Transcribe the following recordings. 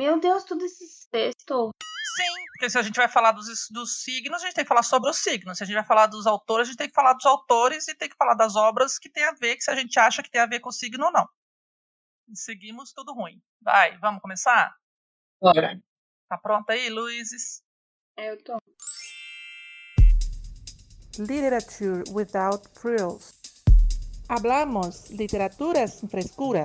Meu Deus, tudo esse texto. Sim, porque se a gente vai falar dos, dos signos, a gente tem que falar sobre os signos. Se a gente vai falar dos autores, a gente tem que falar dos autores e tem que falar das obras que tem a ver, que se a gente acha que tem a ver com o signo ou não. seguimos tudo ruim. Vai, vamos começar? Bora. Tá pronta aí, Luizes? É, eu tô. Literature without frills. Hablamos literatura sin frescura.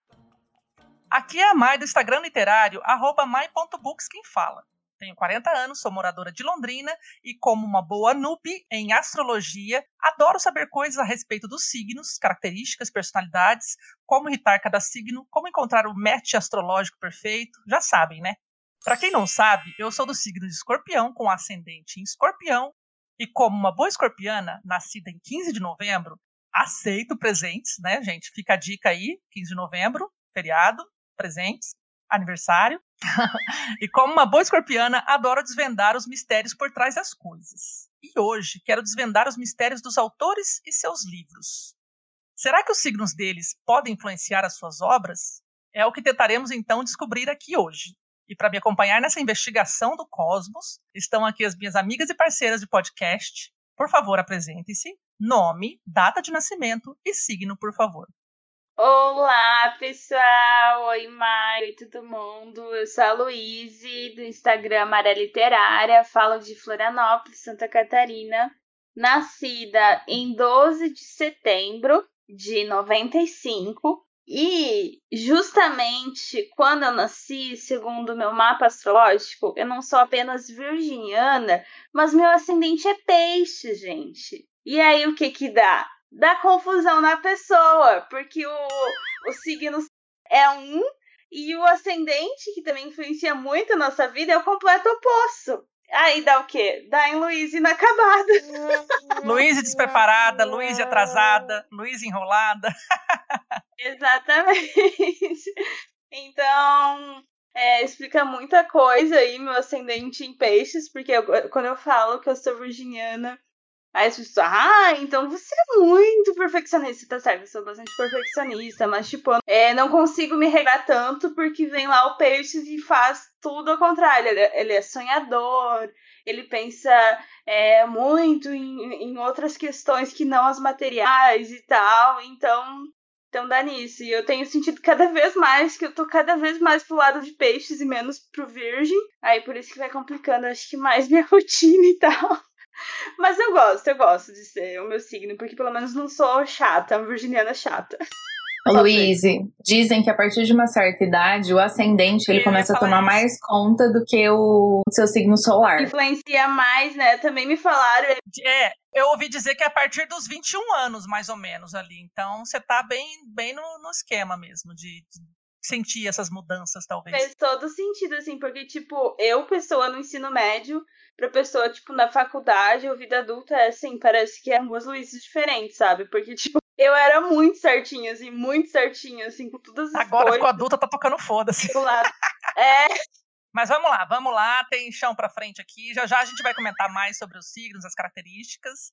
Aqui é a Mai do Instagram literário, arroba mai.books quem fala. Tenho 40 anos, sou moradora de Londrina e, como uma boa noob em astrologia, adoro saber coisas a respeito dos signos, características, personalidades, como irritar cada signo, como encontrar o match astrológico perfeito. Já sabem, né? Para quem não sabe, eu sou do signo de Escorpião, com ascendente em Escorpião, e como uma boa escorpiana, nascida em 15 de novembro, aceito presentes, né, gente? Fica a dica aí, 15 de novembro, feriado, presentes, aniversário. e como uma boa escorpiana, adoro desvendar os mistérios por trás das coisas. E hoje quero desvendar os mistérios dos autores e seus livros. Será que os signos deles podem influenciar as suas obras? É o que tentaremos então descobrir aqui hoje. E para me acompanhar nessa investigação do cosmos, estão aqui as minhas amigas e parceiras de podcast. Por favor, apresentem-se. Nome, data de nascimento e signo, por favor. Olá, pessoal! Oi, Mai! Oi, todo mundo! Eu sou a Luíse, do Instagram Maré Literária, falo de Florianópolis, Santa Catarina. Nascida em 12 de setembro de 95. E justamente quando eu nasci, segundo meu mapa astrológico, eu não sou apenas virginiana, mas meu ascendente é peixe, gente. E aí o que que dá? Dá confusão na pessoa, porque o, o signo é um e o ascendente, que também influencia muito a nossa vida, é o completo oposto. Aí dá o quê? Dá em Luiz inacabada. Luiz despreparada, Luiz atrasada, Luiz enrolada. Exatamente. Então, é, explica muita coisa aí, meu ascendente em peixes, porque eu, quando eu falo que eu sou virginiana, aí as pessoas, ah, então você é muito perfeccionista, tá certo? Eu sou bastante perfeccionista, mas, tipo, é, não consigo me regar tanto porque vem lá o peixes e faz tudo ao contrário. Ele, ele é sonhador, ele pensa é, muito em, em outras questões que não as materiais e tal, então então dá nisso. E eu tenho sentido cada vez mais que eu tô cada vez mais pro lado de peixes e menos pro virgem. Aí por isso que vai complicando, acho que mais minha rotina e tal. Mas eu gosto, eu gosto de ser o meu signo, porque pelo menos não sou chata, virginiana chata. Luíse, dizem que a partir de uma certa idade, o ascendente ele começa a tomar isso. mais conta do que o seu signo solar. Influencia mais, né? Também me falaram. É, eu ouvi dizer que é a partir dos 21 anos, mais ou menos, ali. Então, você tá bem, bem no, no esquema mesmo de, de sentir essas mudanças, talvez. Fez todo sentido, assim, porque, tipo, eu, pessoa no ensino médio, pra pessoa, tipo, na faculdade ou vida adulta, é assim, parece que é duas Luíses diferentes, sabe? Porque, tipo, eu era muito certinha, assim, muito certinha, assim, com todas as Agora coisas. ficou adulta, tá tocando foda-se. É. Mas vamos lá, vamos lá, tem chão pra frente aqui. Já já a gente vai comentar mais sobre os signos, as características.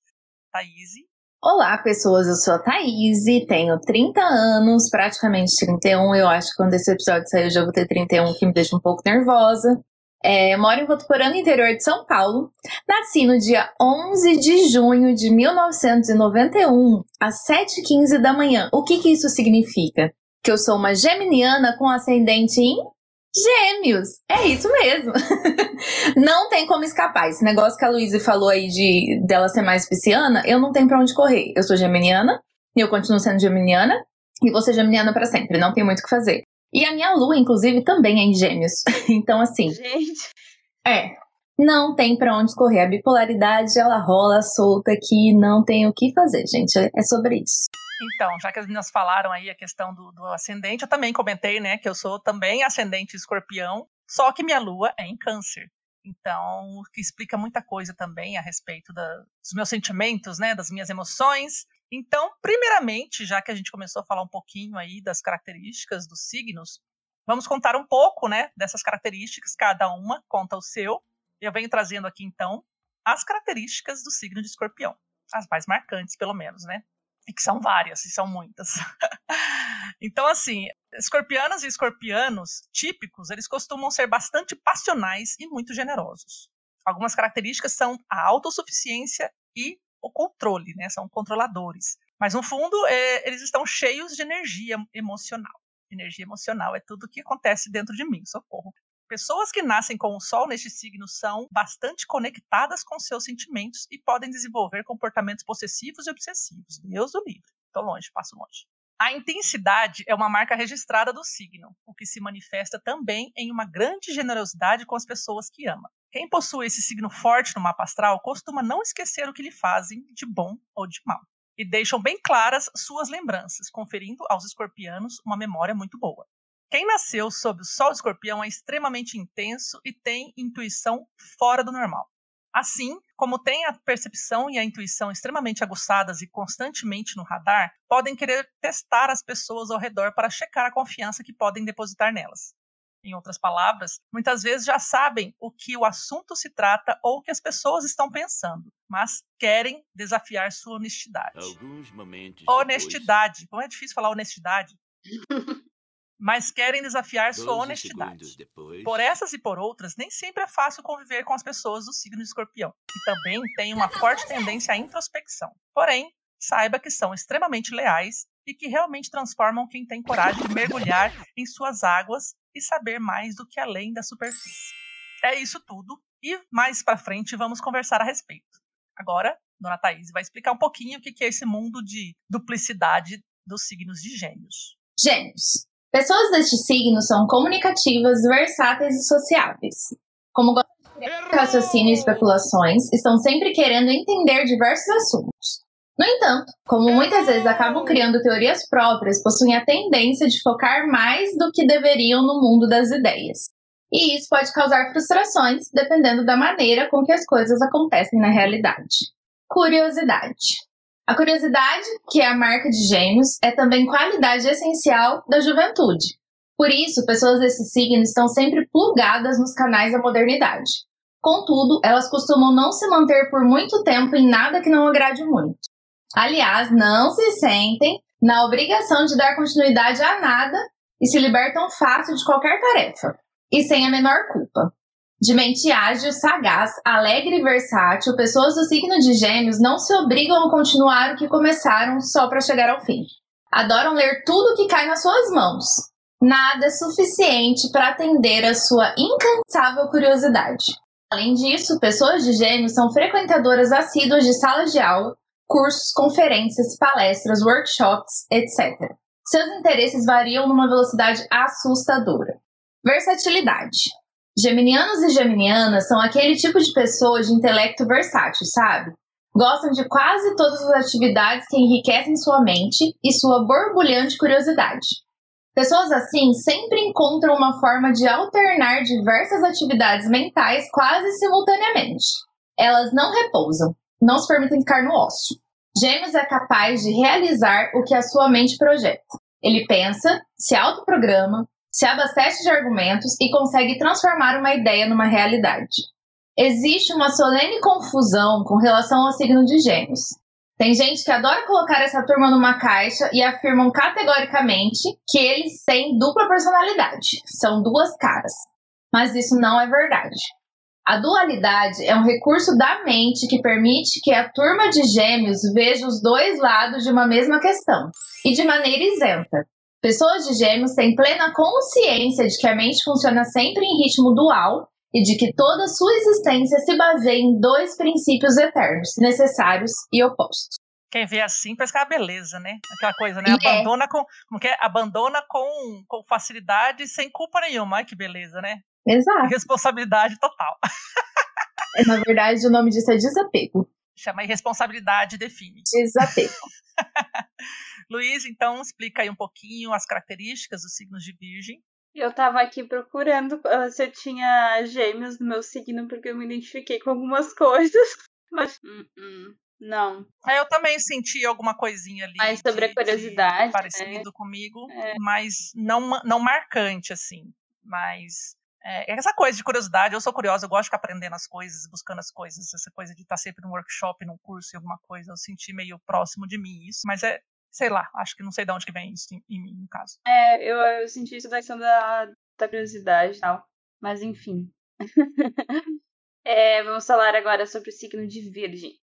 Thaís. Olá, pessoas, eu sou a Thaís, tenho 30 anos, praticamente 31. Eu acho que quando esse episódio sair eu já vou ter 31, que me deixa um pouco nervosa. É, moro em Votuporanga, interior de São Paulo. Nasci no dia 11 de junho de 1991, às 7h15 da manhã. O que, que isso significa? Que eu sou uma geminiana com ascendente em Gêmeos, é isso mesmo. não tem como escapar. Esse negócio que a Luísa falou aí de dela ser mais pisciana, eu não tenho pra onde correr. Eu sou geminiana, e eu continuo sendo geminiana, e vou ser geminiana para sempre, não tem muito o que fazer. E a minha lua, inclusive, também é em gêmeos. Então, assim. Gente. É. não tem para onde correr. A bipolaridade, ela rola solta aqui, não tem o que fazer, gente. É sobre isso. Então, já que as meninas falaram aí a questão do, do ascendente, eu também comentei, né, que eu sou também ascendente escorpião, só que minha lua é em câncer. Então, que explica muita coisa também a respeito da, dos meus sentimentos, né, das minhas emoções. Então, primeiramente, já que a gente começou a falar um pouquinho aí das características dos signos, vamos contar um pouco, né, dessas características, cada uma conta o seu. Eu venho trazendo aqui então as características do signo de Escorpião, as mais marcantes, pelo menos, né? E que são várias, e são muitas. então, assim, escorpianas e escorpianos típicos, eles costumam ser bastante passionais e muito generosos. Algumas características são a autossuficiência e o controle, né? São controladores. Mas, no fundo, é, eles estão cheios de energia emocional. Energia emocional é tudo que acontece dentro de mim, socorro. Pessoas que nascem com o Sol neste signo são bastante conectadas com seus sentimentos e podem desenvolver comportamentos possessivos e obsessivos. Deus do livre. Estou longe, passo longe. A intensidade é uma marca registrada do signo, o que se manifesta também em uma grande generosidade com as pessoas que ama. Quem possui esse signo forte no mapa astral costuma não esquecer o que lhe fazem de bom ou de mal, e deixam bem claras suas lembranças, conferindo aos escorpianos uma memória muito boa. Quem nasceu sob o Sol escorpião é extremamente intenso e tem intuição fora do normal. Assim, como tem a percepção e a intuição extremamente aguçadas e constantemente no radar, podem querer testar as pessoas ao redor para checar a confiança que podem depositar nelas. Em outras palavras, muitas vezes já sabem o que o assunto se trata ou o que as pessoas estão pensando, mas querem desafiar sua honestidade. honestidade. Como é difícil falar honestidade? mas querem desafiar sua honestidade. Por essas e por outras, nem sempre é fácil conviver com as pessoas do signo de escorpião, que também têm uma forte tendência à introspecção. Porém, saiba que são extremamente leais e que realmente transformam quem tem coragem de mergulhar em suas águas e saber mais do que além da superfície. É isso tudo e mais para frente vamos conversar a respeito. Agora, Dona Thaís vai explicar um pouquinho o que é esse mundo de duplicidade dos signos de gêmeos. Gêmeos. Pessoas deste signo são comunicativas, versáteis e sociáveis. Como gostam de raciocínio e especulações, estão sempre querendo entender diversos assuntos. No entanto, como muitas vezes acabam criando teorias próprias, possuem a tendência de focar mais do que deveriam no mundo das ideias. E isso pode causar frustrações, dependendo da maneira com que as coisas acontecem na realidade. Curiosidade. A curiosidade, que é a marca de gêmeos, é também qualidade essencial da juventude. Por isso, pessoas desse signo estão sempre plugadas nos canais da modernidade. Contudo, elas costumam não se manter por muito tempo em nada que não agrade muito. Aliás, não se sentem na obrigação de dar continuidade a nada e se libertam fácil de qualquer tarefa, e sem a menor culpa. De mente ágil, sagaz, alegre e versátil, pessoas do signo de Gêmeos não se obrigam a continuar o que começaram só para chegar ao fim. Adoram ler tudo que cai nas suas mãos. Nada é suficiente para atender a sua incansável curiosidade. Além disso, pessoas de Gêmeos são frequentadoras assíduas de salas de aula, cursos, conferências, palestras, workshops, etc. Seus interesses variam numa velocidade assustadora. Versatilidade. Geminianos e geminianas são aquele tipo de pessoas de intelecto versátil, sabe? Gostam de quase todas as atividades que enriquecem sua mente e sua borbulhante curiosidade. Pessoas assim sempre encontram uma forma de alternar diversas atividades mentais quase simultaneamente. Elas não repousam, não se permitem ficar no ócio. Gêmeos é capaz de realizar o que a sua mente projeta. Ele pensa, se autoprograma, se abastece de argumentos e consegue transformar uma ideia numa realidade. Existe uma solene confusão com relação ao signo de Gêmeos. Tem gente que adora colocar essa turma numa caixa e afirmam categoricamente que eles têm dupla personalidade, são duas caras. Mas isso não é verdade. A dualidade é um recurso da mente que permite que a turma de gêmeos veja os dois lados de uma mesma questão, e de maneira isenta, Pessoas de gêmeos têm plena consciência de que a mente funciona sempre em ritmo dual e de que toda sua existência se baseia em dois princípios eternos, necessários e opostos. Quem vê assim parece que é uma beleza, né? Aquela coisa, né? É. Abandona é. com. Como que é? Abandona com, com facilidade sem culpa nenhuma. Ai, que beleza, né? Exato. Responsabilidade total. Na verdade, o nome disso é desapego. Chama irresponsabilidade define. Desapego. Luiz, então explica aí um pouquinho as características dos signos de Virgem. Eu tava aqui procurando ah, se eu tinha gêmeos no meu signo, porque eu me identifiquei com algumas coisas. Mas. hum, hum, não. É, Eu também senti alguma coisinha ali. Mais sobre a de- de curiosidade, Parecido comigo, É. mas não, não marcante, assim. Mas é, essa coisa de curiosidade, eu sou curiosa, eu gosto de ficar aprendendo as coisas, buscando as coisas. Essa coisa de estar sempre num workshop, num curso, em alguma coisa, eu senti meio próximo de mim isso. Mas é, sei lá, acho que não sei de onde que vem isso em, em mim, no caso. É, eu, eu senti isso da questão da, da curiosidade e tal. Mas enfim. É, vamos falar agora sobre o signo de Virgem.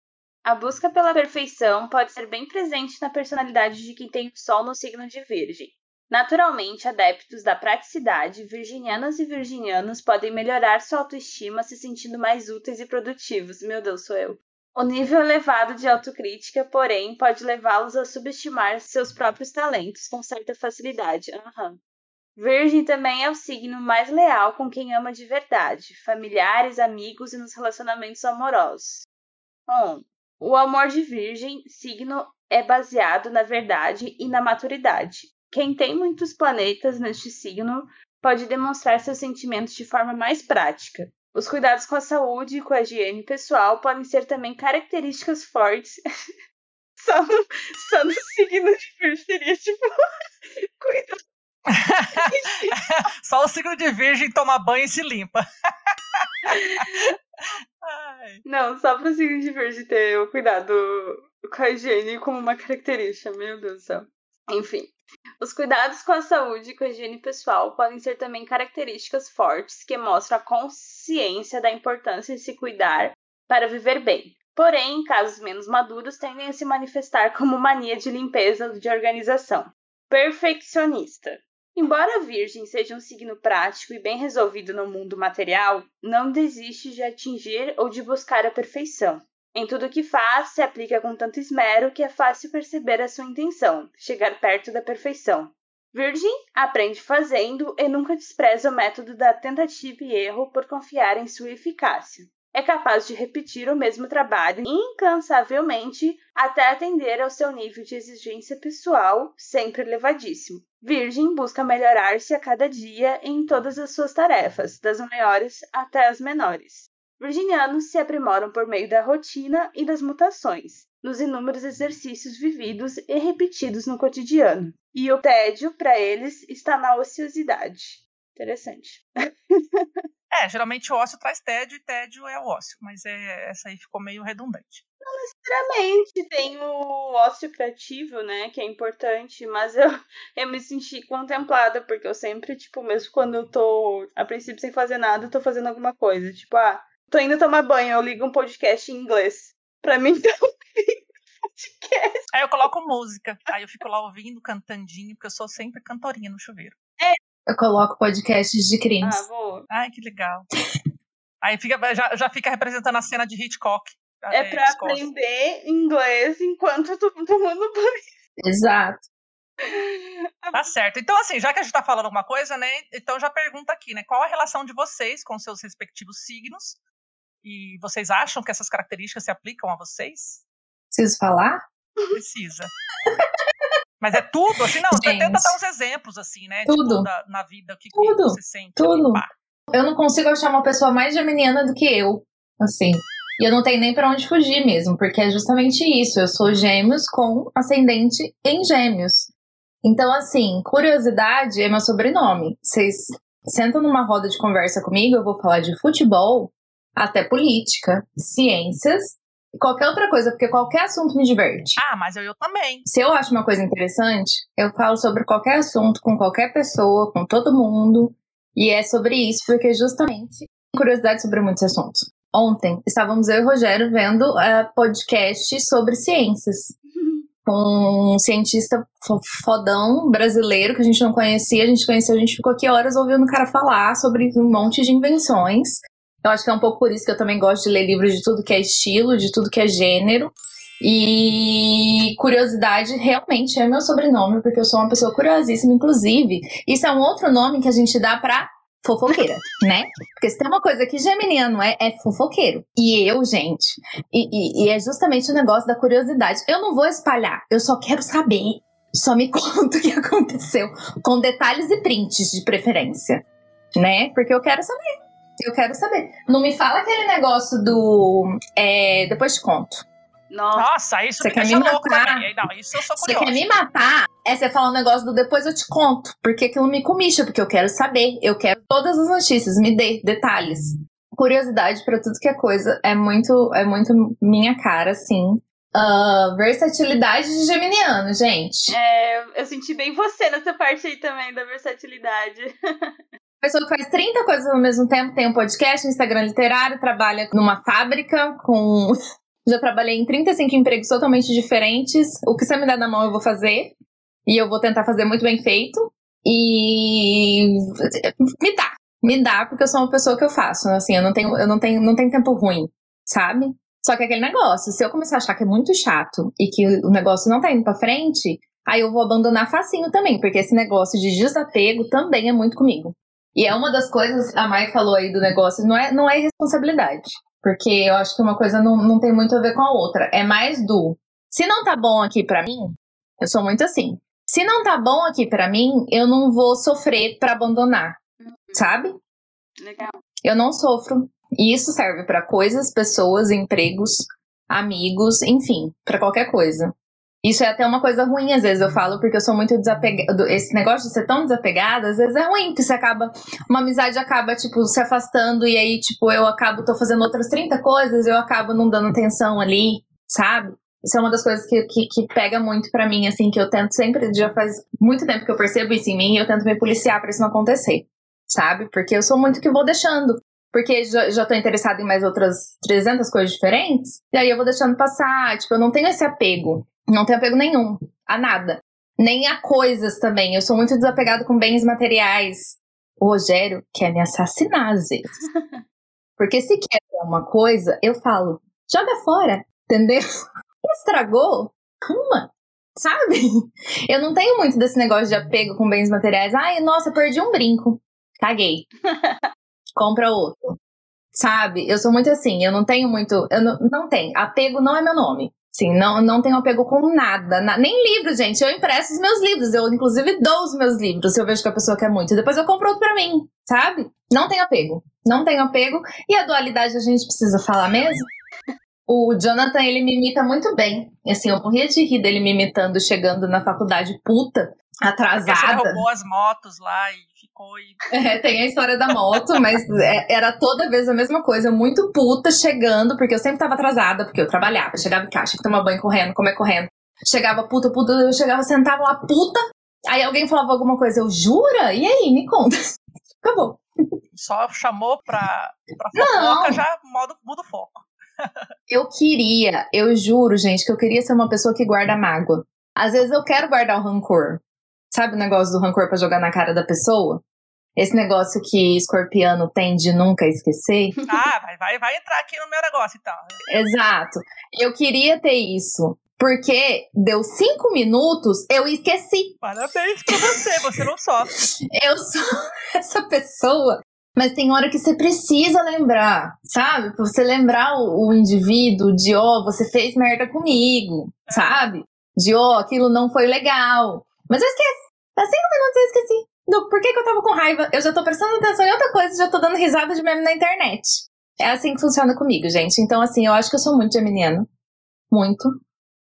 A busca pela perfeição pode ser bem presente na personalidade de quem tem o Sol no signo de Virgem. Naturalmente, adeptos da praticidade, virginianas e virginianos podem melhorar sua autoestima se sentindo mais úteis e produtivos. Meu Deus, sou eu. O nível elevado de autocrítica, porém, pode levá-los a subestimar seus próprios talentos com certa facilidade. Aham. Virgem também é o signo mais leal com quem ama de verdade, familiares, amigos e nos relacionamentos amorosos. Bom, o amor de Virgem, signo, é baseado na verdade e na maturidade. Quem tem muitos planetas neste signo pode demonstrar seus sentimentos de forma mais prática. Os cuidados com a saúde e com a higiene pessoal podem ser também características fortes. só, no, só no signo de Virgem seria tipo. cuidado. Só o signo de Virgem toma banho e se limpa. Não, só pro signo de Virgem ter o cuidado com a higiene como uma característica. Meu Deus do céu. Enfim. Os cuidados com a saúde e com a higiene pessoal podem ser também características fortes que mostram a consciência da importância de se cuidar para viver bem. Porém, em casos menos maduros, tendem a se manifestar como mania de limpeza ou de organização. Perfeccionista. Embora a Virgem seja um signo prático e bem resolvido no mundo material, não desiste de atingir ou de buscar a perfeição. Em tudo que faz, se aplica com tanto esmero que é fácil perceber a sua intenção, chegar perto da perfeição. Virgem aprende fazendo e nunca despreza o método da tentativa e erro por confiar em sua eficácia. É capaz de repetir o mesmo trabalho incansavelmente até atender ao seu nível de exigência pessoal, sempre elevadíssimo. Virgem busca melhorar-se a cada dia em todas as suas tarefas, das maiores até as menores. Virginianos se aprimoram por meio da rotina e das mutações, nos inúmeros exercícios vividos e repetidos no cotidiano. E o tédio, para eles, está na ociosidade. Interessante. É, geralmente o ócio traz tédio e tédio é o ócio, mas é, essa aí ficou meio redundante. Sinceramente, tem o ócio criativo, né, que é importante, mas eu, eu me senti contemplada, porque eu sempre, tipo, mesmo quando eu tô, a princípio, sem fazer nada, eu tô fazendo alguma coisa. Tipo, ah, tô indo tomar banho, eu ligo um podcast em inglês. Pra mim, então, podcast. Aí eu coloco música, aí eu fico lá ouvindo, cantandinho, porque eu sou sempre cantorinha no chuveiro. Eu coloco podcasts de crimes. Ah, vou. Ai, que legal. Aí fica, já, já fica representando a cena de Hitchcock. É pra Scorsese. aprender inglês enquanto eu tô tomando banho. Exato. Tá certo. Então, assim, já que a gente tá falando alguma coisa, né? Então já pergunta aqui, né? Qual a relação de vocês com seus respectivos signos? E vocês acham que essas características se aplicam a vocês? Preciso falar? Precisa. Mas é tudo, assim, não, Gente. tenta dar uns exemplos, assim, né? Tudo. Tipo, da- na vida, o que, que Tudo. você sente. Tudo. Eu não consigo achar uma pessoa mais geminiana do que eu. Assim. E eu não tenho nem pra onde fugir mesmo, porque é justamente isso. Eu sou gêmeos com ascendente em gêmeos. Então, assim, curiosidade é meu sobrenome. Vocês sentam numa roda de conversa comigo, eu vou falar de futebol, até política, ciências e qualquer outra coisa, porque qualquer assunto me diverte. Ah, mas eu, eu também. Se eu acho uma coisa interessante, eu falo sobre qualquer assunto com qualquer pessoa, com todo mundo. E é sobre isso, porque justamente curiosidade sobre muitos assuntos. Ontem estávamos eu e o Rogério vendo uh, podcast sobre ciências. Com um cientista fo- fodão brasileiro que a gente não conhecia, a gente conheceu, a gente ficou aqui horas ouvindo o cara falar sobre um monte de invenções. Eu acho que é um pouco por isso que eu também gosto de ler livros de tudo que é estilo, de tudo que é gênero. E curiosidade realmente é meu sobrenome, porque eu sou uma pessoa curiosíssima. Inclusive, isso é um outro nome que a gente dá pra fofoqueira, né? Porque se tem uma coisa que geminiano é, é fofoqueiro. E eu, gente, e, e, e é justamente o negócio da curiosidade. Eu não vou espalhar, eu só quero saber. Só me conta o que aconteceu, com detalhes e prints de preferência, né? Porque eu quero saber. Eu quero saber. Não me fala aquele negócio do. É, depois te conto. Nossa, Nossa, isso Você me quer deixa me louco matar? também. Não, isso eu sou Você curiosa. quer me matar? É você falar um negócio do depois eu te conto. Porque aquilo me comicha, porque eu quero saber. Eu quero todas as notícias, me dê detalhes. Curiosidade pra tudo que é coisa é muito, é muito minha cara, sim. Ah, versatilidade de geminiano, gente. é, eu senti bem você nessa parte aí também da versatilidade. Pessoa que faz 30 coisas ao mesmo tempo, tem um podcast, um Instagram literário, trabalha numa fábrica com. Já trabalhei em 35 empregos totalmente diferentes. O que você me dá na mão eu vou fazer. E eu vou tentar fazer muito bem feito. E me dá. Me dá, porque eu sou uma pessoa que eu faço. Assim, eu não tenho, eu não tenho, não tenho tempo ruim, sabe? Só que aquele negócio, se eu começar a achar que é muito chato e que o negócio não tá indo pra frente, aí eu vou abandonar facinho também, porque esse negócio de desapego também é muito comigo. E é uma das coisas, a Mai falou aí do negócio, não é, não é irresponsabilidade. Porque eu acho que uma coisa não, não tem muito a ver com a outra. É mais do. Se não tá bom aqui pra mim, eu sou muito assim. Se não tá bom aqui pra mim, eu não vou sofrer pra abandonar. Sabe? Legal. Eu não sofro. E isso serve pra coisas, pessoas, empregos, amigos, enfim, pra qualquer coisa. Isso é até uma coisa ruim, às vezes eu falo, porque eu sou muito desapegada. Esse negócio de ser tão desapegada, às vezes é ruim, porque você acaba. Uma amizade acaba, tipo, se afastando, e aí, tipo, eu acabo, tô fazendo outras 30 coisas, eu acabo não dando atenção ali, sabe? Isso é uma das coisas que, que, que pega muito pra mim, assim, que eu tento sempre, já faz muito tempo que eu percebo isso em mim, e eu tento me policiar pra isso não acontecer, sabe? Porque eu sou muito que vou deixando. Porque já, já tô interessada em mais outras 300 coisas diferentes, e aí eu vou deixando passar, tipo, eu não tenho esse apego. Não tenho apego nenhum a nada. Nem a coisas também. Eu sou muito desapegado com bens materiais. O Rogério quer me assassinar às vezes. Porque se quer uma coisa, eu falo, joga fora, entendeu? Estragou? Uma, sabe? Eu não tenho muito desse negócio de apego com bens materiais. Ai, nossa, perdi um brinco. Caguei. Compra outro. Sabe? Eu sou muito assim, eu não tenho muito. Eu não, não tenho. Apego não é meu nome. Sim, não, não tenho apego com nada. na- nem livro, gente. Eu empresto os meus livros. Eu, inclusive, dou os meus livros se eu vejo que a pessoa quer muito. Depois eu compro outro pra mim, sabe? Não tenho apego. Não tenho apego. E a dualidade a gente precisa falar mesmo? O Jonathan, ele me imita muito bem. E, Assim, eu morria de rir dele me imitando, chegando na faculdade puta, Porque você atrasada. roubou as motos lá e E... É, tem a história da moto, mas é- era toda vez a mesma coisa, muito puta chegando, porque eu sempre tava atrasada, porque eu trabalhava, chegava em casa, tinha que tomar banho correndo, comer correndo. Chegava puta, puta, eu chegava, sentava lá, puta. Aí alguém falava alguma coisa, eu jura? E aí, me conta. Acabou. Só chamou pra, pra Não. fofoca, já modo, muda o foco. Eu queria, eu juro, gente, que eu queria ser uma pessoa que guarda mágoa. Às vezes eu quero guardar o rancor. Sabe o negócio do rancor pra jogar na cara da pessoa? Esse negócio que escorpiano tem de nunca esquecer. Ah, vai, vai, vai entrar aqui no meu negócio então. Exato. Eu queria ter isso. Porque deu cinco minutos, eu esqueci. Parabéns pra você, você não sofre. Eu sou essa pessoa. Mas tem hora que você precisa lembrar, sabe? Pra você lembrar o, o indivíduo de, ó, você fez merda comigo, sabe? De, ó, aquilo não foi legal. Mas eu esqueci. Há cinco minutos eu esqueci. Do por que, que eu tava com raiva. Eu já tô prestando atenção em outra coisa, já tô dando risada de meme na internet. É assim que funciona comigo, gente. Então, assim, eu acho que eu sou muito geminiana. Muito,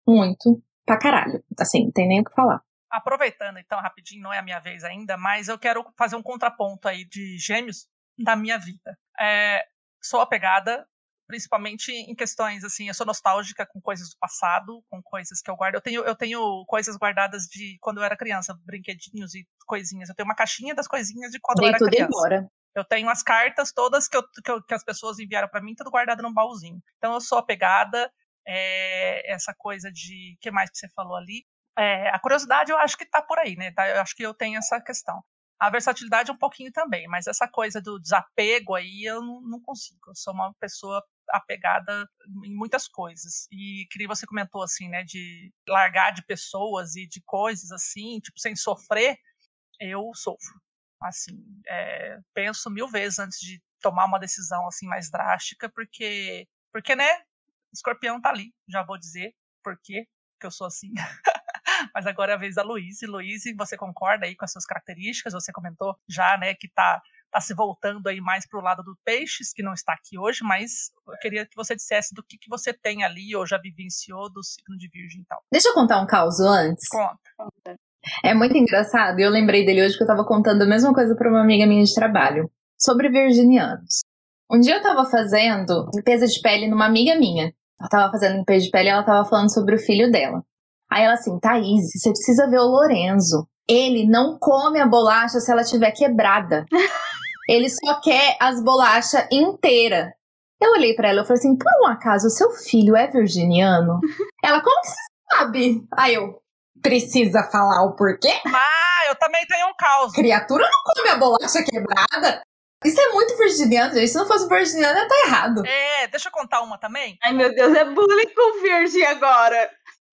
muito, pra caralho. Assim, não tem nem o que falar. Aproveitando então, rapidinho, não é a minha vez ainda, mas eu quero fazer um contraponto aí de gêmeos da minha vida. É, sou apegada, principalmente em questões assim, eu sou nostálgica com coisas do passado, com coisas que eu guardo. Eu tenho, eu tenho coisas guardadas de quando eu era criança, brinquedinhos e coisinhas. Eu tenho uma caixinha das coisinhas de quando eu Dei era tudo criança. embora. Eu tenho as cartas todas que, eu, que, eu- que as pessoas enviaram pra mim, tudo guardado num baúzinho. Então eu sou apegada, é, essa coisa de. O que mais que você falou ali? É, a curiosidade eu acho que tá por aí, né? Tá? Eu acho que eu tenho essa questão. A versatilidade um pouquinho também, mas essa coisa do desapego aí eu não, não consigo. Eu sou uma pessoa apegada em muitas coisas. E que nem você comentou assim, né, de largar de pessoas e de coisas assim, tipo, sem sofrer, eu sofro. Assim, é, penso mil vezes antes de tomar uma decisão assim mais drástica, porque, porque né, escorpião tá ali, já vou dizer por quê que eu sou assim. Mas agora é a vez da Luíse. Luíse, você concorda aí com as suas características? Você comentou já, né, que tá, tá se voltando aí mais pro lado do peixes, que não está aqui hoje, mas eu queria que você dissesse do que, que você tem ali ou já vivenciou do signo de virgem e tal. Deixa eu contar um caos antes. Conta. É muito engraçado, e eu lembrei dele hoje que eu tava contando a mesma coisa para uma amiga minha de trabalho, sobre virginianos. Um dia eu tava fazendo limpeza de pele numa amiga minha. Ela tava fazendo limpeza de pele e ela tava falando sobre o filho dela. Aí ela assim, Thaís, você precisa ver o Lorenzo. Ele não come a bolacha se ela tiver quebrada. Ele só quer as bolachas inteira. Eu olhei pra ela e falei assim, por um acaso o seu filho é virginiano? ela, como que você sabe? Aí eu, precisa falar o porquê? Ah, eu também tenho um caos. Criatura não come a bolacha quebrada. Isso é muito virginiano, gente. Se não fosse virginiano, ia tá errado. É, deixa eu contar uma também. Ai, meu Deus, é bullying com virgem agora.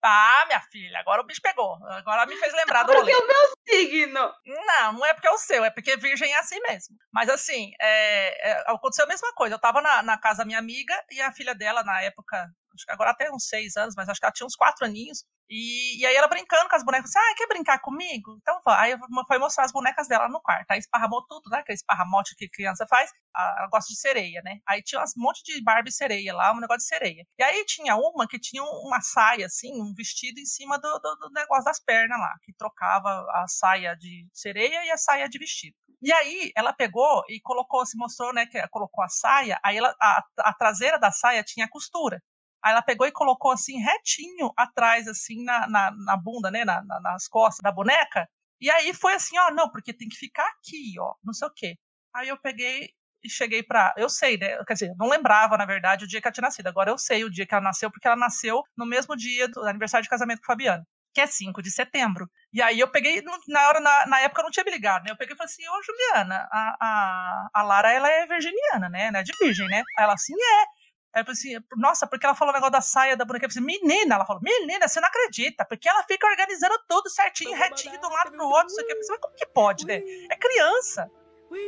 Ah, minha filha, agora o bicho pegou. Agora me fez lembrar do Porque rolê. o meu signo. Não, não é porque é o seu, é porque virgem é assim mesmo. Mas assim, é, é, aconteceu a mesma coisa. Eu tava na, na casa da minha amiga e a filha dela, na época, acho que agora até uns seis anos, mas acho que ela tinha uns quatro aninhos. E, e aí ela brincando com as bonecas, assim, ah, quer brincar comigo? Então vai. Aí foi mostrar as bonecas dela no quarto. Aí esparramou tudo, né? Aquele esparramote que criança faz. Ela gosta de sereia, né? Aí tinha um monte de Barbie sereia lá, um negócio de sereia. E aí tinha uma que tinha um- uma saia, assim, um vestido em cima do, do- do negócio das pernas lá, que trocava a saia de sereia e a saia de vestido. E aí ela pegou e colocou, se mostrou, né, que colocou a saia, aí ela, a, a traseira da saia tinha costura. Aí ela pegou e colocou assim, retinho atrás, assim, na, na, na bunda, né? na- na- nas costas da boneca. E aí foi assim, ó, não, porque tem que ficar aqui, ó, não sei o quê. Aí eu peguei e cheguei pra. Eu sei, né? Quer dizer, não lembrava, na verdade, o dia que ela tinha nascido. Agora eu sei o dia que ela nasceu, porque ela nasceu no mesmo dia do aniversário de casamento com o Fabiano, que é 5 de setembro. E aí eu peguei, na hora, na, na época eu não tinha me ligado, né? Eu peguei e falei assim, ô Juliana, a, a, a Lara, ela é virginiana, né? Ela é de virgem, né? Aí ela assim, é. Aí eu falei assim, nossa, porque ela falou o negócio da saia da boneca. Eu falei assim, menina, ela falou, menina, você não acredita, porque ela fica organizando tudo certinho, retinho, de um lado pro outro, não sei o quê. Eu falei assim, mas como que pode, né? É criança.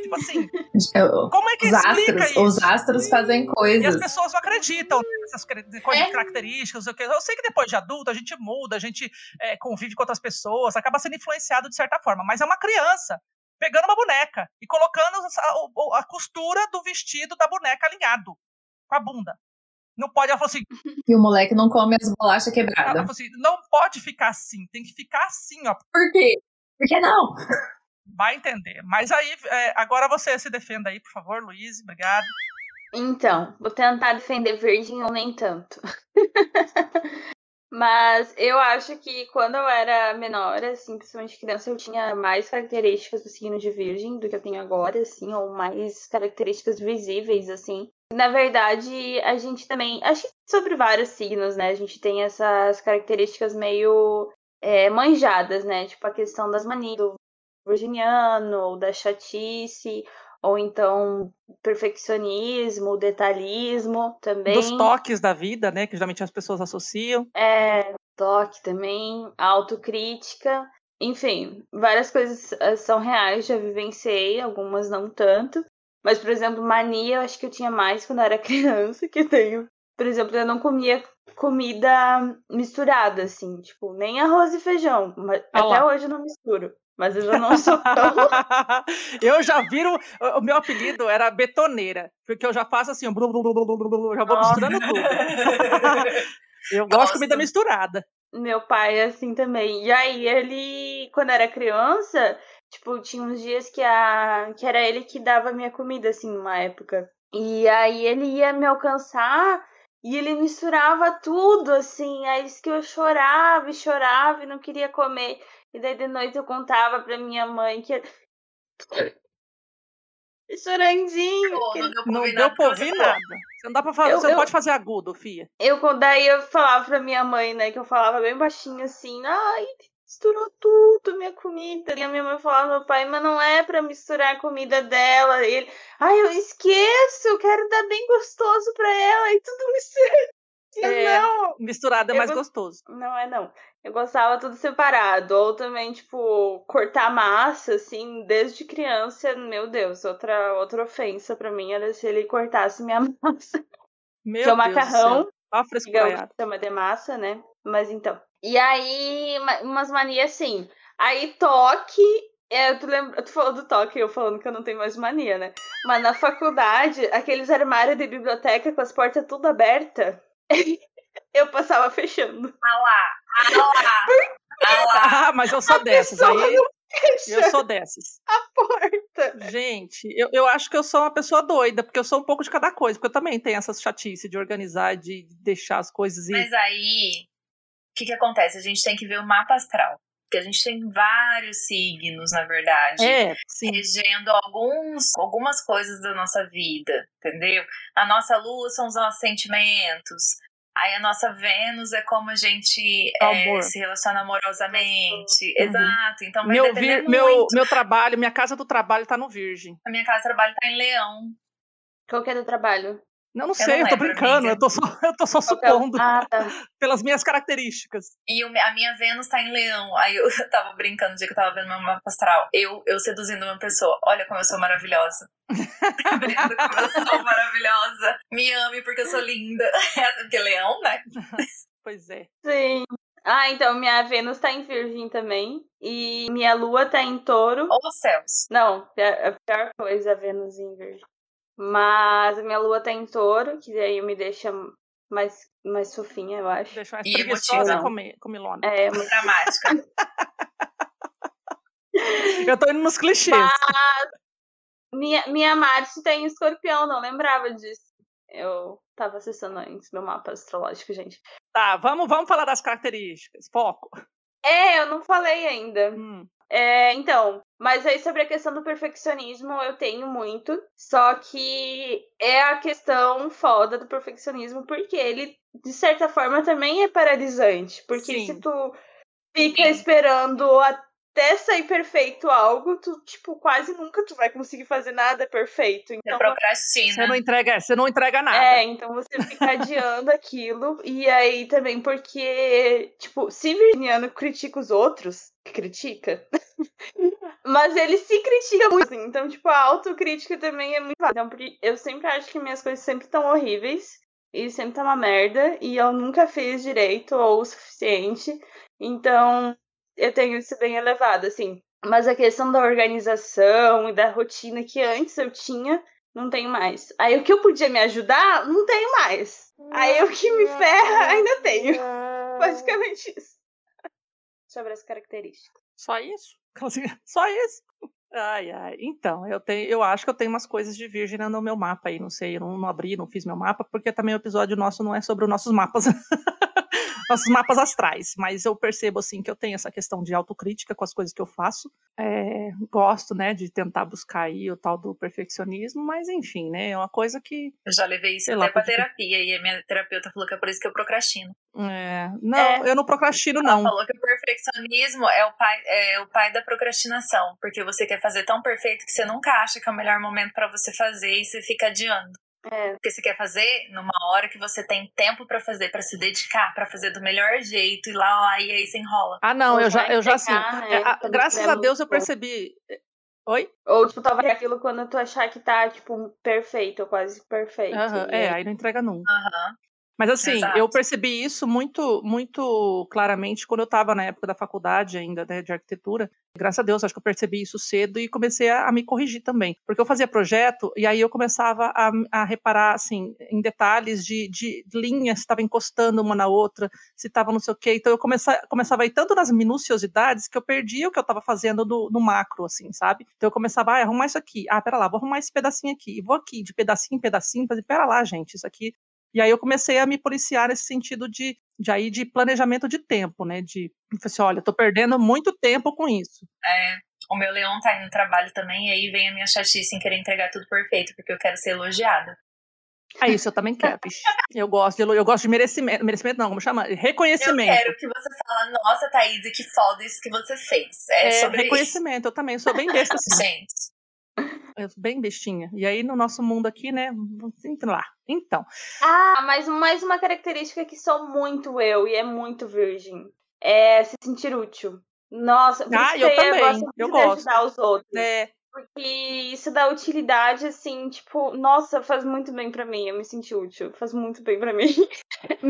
Tipo assim, Eu- como é que Os explica astros, isso? os astros fazem E as coisas. pessoas não acreditam nessas coisas É. características. quê. Eu sei que depois de adulto a gente muda, a gente é, convive com outras pessoas, acaba sendo influenciado de certa forma, mas é uma criança pegando uma boneca e colocando a, a costura do vestido da boneca alinhado com a bunda. Não pode, ela falou assim, E o moleque não come as bolachas ela quebradas. falou assim, não pode ficar assim, tem que ficar assim, ó, Por quê? Por que não? vai entender. Mas aí, é, agora você se defenda aí, por favor, Luiz, obrigado. Então, vou tentar defender virgem ou nem tanto. Mas eu acho que quando eu era menor, assim, principalmente criança, eu tinha mais características do signo de virgem do que eu tenho agora, assim, ou mais características visíveis, assim. Na verdade, a gente também. Acho que sobre vários signos, né? A gente tem essas características meio é, manjadas, né? Tipo a questão das manias do virginiano, ou da chatice, ou então perfeccionismo, detalhismo também. Dos toques da vida, né, que geralmente as pessoas associam. É, toque também, autocrítica. Enfim, várias coisas eh, são reais, já vivenciei, algumas não tanto. Mas, por exemplo, mania, eu acho que eu tinha mais quando eu era criança, que tenho. Por exemplo, eu não comia comida misturada, assim, tipo, nem arroz e feijão. Mas Ah até hoje eu não misturo. Mas eu já não sou tão. eu já viro. O meu apelido era betoneira, porque eu já faço assim, blu, blu, blu, blu, blu, já vou Nossa. misturando tudo. eu gosto de comida misturada. Meu pai é assim também. E aí, ele, quando era criança, tipo, tinha uns dias que, a, que era ele que dava minha comida, assim, numa época. E aí ele ia me alcançar e ele misturava tudo, assim. Aí disse que eu chorava e chorava e não queria comer. E daí de noite eu contava pra minha mãe que. Chorandinho. que ele- Não deu pra ouvir nada. Você não dá pra fazer, Eu- você não eu- pode fazer agudo, Fia. Eu, daí eu falava pra minha mãe, né, que eu falava bem baixinho assim, ai, misturou tudo minha comida. E a minha mãe falava meu pai, mas não é pra misturar a comida dela. E ele, ai, eu esqueço, eu quero dar bem gostoso pra ela. E tudo misturado. É. Não, Misturado é mais vou- gostoso. não é não. Eu gostava tudo separado. Ou também, tipo, cortar massa, assim, desde criança, meu Deus, outra, outra ofensa pra mim era se ele cortasse minha massa. Meu que é o Deus macarrão. Ó a que frescuraiada. chama de massa, né? Mas então. E aí, uma- umas manias assim. Aí, toque. É, tu, lembra, tu falou do toque, eu falando que eu não tenho mais mania, né? Mas na faculdade, aqueles armários de biblioteca com as portas tudo abertas, eu passava fechando. Ah lá, ah lá, ah lá. Ah, mas eu sou dessas. pessoa Aí Fecha eu sou dessas. a porta. Gente, eu, eu acho que eu sou uma pessoa doida, porque eu sou um pouco de cada coisa, porque eu também tenho essas chatice de organizar, de deixar as coisas e. Mas aí, que que acontece? A gente tem que ver o mapa astral. Porque a gente tem vários signos, na verdade. É, sim. regendo alguns, algumas coisas da nossa vida, entendeu? A nossa lua são os nossos sentimentos. Aí a nossa Vênus é como a gente é, se relaciona amorosamente. Uhum. Exato. Então vai Meu, depender vir- meu, muito. meu trabalho, minha casa do trabalho tá no Virgem. A minha casa de trabalho tá em Leão. Qual que é do trabalho? Não, não Eu sei, não eu tô brincando, eu tô só, eu tô só é supondo Ah, tá. pelas minhas características. E o- a minha Vênus tá em Leão. Aí eu, tava brincando no dia que eu tava vendo meu mapa astral. Eu, eu seduzindo uma pessoa. Olha como eu sou maravilhosa. Tá como eu sou maravilhosa. Me ame porque eu sou linda. Porque Leão, né? Pois é. Sim. Ah, então minha Vênus tá em Virgem também. E minha Lua tá em touro. Ô céus. Não, é a pior coisa a Vênus em Virgem. Mas a minha Lua tá em touro, que daí me deixa mais, mais fofinha, eu acho. Deixa mais E preguiçosa comer, comilona. É, mas Dramática. Eu tô indo nos clichês. minha, minha Marte tá em escorpião, não lembrava disso. Eu tava acessando antes meu mapa astrológico, gente. Tá, vamos, vamos falar das características. Foco. É, eu não falei ainda. Hum, É, então, mas aí sobre a questão do perfeccionismo eu tenho muito, só que é a questão foda do perfeccionismo, porque ele, de certa forma, também é paralisante. Porque Sim. se tu fica Sim. esperando até sair perfeito algo, tu, tipo, quase nunca tu vai conseguir fazer nada perfeito. Você Então, você procrastina. não entrega, você não entrega nada. é, então você fica adiando aquilo. E aí também porque, tipo, se Virginiano critica os outros, que critica, mas ele se critica muito, assim. Então, tipo, a autocrítica também é muito válida. Então, porque eu sempre acho que minhas coisas sempre estão horríveis. E sempre tá uma merda. E eu nunca fiz direito ou o suficiente. Então, eu tenho isso bem elevado, assim. Mas a questão da organização e da rotina que antes eu tinha, não tenho mais. Aí o que eu podia me ajudar, não tenho mais. Aí o que me ferra, ainda tenho. Basicamente isso. Sobre as características. Só isso? Só isso? Ai, ai. Então, eu tenho, eu acho que eu tenho umas coisas de virgem no meu mapa aí. Não sei, eu não, não abri, não fiz meu mapa, porque também o episódio nosso não é sobre os nossos mapas. nossos mapas astrais. Mas eu percebo, assim, que eu tenho essa questão de autocrítica com as coisas que eu faço. É, gosto, né, de tentar buscar aí o tal do perfeccionismo, mas enfim, né, é uma coisa que. Eu já levei isso até lá, pra terapia. E a minha terapeuta falou que é por isso que eu procrastino. é, não, É. eu não procrastino, Ela não. falou que o perfeccionismo é o, pai, é o pai da procrastinação. Porque você quer fazer tão perfeito que você nunca acha que é o melhor momento pra você fazer e você fica adiando. É. Porque você quer fazer numa hora que você tem tempo pra fazer, pra se dedicar, pra fazer do melhor jeito, e lá, lá e aí você enrola. Ah, não, Ou eu já, eu já assim. né, é, a- graças a Deus eu percebi. Oi? Ou, tipo, talvez aquilo quando tu achar que tá, tipo, perfeito, ou quase perfeito. Aham, E é, aí- aí não entrega nunca. Aham. Mas assim, Exato. eu percebi isso muito, muito claramente quando eu estava na época da faculdade ainda, né, de arquitetura. Graças a Deus, acho que eu percebi isso cedo e comecei a, a me corrigir também. Porque eu fazia projeto e aí eu começava a, a reparar, assim, em detalhes de, de linhas, se estava encostando uma na outra, se estava não sei o quê. Então eu começa, começava a ir tanto nas minuciosidades que eu perdia o que eu estava fazendo no, no macro, assim, sabe? Então eu começava, ah, arrumar isso aqui. Ah, pera lá, vou arrumar esse pedacinho aqui. E vou aqui, de pedacinho em pedacinho, fazer, pera lá, gente, isso aqui e aí eu comecei a me policiar nesse sentido de, de aí de planejamento de tempo, né? De eu falei assim, olha, eu tô perdendo muito tempo com isso. É, o meu leão tá aí no trabalho também, e aí vem a minha chatice em querer entregar tudo perfeito, porque eu quero ser elogiada. Ah, isso eu também quero. Eu gosto de eu gosto de merecimento, merecimento não, como chama? Eu Reconhecimento. quero que você fale, nossa, Thaís, que foda isso que você fez. É, É, sobre isso. reconhecimento, eu também eu sou bem besta assim. Gente, Eu bem bestinha. E aí no nosso mundo aqui, né, entra lá. Então, Ah, mas mais uma característica que sou muito eu e é muito virgem. é se sentir útil. Nossa, Ah, eu também, gosto eu de gosto. ajudar os outros. É, Porque isso dá utilidade, assim, tipo, nossa, faz muito bem pra mim. Eu me senti útil. Faz muito bem pra mim.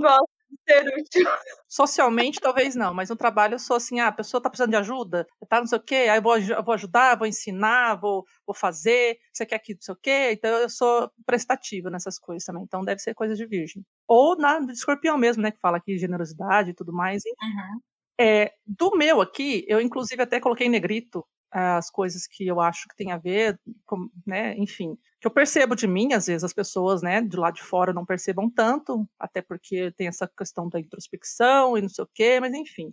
gosta de ser útil. socialmente talvez não, mas no trabalho eu sou assim, ah, a pessoa tá precisando de ajuda, tá não sei o quê, aí eu vou, eu vou ajudar, vou ensinar, vou, vou fazer, você quer que não sei o quê, então eu sou prestativa nessas coisas também, então deve ser coisa de virgem. Ou na do escorpião mesmo, né, que fala aqui generosidade e tudo mais, Uhum. É, do meu aqui, eu inclusive até coloquei em negrito as coisas que eu acho que tem a ver, com, né, enfim, que eu percebo de mim, às vezes as pessoas, né, de lá de fora não percebam tanto, até porque tem essa questão da introspecção e não sei o quê, mas enfim.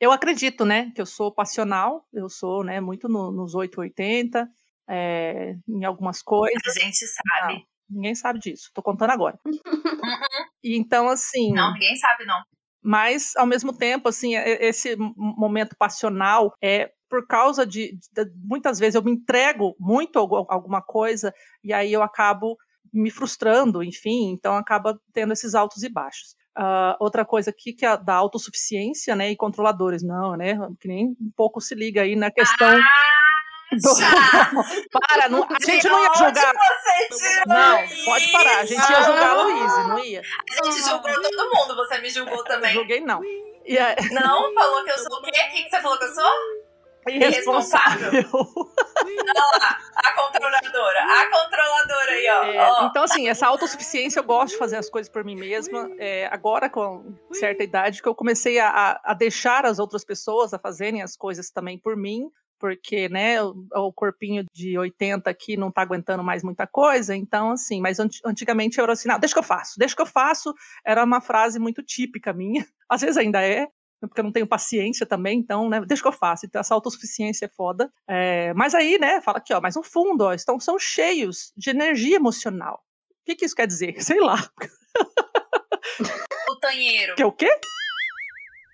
Eu acredito, né, que eu sou passional, eu sou, né, muito no, nos 880, é, em algumas coisas, A gente sabe. ninguém sabe disso, tô contando agora. E então, assim... Não, ninguém sabe, não. mas ao mesmo tempo assim esse momento passional é por causa de, de- muitas vezes eu me entrego muito a algu- alguma coisa e aí eu acabo me frustrando enfim então acaba tendo esses altos e baixos. Ah, outra coisa aqui que é a da autossuficiência né e controladores. Não né que nem um pouco se liga aí na questão do... para não, a gente não ia tirou não pode parar a gente ia julgar a Luísa não ia? A gente julgou todo mundo, você me julgou também. julguei não. E é Não, falou que eu sou o quê? O que que você falou que eu sou? Irresponsável A controladora. A controladora aí, ó. É, Ó. então, assim, essa autossuficiência, eu gosto de fazer as coisas por mim mesma. É, agora, com certa idade, que eu comecei a, a- deixar as outras pessoas a fazerem as coisas também por mim, porque, né, o, o corpinho de 80 aqui não tá aguentando mais muita coisa, então, assim, mas anti- antigamente eu era assim, não, deixa que eu faço, deixa que eu faço, era uma frase muito típica minha, às vezes ainda é, porque eu não tenho paciência também, então, né, deixa que eu faço. Então, essa autossuficiência é foda. É, mas aí, né, fala aqui, ó, mas no fundo, ó, estão, são cheios de energia emocional. O que, que isso quer dizer? Sei lá. O tanheiro. Que é o quê?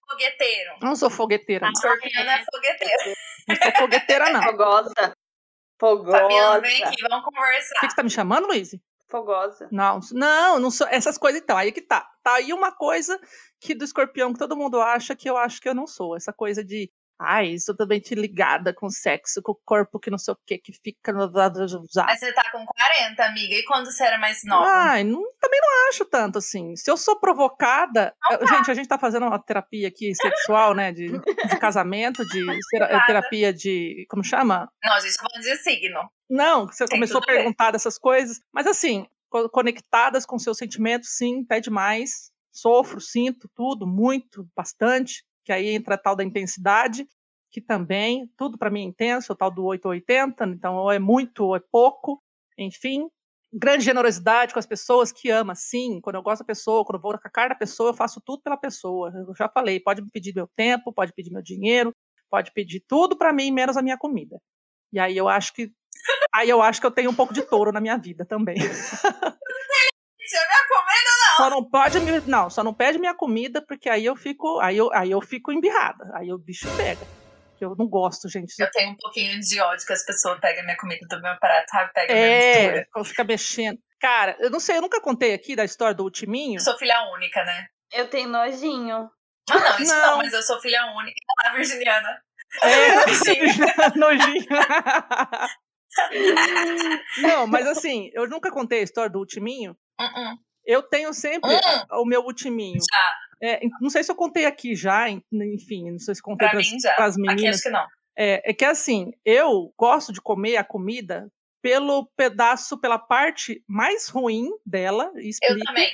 Fogueteiro. Não sou fogueteira. A Sorpiana é fogueteiro. Não sou fogueteira, não. O Fogosa. Fabiana, Fogosa. vem aqui, vamos conversar. que, que você tá me chamando, Luiz? Fogosa. Não, não, não sou. Essas coisas, então, aí que tá. Tá aí uma coisa que do escorpião que todo mundo acha que eu acho que eu não sou. Essa coisa de. Ai, isso também te ligada com sexo, com o corpo que não sei o que, que fica no lado de usar. Mas você tá com 40, amiga. E quando você era mais nova? Ai, não- também não acho tanto assim. Se eu sou provocada. Eh, Gente, a gente tá fazendo uma terapia aqui sexual, né? De, de casamento, de Nada. terapia de. Como chama? Não, a gente tá falando de signo. Não, você Tem começou a perguntar dessas coisas. Mas assim, co- conectadas com seus sentimentos, sim, pede mais. Sofro, sinto tudo, muito, bastante. Que aí entra tal da intensidade, que também, tudo para mim é intenso, o tal do 880, então ou é muito ou é pouco, enfim. Grande generosidade com as pessoas que ama, sim. Quando eu gosto da pessoa, quando eu vou com a cara da pessoa, eu faço tudo pela pessoa. Eu já falei, pode me pedir meu tempo, pode pedir meu dinheiro, pode pedir tudo para mim, menos a minha comida. E aí eu acho que aí eu acho que eu tenho um pouco de touro na minha vida também. Gente, a minha comida Só não pode me, não, só não pede minha comida porque aí eu fico, aí eu, aí eu fico embirrada. Aí o bicho pega. Que eu não gosto, gente. Eu tenho um pouquinho de ódio que as pessoas pegam minha comida do meu prato, sabe? Pega minha É, mistura. quando fica mexendo. Cara, eu não sei, eu nunca contei aqui da história do Ultiminho. Eu sou filha única, né? Eu tenho nojinho. Ah, não, isso não, Não. mas eu sou filha única. Ah, virginiana. É, nojinho. não, mas assim, eu nunca contei a história do Ultiminho. Uh-uh. Eu tenho sempre Hum. o meu Ultiminho. Já, É, não sei se eu contei aqui já, en- enfim, não sei se contei mim já. pras Aqui meninas. acho que não. É, é que assim, eu gosto de comer a comida pelo pedaço, pela parte mais ruim dela, e Eu também.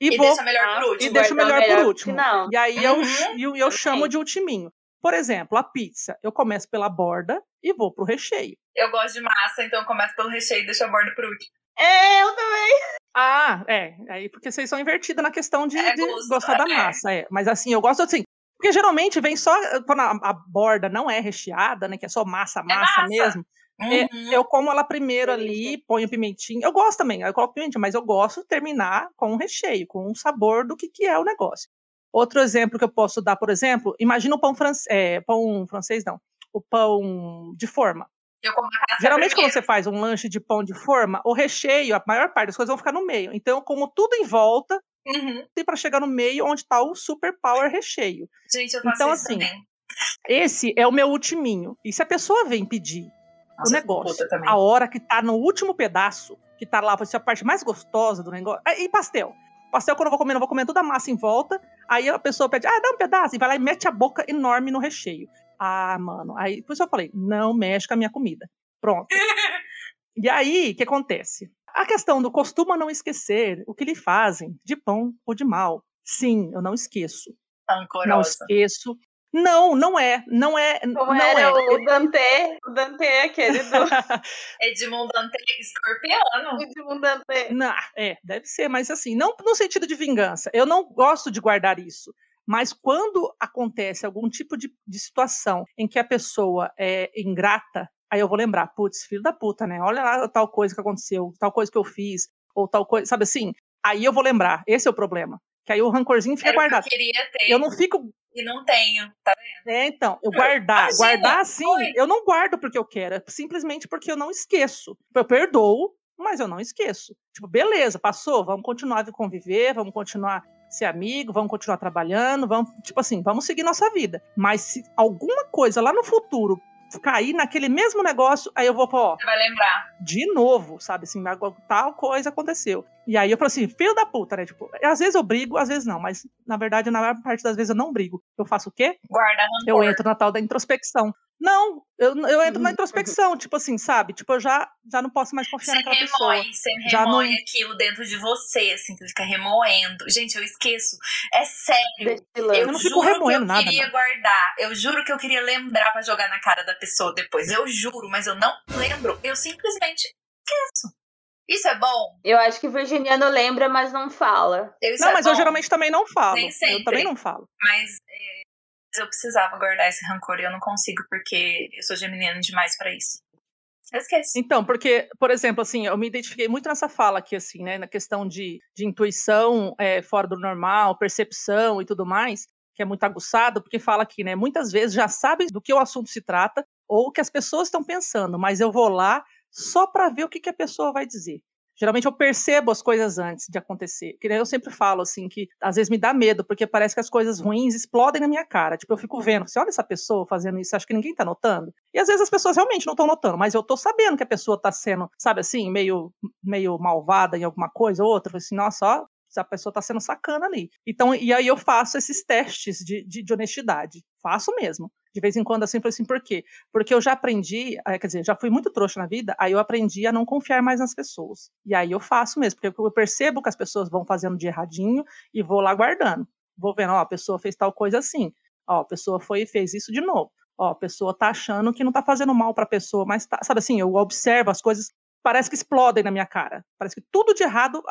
e, E vou, deixa melhor por e último. deixo guardar melhor por melhor pro último. final. E aí eu, Uhum, eu, eu chamo de ultiminho. Por exemplo, a pizza, eu começo pela borda e vou pro recheio. Eu gosto de massa, então eu começo pelo recheio e deixo a borda por último. É, eu também. Ah, é, aí porque vocês são invertidas na questão de, É de gosto, gostar da é. massa, é. Mas assim, eu gosto assim, porque geralmente vem só quando a, a borda não é recheada, né, que é só massa, massa, massa. mesmo. É, Uhum. Eu como ela primeiro ali, ponho pimentinha. Eu gosto também, eu coloco pimentinha, mas eu gosto de terminar com um recheio, com um sabor do que, que é o negócio. Outro exemplo que eu posso dar, por exemplo, imagina o pão francês, pão francês não, o pão de forma. Eu como a casca Geralmente quando primeiro. você faz um lanche de pão de forma, o recheio, a maior parte das coisas vão ficar no meio. Então eu como tudo em volta Uhum. e para chegar no meio onde tá o super power recheio. Gente, eu faço Então, assim, também. Esse é o meu ultiminho. E se a pessoa vem pedir Nossa, o negócio, a hora que tá no último pedaço, que tá lá, vai ser a parte mais gostosa do negócio. Ah, E pastel. Pastel, quando eu vou comer, eu vou comer toda a massa em volta. Aí a pessoa pede, ah, dá um pedaço. E vai lá e mete a boca enorme no recheio. Ah, mano. Aí, por isso eu falei, não mexe com a minha comida. Pronto. e aí, o que acontece? A questão do costuma não esquecer o que lhe fazem, de bom ou de mal. Sim, eu não esqueço. Não Rancorosa. esqueço. Não, não é. Não é. Como não era é. o Dante, o Dante é aquele do Edmundo Dante escorpiano. Edmundo Dante. Não, é, deve ser, mas assim, não no sentido de vingança. Eu não gosto de guardar isso. Mas quando acontece algum tipo de, de situação em que a pessoa é ingrata, aí eu vou lembrar, putz, filho da puta, né? Olha lá tal coisa que aconteceu, tal coisa que eu fiz, ou tal coisa, sabe assim? Aí eu vou lembrar, esse é o problema. Que aí o rancorzinho fica Era o que eu guardado. queria ter Eu não fico e não tenho, tá vendo? É, então, eu guardar, Imagina, guardar assim, foi. eu não guardo porque eu quero, é simplesmente porque eu não esqueço. Eu perdoo, mas eu não esqueço. Tipo, beleza, passou, vamos continuar a conviver, vamos continuar ser amigo, vamos continuar trabalhando, vamos, tipo assim, vamos seguir nossa vida. Mas se alguma coisa lá no futuro cair naquele mesmo negócio, aí eu vou, ó, Você vai lembrar. de novo, sabe? Assim, tal coisa aconteceu. E aí eu falo assim, filho da puta, né? Tipo, às vezes eu brigo, às vezes não, mas na verdade, na maior parte das vezes eu não brigo. Eu faço o quê? Guarda rancor. Eu entro na tal da introspecção. Não, eu, eu entro na Uhum. introspecção, tipo assim, sabe? Tipo, eu já, já não posso mais confiar Você naquela pessoa. remoe, você Já remoe não- aquilo dentro de você, assim, você fica remoendo. Gente, eu esqueço. É sério. Destilando. Eu, não fico juro que remoendo eu nada, queria não. guardar. Eu juro que eu queria lembrar pra jogar na cara da pessoa depois. Eu juro, mas eu não lembro. Eu simplesmente esqueço. Isso é bom? Eu acho que o virginiano lembra, mas não fala. Eu, isso Não, é mas bom, eu geralmente também não falo. Nem sempre. Eu também não falo. Mas é, eu precisava guardar esse rancor e eu não consigo porque eu sou geminiana demais pra isso. Eu esqueço. Então, porque, por exemplo, assim, eu me identifiquei muito nessa fala aqui, assim, né? Na questão de, de intuição é, fora do normal, percepção e tudo mais, que é muito aguçado, porque fala aqui, né? Muitas vezes já sabe do que o assunto se trata ou o que as pessoas estão pensando, mas eu vou lá só para ver o que, que a pessoa vai dizer. Geralmente eu percebo as coisas antes de acontecer. Que eu sempre falo assim que às vezes me dá medo, porque parece que as coisas ruins explodem na minha cara. Tipo, eu fico vendo, você olha essa pessoa fazendo isso, acho que ninguém tá notando. E às vezes as pessoas realmente não estão notando, mas eu tô sabendo que a pessoa tá sendo, sabe assim, meio meio malvada em alguma coisa ou outra. Eu falo assim, nossa, ó, a pessoa tá sendo sacana ali. Então, e aí eu faço esses testes de, de, de honestidade. Faço mesmo. De vez em quando, assim, falei assim, por quê? Porque eu já aprendi, eh, quer dizer, já fui muito trouxa na vida, aí eu aprendi a não confiar mais nas pessoas. E aí eu faço mesmo, porque eu percebo que as pessoas vão fazendo de erradinho e vou lá guardando. Vou vendo, ó, a pessoa fez tal coisa assim. Ó, a pessoa foi e fez isso de novo. Ó, a pessoa tá achando que não tá fazendo mal pra pessoa, mas tá, sabe assim, eu observo as coisas, parece que explodem na minha cara. Parece que tudo de errado,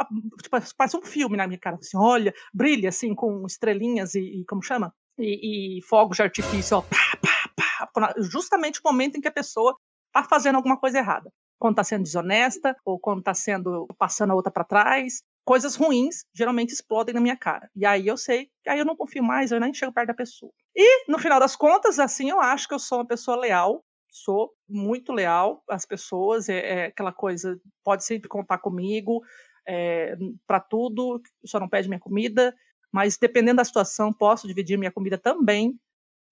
tipo, parece um filme na minha cara. Assim, olha, brilha assim, com estrelinhas e, e como chama? E, e fogos de artifício, ó, pá, pá, pá, justamente o momento em que a pessoa tá fazendo alguma coisa errada. Quando tá sendo desonesta, ou quando tá sendo, passando a outra pra trás. Coisas ruins geralmente explodem na minha cara. E aí eu sei, aí eu não confio mais, eu nem chego perto da pessoa. E, no final das contas, assim, eu acho que eu sou uma pessoa leal, sou muito leal às pessoas, é, é aquela coisa, pode sempre contar comigo é, para tudo, só não pede minha comida, mas dependendo da situação, posso dividir minha comida também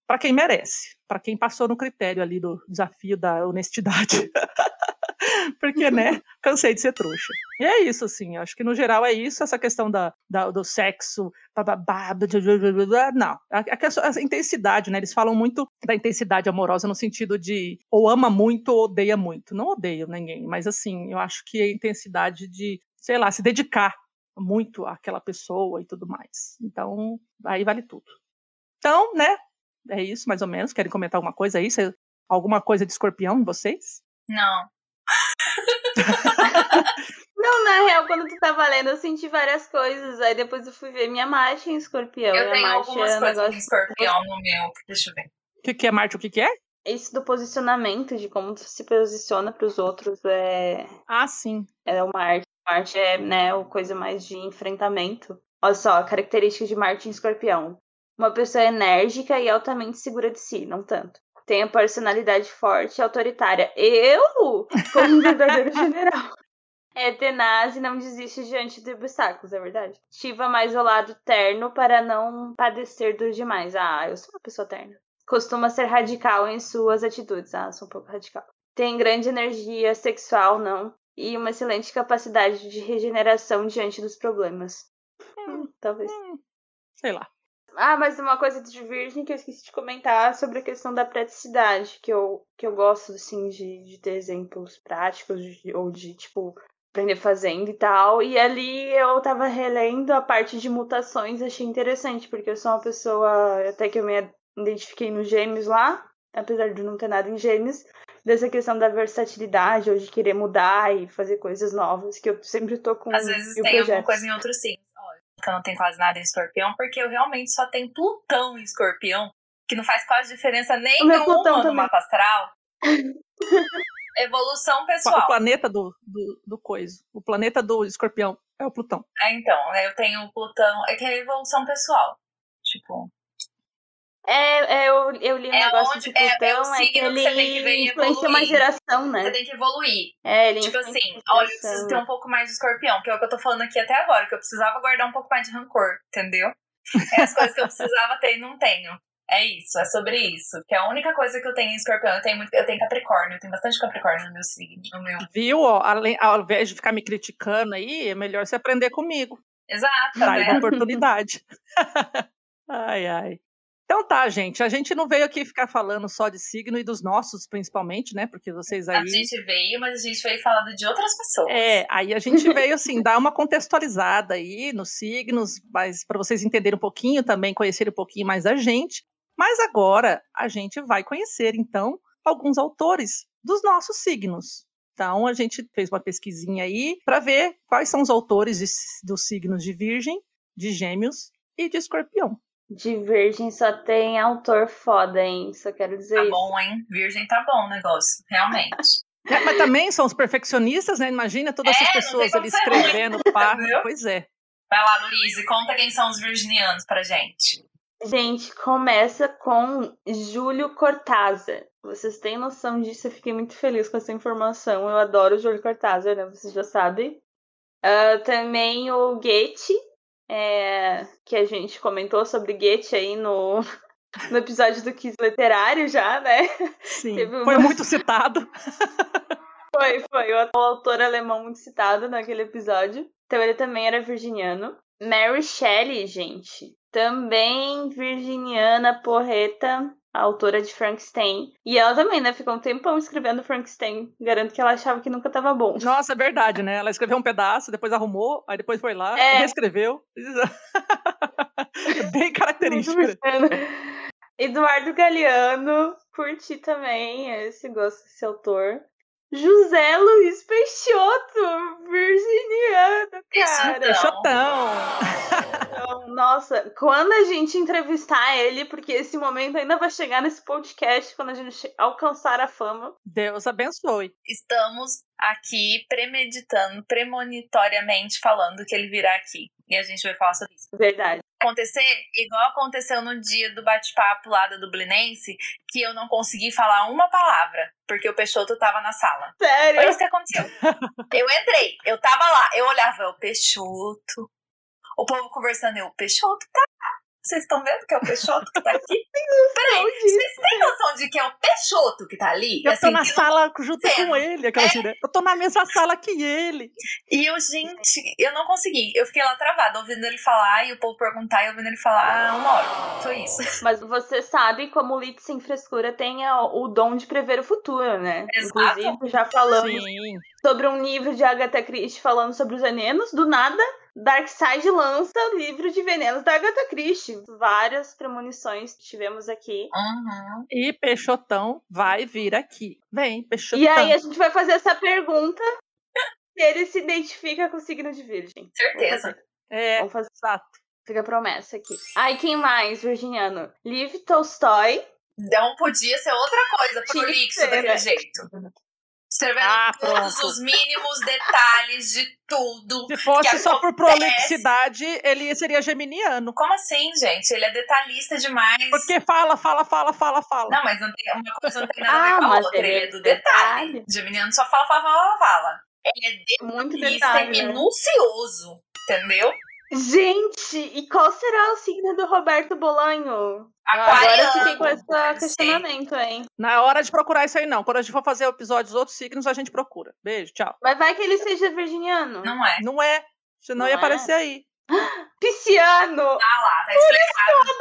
para quem merece, para quem passou no critério ali do desafio da honestidade. Porque, né, cansei de ser trouxa. E é isso, assim, acho que no geral é isso, essa questão da, da- do sexo, bababá, não. A, a a intensidade, né, eles falam muito da intensidade amorosa no sentido de ou ama muito ou odeia muito. Não odeio ninguém, mas assim, eu acho que a intensidade de, sei lá, se dedicar muito àquela pessoa e tudo mais. Então, aí vale tudo. Então, né, é isso, mais ou menos. Querem comentar alguma coisa aí? Cê- Alguma coisa de escorpião em vocês? Não. Não, na real, quando tu tava lendo, eu senti várias coisas. Aí depois eu fui ver minha marcha em escorpião. Eu tenho marcha algumas é coisas negócio- de escorpião no meu. Deixa eu ver. O que, que é Marte? O que, que é? Isso do posicionamento, de como tu se posiciona pros outros, é, Ah, sim. é o Marte. Marte é, né, o coisa mais de enfrentamento. Olha só, características de Marte em escorpião. Uma pessoa enérgica e altamente segura de si, não tanto. Tem a personalidade forte e autoritária. Eu? Como um verdadeiro general. É tenaz e não desiste diante de obstáculos, é verdade. Ativa mais o lado terno para não padecer dos demais. Ah, eu sou uma pessoa terna. Costuma ser radical em suas atitudes. Ah, sou um pouco radical. Tem grande energia sexual, não. E uma excelente capacidade de regeneração diante dos problemas. Hum, talvez. Hum, sei lá. Ah, mas uma coisa de Virgem que eu esqueci de comentar sobre a questão da praticidade, que eu, que eu gosto, assim, de, de ter exemplos práticos, de, ou de, tipo, aprender fazendo e tal. E ali eu tava relendo a parte de mutações, achei interessante, porque eu sou uma pessoa, até que eu me identifiquei nos gêmeos lá, apesar de não ter nada em gêmeos, dessa questão da versatilidade, ou de querer mudar e fazer coisas novas, que eu sempre tô com Às vezes tem alguma projetos. coisa em outro signo. Que eu não tenho quase nada em escorpião, porque eu realmente só tenho Plutão em escorpião, que não faz quase diferença nenhuma Plutão no também. mapa astral. Evolução O pessoal. planeta do, do, do coisa. O planeta do escorpião é o Plutão. É, então, eu tenho Plutão. É que é evolução pessoal. Tipo, É, é, eu, eu li um É negócio onde- de é- é o Plutão, é, que signo que ele você tem que ver e influencia uma evoluir. geração, você né? tem que evoluir. É, ele Tipo assim, olha, eu preciso ter um pouco mais de escorpião, que é o que eu tô falando aqui até agora, que eu precisava guardar um pouco mais de rancor, entendeu? É as coisas que eu precisava ter e não tenho. É isso, é sobre isso. Que é a única coisa que eu tenho em escorpião. Eu tenho, muito, eu tenho Capricórnio, eu tenho bastante Capricórnio no meu signo. No meu... Viu? Ó, além, ao invés de ficar me criticando aí, é melhor você aprender comigo. Exato, tá Tá aí uma oportunidade. ai, ai. Então tá, gente. A gente não veio aqui ficar falando só de signo e dos nossos, principalmente, né? Porque vocês aí. A gente veio, mas a gente veio falando de outras pessoas. É, aí a gente veio assim dar uma contextualizada aí nos signos, mas para vocês entenderem um pouquinho também, conhecerem um pouquinho mais a gente. Mas agora a gente vai conhecer então alguns autores dos nossos signos. Então a gente fez uma pesquisinha aí para ver quais são os autores de- dos signos de Virgem, de Gêmeos e de Escorpião. De Virgem só tem autor foda, hein? Só quero dizer Tá isso. bom, hein? Virgem tá bom o negócio, realmente. É, mas também são os perfeccionistas, né? Imagina todas essas É, pessoas ali escrevendo, pá. Pois é. Vai lá, Luiz, e conta quem são os virginianos pra gente. Gente, começa com Júlio Cortázar. Vocês têm noção disso? Eu fiquei muito feliz com essa informação. Eu adoro o Júlio Cortázar, né? Vocês já sabem. Ah, também o Goethe, é, que a gente comentou sobre Goethe aí no, no episódio do Quiz Literário já, né? Sim. Teve uma- Foi muito citado. Foi, foi. O autor alemão muito citado naquele episódio. Então ele também era virginiano. Mary Shelley, gente. Também virginiana, porreta, autora de Frankenstein. E ela também, né? Ficou um tempão escrevendo Frankenstein. Garanto que ela achava que nunca tava bom. Nossa, é verdade, né? Ela escreveu um pedaço, depois arrumou, aí depois foi lá, É. reescreveu. Bem característica. Eduardo Galeano, curti também esse gosto desse autor. José Luiz Peixoto, virginiano, cara. Peixotão. Então, nossa, quando a gente entrevistar ele, porque esse momento ainda vai chegar nesse podcast, quando a gente alcançar a fama. Deus abençoe. Estamos aqui premeditando, premonitoriamente falando que ele virá aqui. E a gente vai falar sobre isso. Verdade. Acontecer igual aconteceu no dia do bate-papo lá da Dublinense, que eu não consegui falar uma palavra, porque o Peixoto tava na sala. Foi Sério. isso que aconteceu. Eu entrei, eu tava lá, eu olhava, é o Peixoto. O povo conversando, eu, o Peixoto tá. Vocês estão vendo que é o Peixoto que tá aqui? Peraí, vocês têm noção de que é o Peixoto que tá ali? Eu tô Assim, na que não- sala junto É. com ele, aquela né? Eu tô na mesma sala que ele. E eu, gente, eu não consegui. Eu fiquei lá travada, ouvindo ele falar e o povo perguntar e ouvindo ele falar uma hora. Foi isso. Mas você sabe como o Lit Sem Frescura tem o dom de prever o futuro, né? Exato. Inclusive, já falamos Sim. sobre um livro de Agatha Christie falando sobre os venenos, do nada, Darkseid lança o livro de venenos da Agatha Christie. Várias premonições que tivemos aqui. Uhum. E Peixotão vai vir aqui. Vem, Peixotão. E aí a gente vai fazer essa pergunta se ele se identifica com o signo de virgem. Certeza. É, Vamos fazer. exato. Fica a promessa aqui. Ai, quem mais, virginiano? Liv Tolstói. Não podia ser outra coisa ser, daquele né? jeito. Escrevendo Ah, todos pronto. os mínimos detalhes de tudo. Se fosse só por prolixidade, ele seria geminiano. Como assim, gente? Ele é detalhista demais. Porque fala, fala, fala, fala, fala. Não, mas não tem, uma coisa não tem nada a Ah, ver com a outra. ele é é do detalhe. detalhe. Geminiano só fala, fala, fala, fala. Ele é Muito detalhista, é detalhe. né? minucioso, entendeu? Gente, e qual será o signo do Roberto Bolanho? Agora Aquariano. eu fiquei com esse questionamento, hein? Não é hora de procurar isso aí, não. Quando a gente for fazer episódios dos outros signos, a gente procura. Beijo, tchau. Mas vai que ele seja virginiano. Não é. Não é. Senão Não ia é? aparecer aí. Pisciano! Tá lá, tá explicado.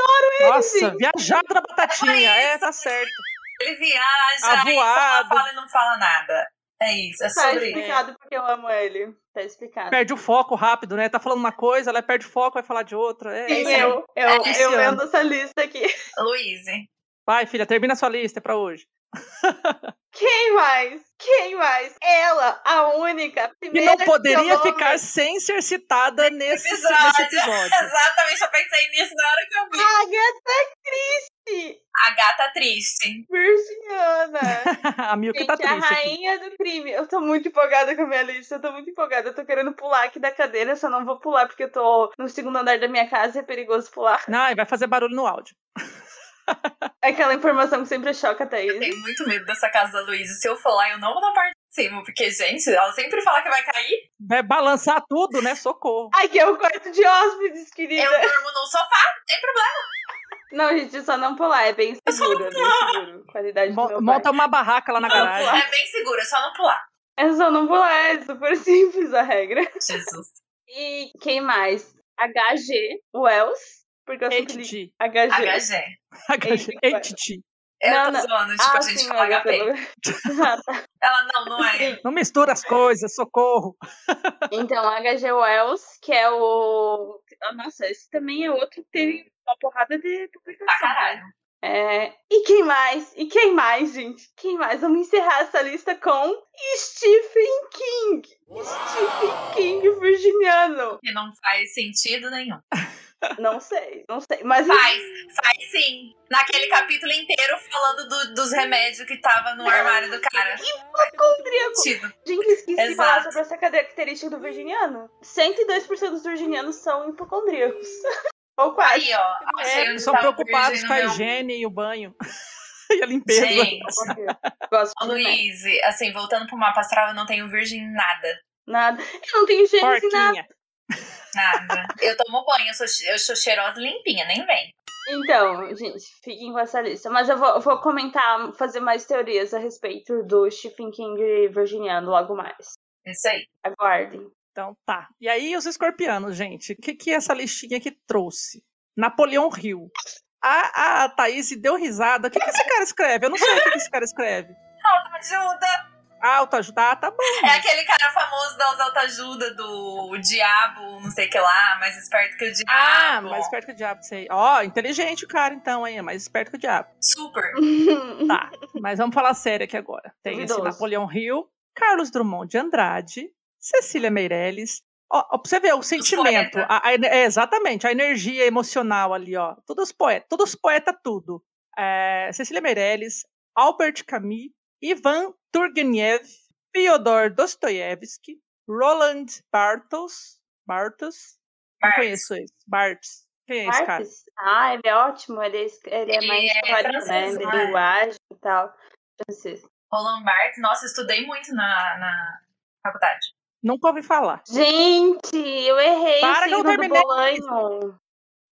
Nossa, gente. viajado na batatinha. É É, isso. tá certo. Ele viaja, Avoado. fala, fala e não fala nada. É isso, é Tá sobre isso. explicado porque eu amo ele. Tá explicado. Perde o foco rápido, né? Tá falando uma coisa, ela perde o foco, vai falar de outra. É, Sim, eu, eu, É eu lendo essa lista aqui. Luíse. Vai, filha, termina a sua lista é pra hoje. Quem mais? Quem mais? Ela, a única, a Que primeira não que poderia ficar sem ser citada nesse, Episódio. nesse episódio. Exatamente, eu pensei nisso na hora que eu vi. Agatha Christie, A gata triste. virginiana. a Milka Gente, tá a triste aqui. rainha do crime. Eu tô muito empolgada com a minha lista. Eu tô muito empolgada. Eu tô querendo pular aqui da cadeira. Só não vou pular porque eu tô no segundo andar da minha casa e é perigoso pular. Não, e vai fazer barulho no áudio. É aquela informação que sempre choca a Thaís. Tenho muito medo dessa casa da Luísa. Se eu for lá, eu não vou na parte de cima. Porque, gente, ela sempre fala que vai cair. Vai balançar tudo, né? Socorro. Aqui é o quarto de hóspedes, querida. Eu durmo no sofá, não tem problema. Não, gente, só não pular. É bem seguro, é bem seguro. Qualidade do Mo- meu Monta uma barraca lá na garagem. É bem seguro, é só não pular. É só não pular. É super simples a regra. Jesus. E quem mais? HG Wells. Porque eu sempre. HG. HG. HT. Eu Não, tô não. zoando, tipo, Ah, a gente sim, fala. HP. Ah, tá. Ela, não, não é. Não mistura as coisas, socorro. Então, HG Wells, que é o. Ah, Nossa, esse também é outro que teve uma porrada de publicação. Pra caralho. É... E quem mais? E quem mais, gente? Quem mais? Vamos encerrar essa lista com Stephen King. Stephen King virginiano. Que não faz sentido nenhum. Não sei, não sei. Mas Faz, faz sim. Naquele capítulo inteiro falando do- dos remédios que tava no armário do cara. hipocondríaco. Gente, esqueci de falar Exato. sobre essa característica do virginiano. 102% dos virginianos são hipocondríacos. Ou quase. Aí, ó. É, são o preocupados com a meu- higiene e o banho. e a limpeza. Gente, Gosto. Luiz, assim, voltando pro mapa astral, eu não tenho virgem em nada. Nada. Eu não tenho em nada. Nada. Eu tomo banho, eu sou, eu sou cheirosa e limpinha, nem vem. Então, gente, fiquem com essa lista. Mas eu vou, eu vou comentar, fazer mais teorias a respeito do Stephen King virginiano logo mais. Isso aí. Aguardem. Então tá. E aí os escorpianos, gente. O que, que essa listinha aqui trouxe? Napoleão Hill. A, a Thaís deu risada. O que, que esse cara escreve? Eu não sei o que, que esse cara escreve. Ajuda! Autoajuda. Ah, tá bom. É aquele cara famoso das autoajuda do diabo, não sei o que lá, mais esperto que o diabo. Ah, mais esperto que o diabo, sei. Ó, inteligente o cara, então, hein? É mais esperto que o diabo. Super. Tá, mas vamos falar sério aqui agora. Tem esse Duvidoso. Napoleão Hill, Carlos Drummond de Andrade, Cecília Meirelles. Ó, ó, pra você ver o sentimento. a- a é, exatamente, a energia emocional ali, ó. Todos poetas, todos poeta tudo. É, Cecília Meirelles, Albert Camus, Ivan Turgenev, Fyodor Dostoiévski, Roland Bartels. Bartels? Não Barthes. conheço esse. Barthes. Quem é esse cara? Ah, ele é ótimo. Ele é, ele é mais é histórico, né? francês, De não é? linguagem e tal. Francês. Roland Barthes, nossa, estudei muito na, na faculdade. Nunca ouvi falar. Gente, eu errei Para o que eu signo do Bolanho.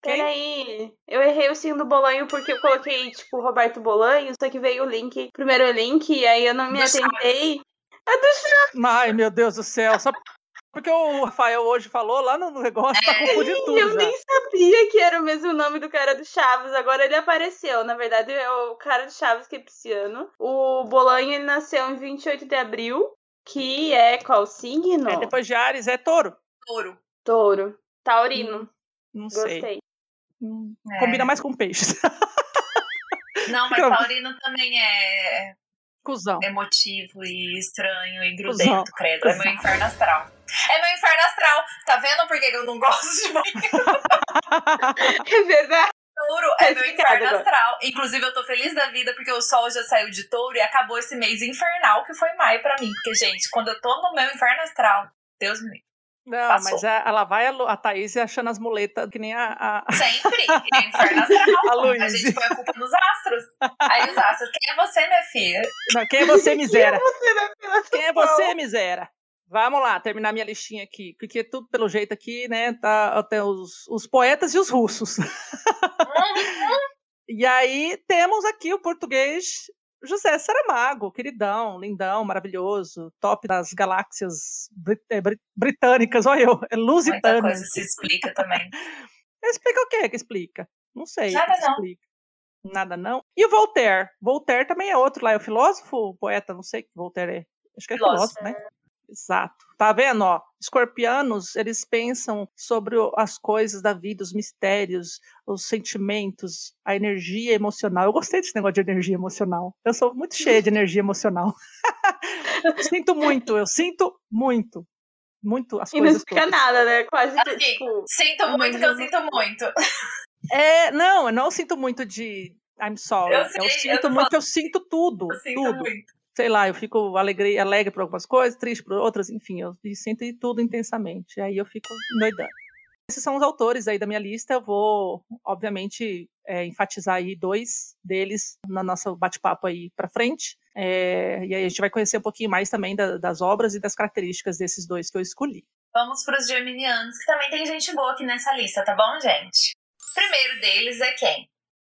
Quem? Peraí. Eu errei o signo do Bolanho porque eu coloquei, tipo, Roberto Bolanho, só que veio o link, primeiro o link, e aí eu não me Do atentei. É do Chaves. Ai, meu Deus do céu. Só porque o Rafael hoje falou lá no negócio, tá confundindo tudo Eu já. nem sabia que era o mesmo nome do cara do Chaves. Agora ele apareceu. Na verdade, é o cara do Chaves que é pisciano. O Bolanho, ele nasceu em 28 de abril, que é qual signo? É, depois de Ares é touro? Touro. Touro. Taurino. Não sei. Gostei. Hum, É. Combina mais com peixes. Não, mas Taurino também é Cusão. emotivo e estranho e Cusão. grudento, credo. É meu inferno astral. É meu inferno astral. Tá vendo por que eu não gosto de banho? É verdade. Touro Tá é meu inferno agora. astral. Inclusive, eu tô feliz da vida porque o sol já saiu de touro e acabou esse mês infernal que foi maio pra mim. Porque, gente, quando eu tô no meu inferno astral, Deus me livre. Não, Passou. mas a- ela vai, a, a Thaís, achando as muletas, que nem a. a- Sempre é inferno astral. A A, gente põe a culpa nos astros. Aí os astros, quem é você, minha filha? Não, quem é você, miséria? Você vai pela Quem é você, miséria? Vamos lá, terminar minha listinha aqui, porque tudo pelo jeito aqui, né, tá até os, os poetas e os russos. e aí temos aqui o português José Saramago, queridão, lindão, maravilhoso, top das galáxias brit é, brit britânicas, olha eu, é lusitana. Muita coisa se explica também. explica o que que explica? Não sei. Nada não. Explica. Nada não. E o Voltaire? Voltaire também é outro lá, é o filósofo, poeta, não sei que Voltaire é. Acho que é filósofo, filósofo né? Exato. Tá vendo, ó? Escorpianos, eles pensam sobre as coisas da vida, os mistérios, os sentimentos, a energia emocional. Eu gostei desse negócio de energia emocional. Eu sou muito cheia de energia emocional. sinto muito, eu sinto muito. Muito as e coisas. não explica nada, né? Quase que, Assim, tipo. sinto muito que eu sinto muito. É, não, eu não sinto muito de I'm sorry. Eu sei, eu sinto tô muito, falando- eu sinto tudo. Eu sinto tudo. muito. Sei lá, eu fico alegre, alegre por algumas coisas, triste por outras, enfim, eu sinto tudo intensamente. Aí eu fico doidando. Esses são os autores aí da minha lista. Eu vou, obviamente, é, enfatizar aí dois deles no nosso bate-papo aí para frente. É, e aí a gente vai conhecer um pouquinho mais também da- das obras e das características desses dois que eu escolhi. Vamos pros geminianos, que também tem gente boa aqui nessa lista, tá bom, gente? O primeiro deles é quem?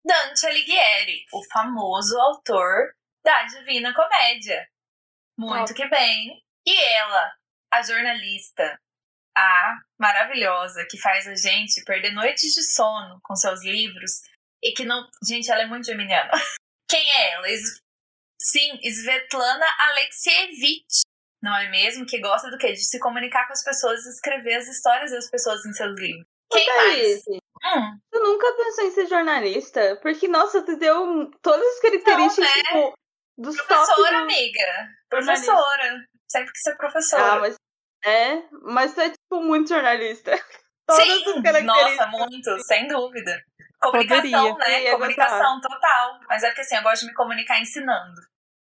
Dante Alighieri, o famoso autor da Divina Comédia. Muito que bem. E ela, a jornalista, a maravilhosa, que faz a gente perder noites de sono com seus livros e que não. Gente, ela é muito geminiana. Quem é ela? Es- Sim, Svetlana Alexievich. Não é mesmo? Que gosta do quê? De se comunicar com as pessoas e escrever as histórias das pessoas em seus livros. Quem mais? Hum, tu nunca pensou em ser jornalista? Porque, nossa, tu deu todas as características, Não, né? tipo, dos professora, tópicos. amiga. Professora. Sempre que ser professora. Ah, mas. É, mas tu é, tipo, muito jornalista. Todas Sim, nossa, muito, sem dúvida. Comunicação, Poderia. né? Comunicação total. Mas é porque assim, eu gosto de me comunicar ensinando.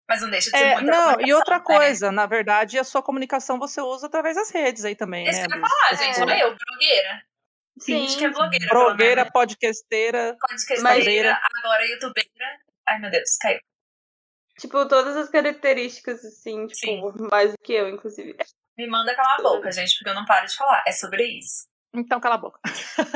Mas não deixa de ser É, muita não, e outra né? coisa, na verdade, a sua comunicação você usa através das redes aí também, Isso né? que eu ia falar, gente. É. Olha eu, blogueira. Finge Sim. que é blogueira. Blogueira, podcasteira. Podcasteira, agora youtubeira. Ai, meu Deus, caiu. Tipo, todas as características, assim, tipo, mais do que eu, inclusive. Me manda calar a boca, gente, porque eu não paro de falar. É sobre isso. Então, cala a boca.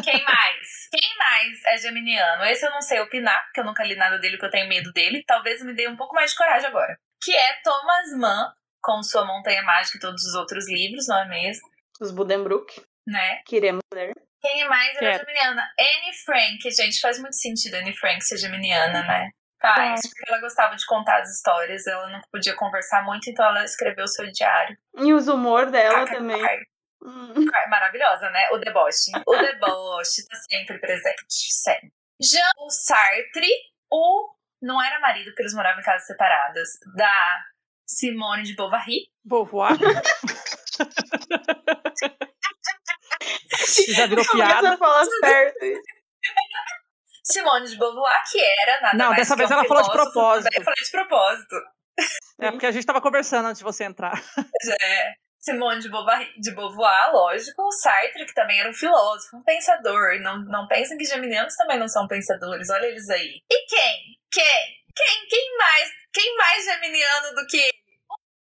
Quem mais? Quem mais é geminiano? Esse eu não sei opinar, porque eu nunca li nada dele, que eu tenho medo dele. Talvez me dê um pouco mais de coragem agora. Que é Thomas Mann, com sua Montanha Mágica e todos os outros livros, não é mesmo? Os Buddenbrook, Né? que iremos ler. Quem mais era Quero. geminiana? Anne Frank, gente, faz muito sentido Anne Frank ser geminiana, né? Faz, porque ela gostava de contar as histórias, ela não podia conversar muito, então ela escreveu o seu diário. E os humor dela Caca, também. Hum. Maravilhosa, né? O deboche. O deboche tá sempre presente, sempre. Jean o Sartre, o. Não era marido, porque eles moravam em casas separadas, da Simone de Bovary. Vou voar. Já virou Começa piada. a falar certo. Simone de Beauvoir, que era nada Não, mais dessa que vez um ela falou de filósofo propósito. Eu falei de propósito. É porque a gente tava conversando antes de você entrar. É, Simone de Beauvoir, de Beauvoir, lógico. O Sartre, que também era um filósofo, um pensador. Não, não pensem que geminianos também não são pensadores. Olha eles aí. E quem? Quem? Quem? Quem mais? Quem mais geminiano do que ele?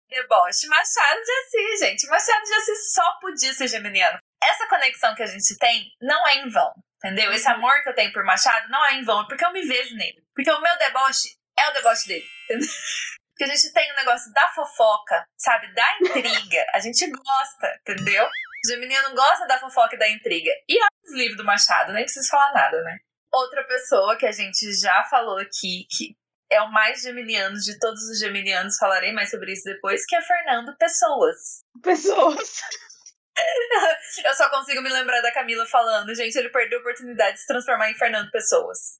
Deboche. Machado de Assis, gente. Machado de Assis só podia ser geminiano. Essa conexão que a gente tem não é em vão. Entendeu? Esse amor que eu tenho por Machado não é em vão, é porque eu me vejo nele. Porque o meu deboche é o deboche dele. Entendeu? Porque a gente tem o negócio da fofoca, sabe? Da intriga. A gente gosta, entendeu? O Geminiano gosta da fofoca e da intriga. E olha os livros do Machado, nem preciso falar nada, né? Outra pessoa que a gente já falou aqui, que é o mais geminiano de todos os geminianos, falarei mais sobre isso depois, que é Fernando Pessoas. Pessoas. Eu só consigo me lembrar da Camila falando, gente, ele perdeu a oportunidade de se transformar em Fernando Pessoas.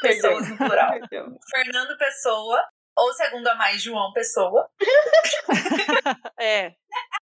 Pessoas no plural. Perdeu. Fernando Pessoa, ou segundo a mais, João Pessoa. É.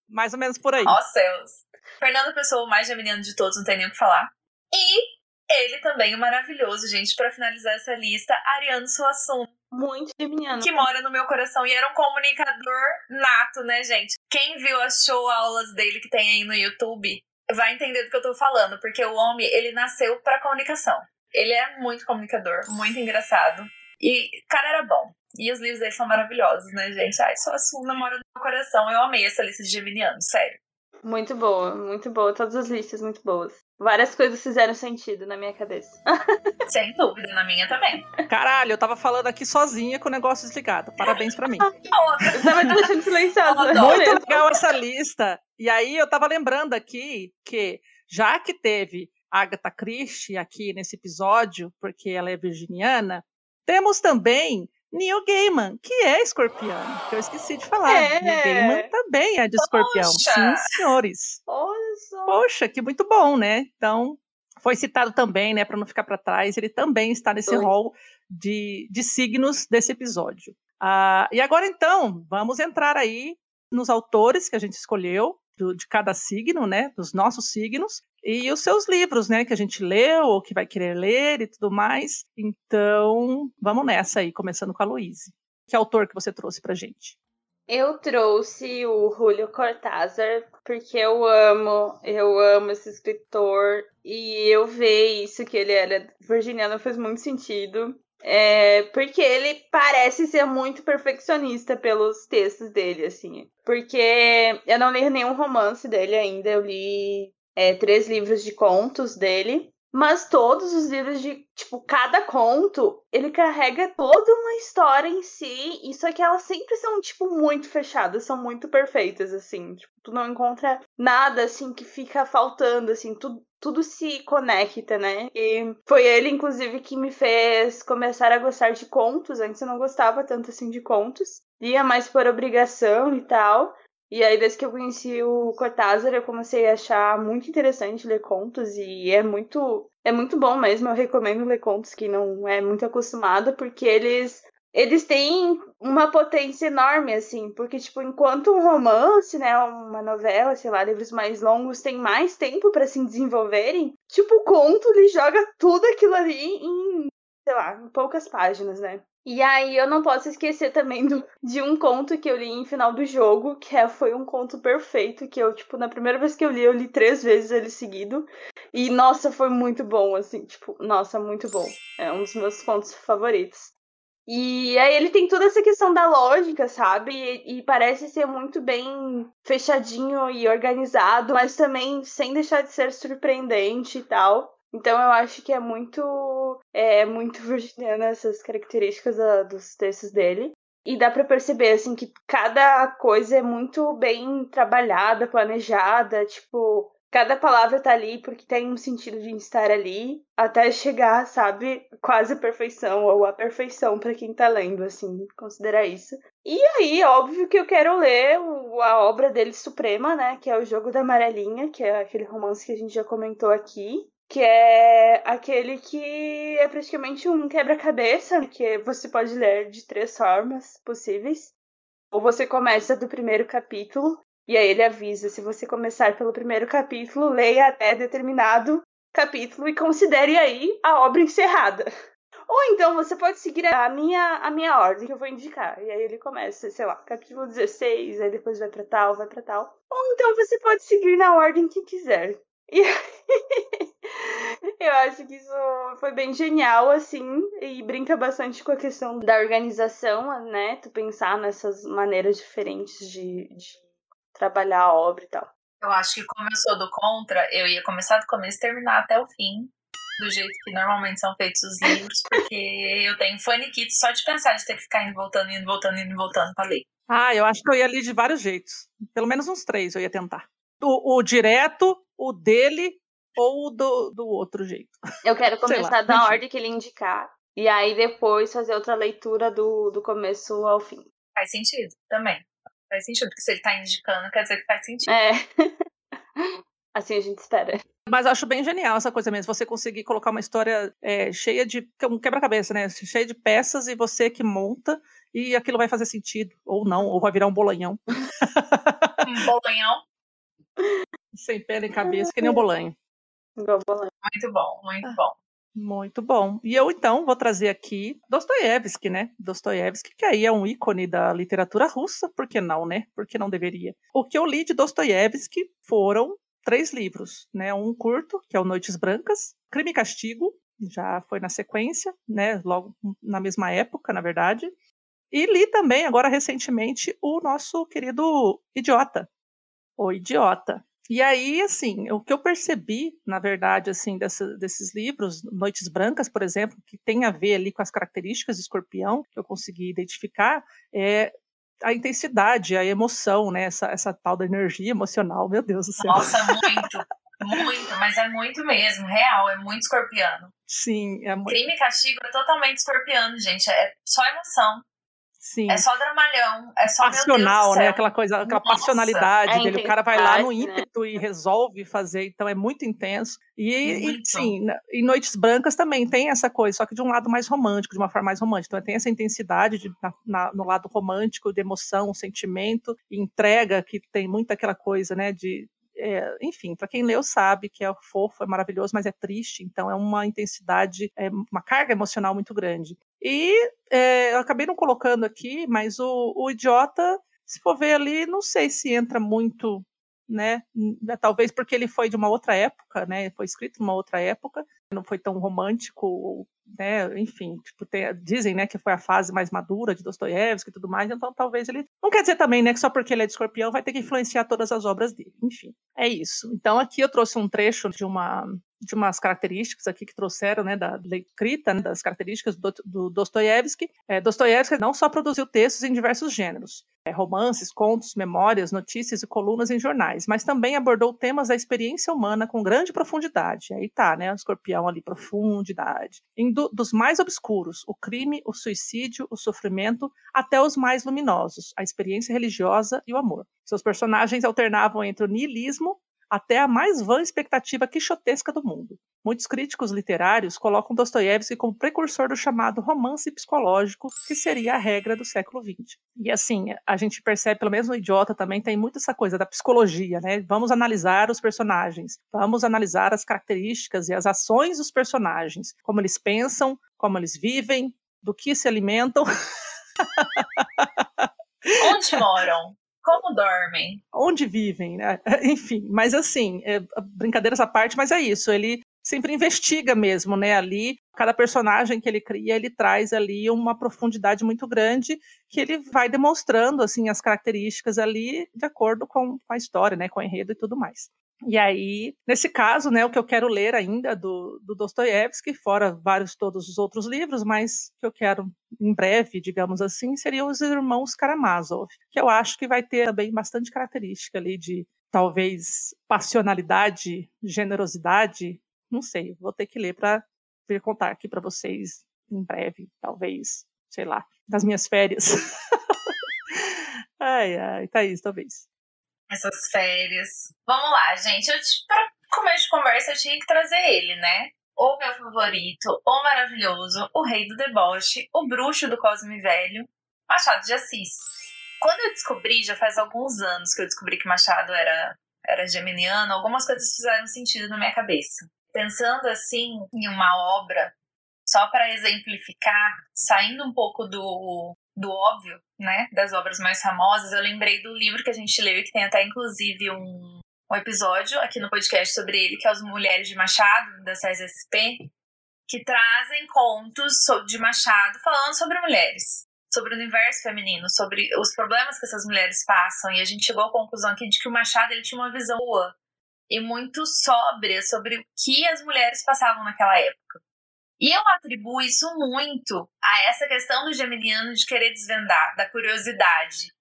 Mais ou menos por aí. Ó céus. Fernando Pessoa, o mais geminiano de todos, não tem nem o que falar. E ele também, o maravilhoso, gente, pra finalizar essa lista, Ariano Suassuna, Muito geminiano. que mora no meu coração e era um comunicador nato, né, gente? Quem viu as show aulas dele que tem aí no YouTube vai entender do que eu tô falando, porque o homem, ele nasceu pra comunicação. Ele é muito comunicador, muito engraçado. E, cara, era bom. E os livros dele são maravilhosos, né, gente? Ai, só namoro do meu coração. Eu amei essa lista de geminianos, sério. Muito boa, muito boa. Todas as listas muito boas. Várias coisas fizeram sentido na minha cabeça. Sem dúvida, na minha também. Caralho, eu tava falando aqui sozinha com o negócio desligado. Parabéns pra mim. eu tava te deixando silenciosa. Muito legal essa lista. E aí eu tava lembrando aqui que, já que teve Agatha Christie aqui nesse episódio, porque ela é virginiana, temos também Neil Gaiman, que é escorpião, que eu esqueci de falar. É. Neil Gaiman também é de escorpião. Sim, senhores. Poxa. Poxa, que muito bom, né? Então, foi citado também, né, para não ficar para trás, ele também está nesse rol de, de signos desse episódio. Ah, e agora, então, vamos entrar aí nos autores que a gente escolheu, do, de cada signo, né, dos nossos signos, e os seus livros, né, que a gente leu ou que vai querer ler e tudo mais. Então, vamos nessa aí, começando com a Luíse. Que autor que você trouxe pra gente? Eu trouxe o Julio Cortázar porque eu amo, eu amo esse escritor e eu ver isso que ele era virginiano fez muito sentido. É, porque ele parece ser muito perfeccionista pelos textos dele, assim. Porque eu não li nenhum romance dele ainda, eu li é, três livros de contos dele. Mas todos os livros de, tipo, cada conto, ele carrega toda uma história em si. E só que elas sempre são, tipo, muito fechadas, são muito perfeitas, assim. Tipo, tu não encontra nada, assim, que fica faltando, assim. Tudo, tudo se conecta, né? E foi ele, inclusive, que me fez começar a gostar de contos. Antes eu não gostava tanto, assim, de contos. Lia mais por obrigação e tal. E aí, desde que eu conheci o Cortázar, eu comecei a achar muito interessante ler contos e é muito é muito bom mesmo. Eu recomendo ler contos que não é muito acostumado, porque eles eles têm uma potência enorme, assim, porque, tipo, enquanto um romance, né, uma novela, sei lá, livros mais longos, tem mais tempo para se desenvolverem, tipo, o conto, ele joga tudo aquilo ali em, sei lá, em poucas páginas, né? E aí eu não posso esquecer também do, de um conto que eu li em final do jogo, que é, foi um conto perfeito, que eu, tipo, na primeira vez que eu li, eu li três vezes ele seguido. E, nossa, foi muito bom, assim, tipo, nossa, muito bom. É um dos meus contos favoritos. E aí ele tem toda essa questão da lógica, sabe? E, e, parece ser muito bem fechadinho e organizado, mas também sem deixar de ser surpreendente e tal. Então eu acho que é muito é muito virginiana essas características da, dos textos dele. E dá para perceber assim que cada coisa é muito bem trabalhada, planejada, tipo, cada palavra tá ali porque tem um sentido de estar ali, até chegar, sabe, quase a perfeição ou a perfeição para quem tá lendo, assim, considerar isso. E aí, óbvio que eu quero ler a obra dele suprema, né, que é o Jogo da Amarelinha, que é aquele romance que a gente já comentou aqui que é aquele que é praticamente um quebra-cabeça, que você pode ler de três formas possíveis. Ou você começa do primeiro capítulo, e aí ele avisa: se você começar pelo primeiro capítulo, leia até determinado capítulo e considere aí a obra encerrada. Ou então você pode seguir a minha, a minha ordem que eu vou indicar. E aí ele começa, sei lá, capítulo 16, aí depois vai pra tal, vai pra tal. Ou então você pode seguir na ordem que quiser. E eu acho que isso foi bem genial, assim, e brinca bastante com a questão da organização, né? Tu pensar nessas maneiras diferentes de, de trabalhar a obra e tal. Eu acho que como eu sou do contra, eu ia começar do começo e terminar até o fim, do jeito que normalmente são feitos os livros, porque eu tenho faniquito só de pensar de ter que ficar indo voltando, indo voltando, indo voltando pra ler. Ah, eu acho que eu ia ler de vários jeitos. Pelo menos uns três eu ia tentar. O, o direto, o dele ou do, do outro jeito. Eu quero começar da ordem que ele indicar. E aí depois fazer outra leitura do, do começo ao fim. Faz sentido também. Faz sentido, porque se ele tá indicando, quer dizer que faz sentido. É. assim a gente espera. Mas eu acho bem genial essa coisa mesmo, você conseguir colocar uma história é, cheia de. um quebra-cabeça, né? Cheia de peças e você que monta e aquilo vai fazer sentido. Ou não, ou vai virar um bolanhão. Um bolanhão? Sem pé nem cabeça, que nem um bolanho. Igual bolanho. Muito bom, muito ah, bom. Muito bom. E eu, então, vou trazer aqui Dostoiévski, né? Dostoiévski, que aí é um ícone da literatura russa, por que não, né? Por que não deveria? O que eu li de Dostoiévski foram três livros, né? Um curto, que é o Noites Brancas, Crime e Castigo, já foi na sequência, né? Logo na mesma época, na verdade. E li também, agora recentemente, o nosso querido Idiota. O Idiota. E aí, assim, o que eu percebi, na verdade, assim, dessa, desses livros, Noites Brancas, por exemplo, que tem a ver ali com as características do escorpião, que eu consegui identificar, é a intensidade, a emoção, né? Essa, essa tal da energia emocional, meu Deus do céu. Nossa, muito. Muito, mas é muito mesmo, real, é muito escorpiano. Sim, é muito. Crime e castigo é totalmente escorpiano, gente. É só emoção. Sim. É só dramalhão, é só passional, né? Aquela coisa, aquela Nossa, passionalidade a dele. O cara vai lá no né? ímpeto e resolve fazer, então é muito intenso. E, e Muito. sim, na- em Noites Brancas também tem essa coisa, só que de um lado mais romântico, de uma forma mais romântica. Então tem essa intensidade de- na- na- no lado romântico, de emoção, sentimento, e entrega, que tem muito aquela coisa, né? De é, enfim, para quem leu sabe que é fofo, é maravilhoso, mas é triste, então é uma intensidade, é uma carga emocional muito grande. E é, eu acabei não colocando aqui, mas o, o idiota, se for ver ali, não sei se entra muito, né? Talvez porque ele foi de uma outra época, né? Foi escrito numa outra época, não foi tão romântico, né? Enfim, tipo, tem- dizem, né, que foi a fase mais madura de Dostoiévski e tudo mais, então talvez ele. Não quer dizer também, né, que só porque ele é de escorpião vai ter que influenciar todas as obras dele. Enfim, é isso. Então aqui eu trouxe um trecho de uma de umas características aqui que trouxeram, né, da, escrita, né, das características do, do Dostoiévski. É, Dostoiévski não só produziu textos em diversos gêneros, é, romances, contos, memórias, notícias e colunas em jornais, mas também abordou temas da experiência humana com grande profundidade. Aí tá, né, o escorpião ali, profundidade. Em do- dos mais obscuros, o crime, o suicídio, o sofrimento, até os mais luminosos, a experiência religiosa e o amor. Seus personagens alternavam entre o niilismo até a mais vã expectativa quixotesca do mundo. Muitos críticos literários colocam Dostoiévski como precursor do chamado romance psicológico, que seria a regra do século XX. E assim, a gente percebe, pelo menos no Idiota também, tem muito essa coisa da psicologia, né? Vamos analisar os personagens, vamos analisar as características e as ações dos personagens, como eles pensam, como eles vivem, do que se alimentam, Onde moram? Como dormem? onde vivem, né? Enfim, mas assim, é, brincadeiras à parte, mas é isso, ele sempre investiga mesmo, né, ali, cada personagem que ele cria, ele traz ali uma profundidade muito grande que ele vai demonstrando, assim, as características ali de acordo com a história, né, com o enredo e tudo mais. E aí, nesse caso, né, o que eu quero ler ainda do, do Dostoiévski, fora vários todos os outros livros, mas que eu quero em breve, digamos assim, seriam os irmãos Karamazov, que eu acho que vai ter também bastante característica ali de talvez passionalidade, generosidade, não sei, vou ter que ler para vir contar aqui para vocês em breve, talvez, sei lá, nas minhas férias. ai, ai, Thaís, talvez. Essas férias. Vamos lá, gente. Eu, te- pra começo de conversa, eu tinha que trazer ele, né? O meu favorito, o maravilhoso, o rei do deboche, o bruxo do Cosme Velho, Machado de Assis. Quando eu descobri, já faz alguns anos que eu descobri que Machado era, era geminiano, algumas coisas fizeram sentido na minha cabeça. Pensando assim em uma obra, só para exemplificar, saindo um pouco do, do óbvio, né, das obras mais famosas, eu lembrei do livro que a gente leu e que tem até inclusive um, um episódio aqui no podcast sobre ele, que é As Mulheres de Machado, da CESSP, que trazem contos de Machado falando sobre mulheres, sobre o universo feminino, sobre os problemas que essas mulheres passam, e a gente chegou à conclusão aqui de que o Machado ele tinha uma visão boa e muito sóbria sobre o que as mulheres passavam naquela época. E eu atribuo isso muito a essa questão do geminiano de querer desvendar, da curiosidade,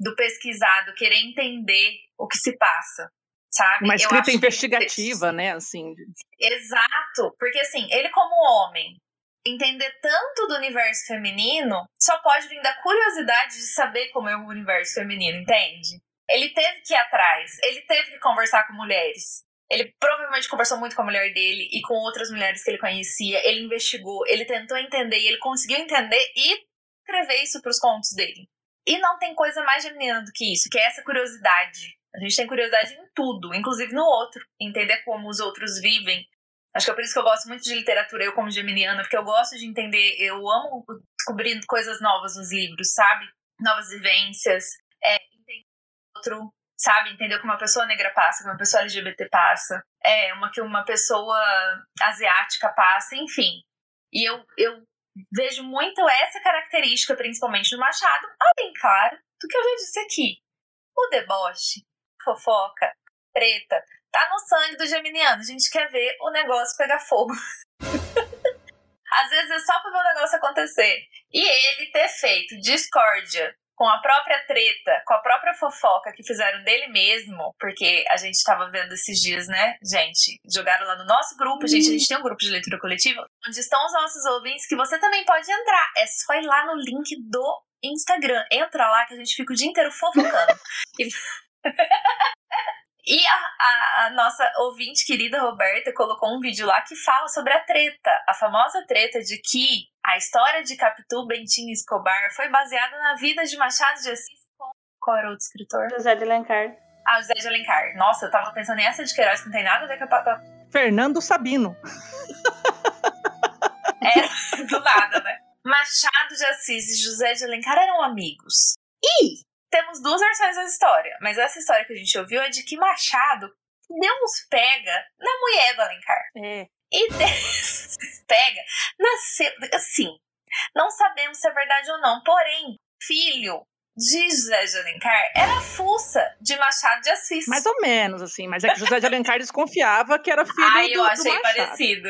do pesquisar, do querer entender o que se passa, sabe? Uma escrita acho que- investigativa, né, assim. Exato, porque assim, ele como homem, entender tanto do universo feminino só pode vir da curiosidade de saber como é o universo feminino, entende? Ele teve que ir atrás, ele teve que conversar com mulheres. Ele provavelmente conversou muito com a mulher dele e com outras mulheres que ele conhecia. Ele investigou, ele tentou entender e ele conseguiu entender e escrever isso para os contos dele. E não tem coisa mais geminiana do que isso, que é essa curiosidade. A gente tem curiosidade em tudo, inclusive no outro, entender como os outros vivem. Acho que é por isso que eu gosto muito de literatura, eu como geminiana, porque eu gosto de entender, eu amo descobrir coisas novas nos livros, sabe? Novas vivências, é, entender o outro, sabe? Entender o que uma pessoa negra passa, o que uma pessoa LGBT passa, é, uma que uma pessoa asiática passa, enfim. E eu, eu vejo muito essa característica, principalmente no Machado, além, claro, do que eu já disse aqui. O deboche, fofoca, treta, tá no sangue do geminiano. A gente quer ver o negócio pegar fogo. Às vezes é só ver o negócio acontecer. E ele ter feito discórdia com a própria treta, com a própria fofoca que fizeram dele mesmo, porque a gente estava vendo esses dias, né, gente? Jogaram lá no nosso grupo, gente, a gente tem um grupo de leitura coletiva, onde estão os nossos ouvintes, que você também pode entrar. É só ir lá no link do Instagram. Entra lá que a gente fica o dia inteiro fofocando. e... E a, a, a, nossa ouvinte querida Roberta colocou um vídeo lá que fala sobre a treta, a famosa treta de que a história de Capitu Bentinho Escobar foi baseada na vida de Machado de Assis com qual era o escritor? José de Alencar. Ah, José de Alencar. Nossa, eu tava pensando nessa de Queiroz que não tem nada a ver com a... Fernando Sabino. é, do nada, né? Machado de Assis e José de Alencar eram amigos. E temos duas versões da história, mas essa história que a gente ouviu é de que Machado deu uns pega na mulher do Alencar. É. E pega, nasceu, assim, não sabemos se é verdade ou não, porém, filho de José de Alencar era fuça de Machado de Assis. Mais ou menos, assim, mas é que José de Alencar desconfiava que era filho Ai, do, eu do achei Machado. parecido.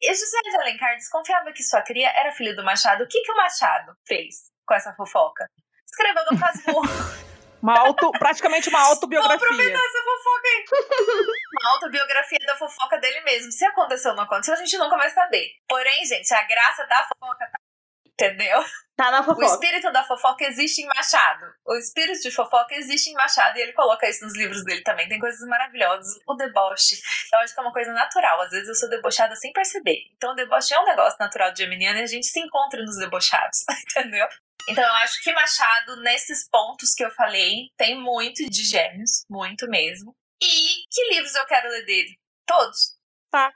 E José de Alencar desconfiava que sua cria era filho do Machado. O que, que o Machado fez com essa fofoca? escreveu Dom Casmurro. Uma auto, praticamente uma autobiografia. Vou aproveitar essa fofoca aí. Uma autobiografia da fofoca dele mesmo. Se aconteceu ou não aconteceu, a gente nunca vai saber. Porém, gente, a graça da fofoca tá. Entendeu? Tá na fofoca. O espírito da fofoca existe em Machado. O espírito de fofoca existe em Machado e ele coloca isso nos livros dele também. Tem coisas maravilhosas. O deboche. Eu acho que é uma coisa natural. Às vezes eu sou debochada sem perceber. Então o deboche é um negócio natural de Geminiano e a gente se encontra nos debochados. Entendeu? Então eu acho que Machado, nesses pontos que eu falei, tem muito de gêmeos, muito mesmo. E que livros eu quero ler dele? Todos. Tá.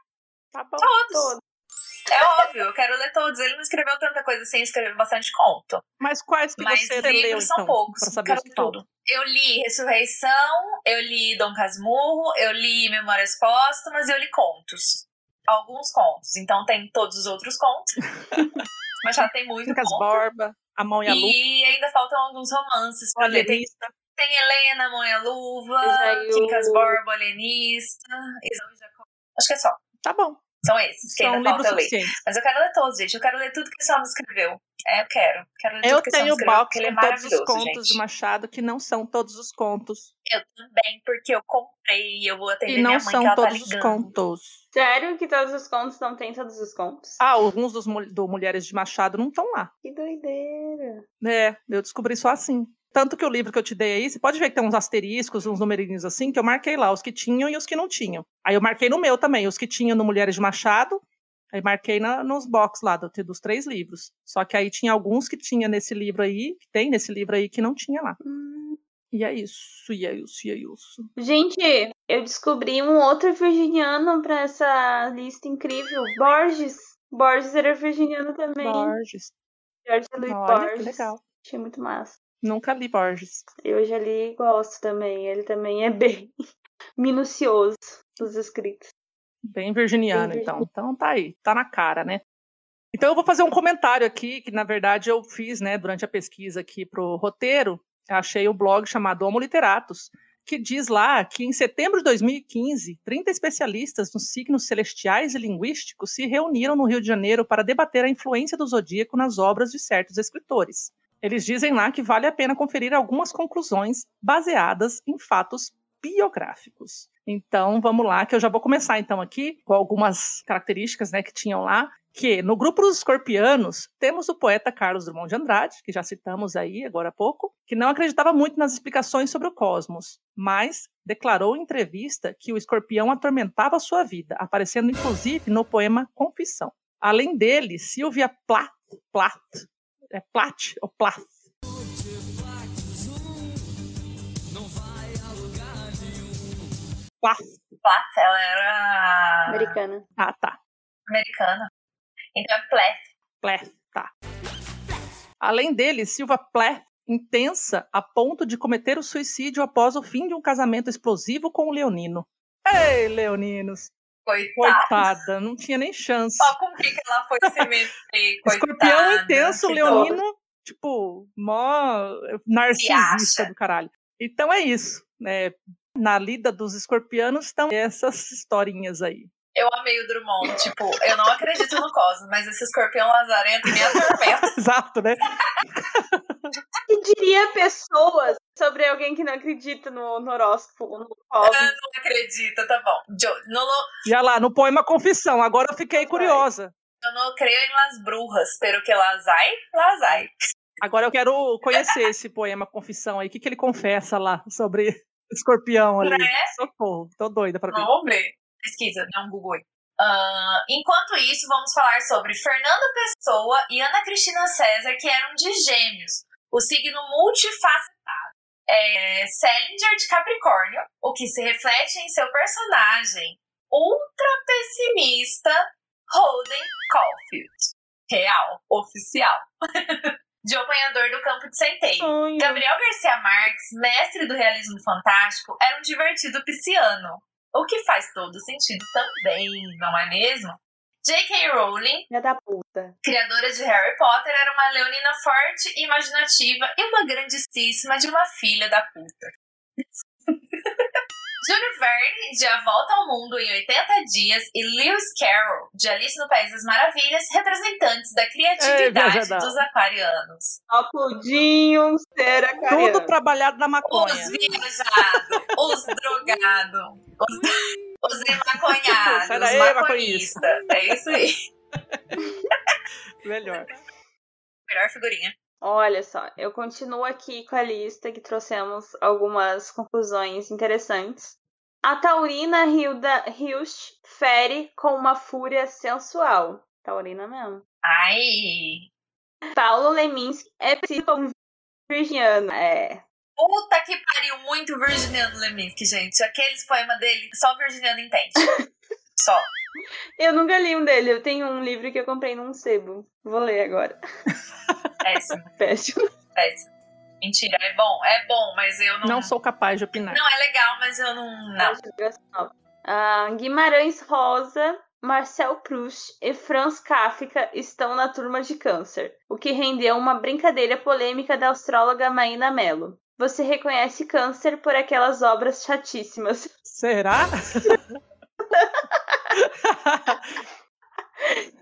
Tá bom. Todos. Todos. É óbvio, eu quero ler todos. Ele não escreveu tanta coisa assim, escreveu bastante conto. Mas quais que Mas você leu, são então? poucos. Pra saber quero tudo. Eu li Ressurreição, eu li Dom Casmurro, eu li Memórias Póstumas e eu li contos. Alguns contos. Então tem todos os outros contos. Mas já tem muito Quincas conto. Borba, A Mão e a Luva. E ainda faltam alguns romances pra ler. Tem, tem Helena, Mão e a Luva, Isaú. Quincas Borba, Alienista, Isaú e Jacó. Acho que é só. Tá bom. São esses que São ainda livros falta ler. suficientes. Mas eu quero ler todos, gente. Eu quero ler tudo que esse homem escreveu. É, eu quero. Quero ler Eu tenho escreveu, box é com todos os contos gente. de Machado, que não são todos os contos. Eu também, porque eu comprei e eu vou atender E não minha mãe são que ela tá todos os contos. Sério que todos os contos não tem todos os contos? Ah, alguns dos do Mulheres de Machado não estão lá. Que doideira. É, eu descobri só assim. Tanto que o livro que eu te dei aí, você pode ver que tem uns asteriscos, uns numerinhos assim, que eu marquei lá, os que tinham e os que não tinham. Aí eu marquei no meu também, os que tinham no Mulheres de Machado, aí marquei na- nos box lá do- dos três livros. Só que aí tinha alguns que tinha nesse livro aí, que tem nesse livro aí, que não tinha lá. Hum. E é isso, e é isso, e é isso. Gente, eu descobri um outro virginiano pra essa lista incrível. Borges. Borges era virginiano também. Borges. Jorge Luiz Olha, Borges. que legal. Achei muito massa. Nunca li Borges. Eu já li e gosto também. Ele também é bem minucioso nos escritos. Bem virginiano, Bem então. Então tá aí, tá na cara, né? Então eu vou fazer um comentário aqui, que na verdade eu fiz, né, durante a pesquisa aqui pro roteiro. Achei o blog chamado Homo Literatus, que diz lá que em setembro de 2015, 30 especialistas nos signos celestiais e linguísticos se reuniram no Rio de Janeiro para debater a influência do zodíaco nas obras de certos escritores. Eles dizem lá que vale a pena conferir algumas conclusões baseadas em fatos biográficos. Então, vamos lá, que eu já vou começar então aqui com algumas características, né, que tinham lá, que no grupo dos escorpianos temos o poeta Carlos Drummond de Andrade, que já citamos aí agora há pouco, que não acreditava muito nas explicações sobre o cosmos, mas declarou em entrevista que o escorpião atormentava sua vida, aparecendo inclusive no poema Confissão. Além dele, Silvia Plath, Plath é Plath ou Plath, Plath, Plath, ela era Americana. ah tá, americana. Então é Plath. Plath, tá. Além dele, Silva Plath, intensa a ponto de cometer o suicídio após o fim de um casamento explosivo com o Leonino. Ei, Leoninos! Coitada. Coitada, não tinha nem chance. Ó, com o que ela foi se meter, coitada. Escorpião intenso, leonino, tipo, mó narcisista do caralho. Então é isso, né? Na lida dos escorpianos estão essas historinhas aí. Eu amei o Drummond, tipo, eu não acredito no Cosmo, mas esse escorpião lazarento me atormenta. Exato, né? que diria pessoas sobre alguém que não acredita no, no horóscopo, no Eu cosmos? não acredito, tá bom. Jo, não, E olha lá, no poema Confissão, agora eu fiquei curiosa. eu não creio em las brujas, pero que las hay, las hay. Agora eu quero conhecer esse poema Confissão aí. O que, que ele confessa lá sobre escorpião ali? Né? Socorro, tô doida pra ver. Vamos ver. Pesquisa, dá um Google aí. Ah, enquanto isso, vamos falar sobre Fernanda Pessoa e Ana Cristina César, que eram de gêmeos. O signo multifacetado. É Salinger de Capricórnio, o que se reflete em seu personagem ultra pessimista, Holden Caulfield. Real, oficial. de apanhador do campo de centeio. Gabriel Garcia Marques, mestre do realismo fantástico, era um divertido pisciano. O que faz todo sentido também, não é mesmo? J.K. Rowling, Filha da puta. criadora de Harry Potter, era uma leonina forte, imaginativa e uma grandíssima de uma filha da puta. Júlio Verne, de A Volta ao Mundo em 80 Dias, e Lewis Carroll, de Alice no País das Maravilhas, representantes da criatividade dos aquarianos. Ó, Pudinho, cera, Tudo trabalhado na maconha. Os viajados, os drogados, os, os maconhados, Sai daí, os maconhista. É isso aí. Melhor. Melhor figurinha. Olha só, eu continuo aqui com a lista que trouxemos algumas conclusões interessantes. A taurina Hilda Hilst fere com uma fúria sensual. Taurina mesmo. Ai, Paulo Leminski é preciso como virginiano. É. puta que pariu, muito Virginiano Leminski, gente. Aqueles poemas dele, só Virginiano entende. Só. Eu nunca li um dele, eu tenho um livro que eu comprei num sebo. Vou ler agora. Péssimo, Péssimo. péssimo. Mentira, é bom, é bom, mas eu não. Não sou capaz de opinar. Não, é legal, mas eu não. Não. Ah, Guimarães Rosa, Marcel Proust e Franz Kafka estão na turma de câncer, o que rendeu uma brincadeira polêmica da astróloga Maína Mello. Você reconhece câncer por aquelas obras chatíssimas. Será?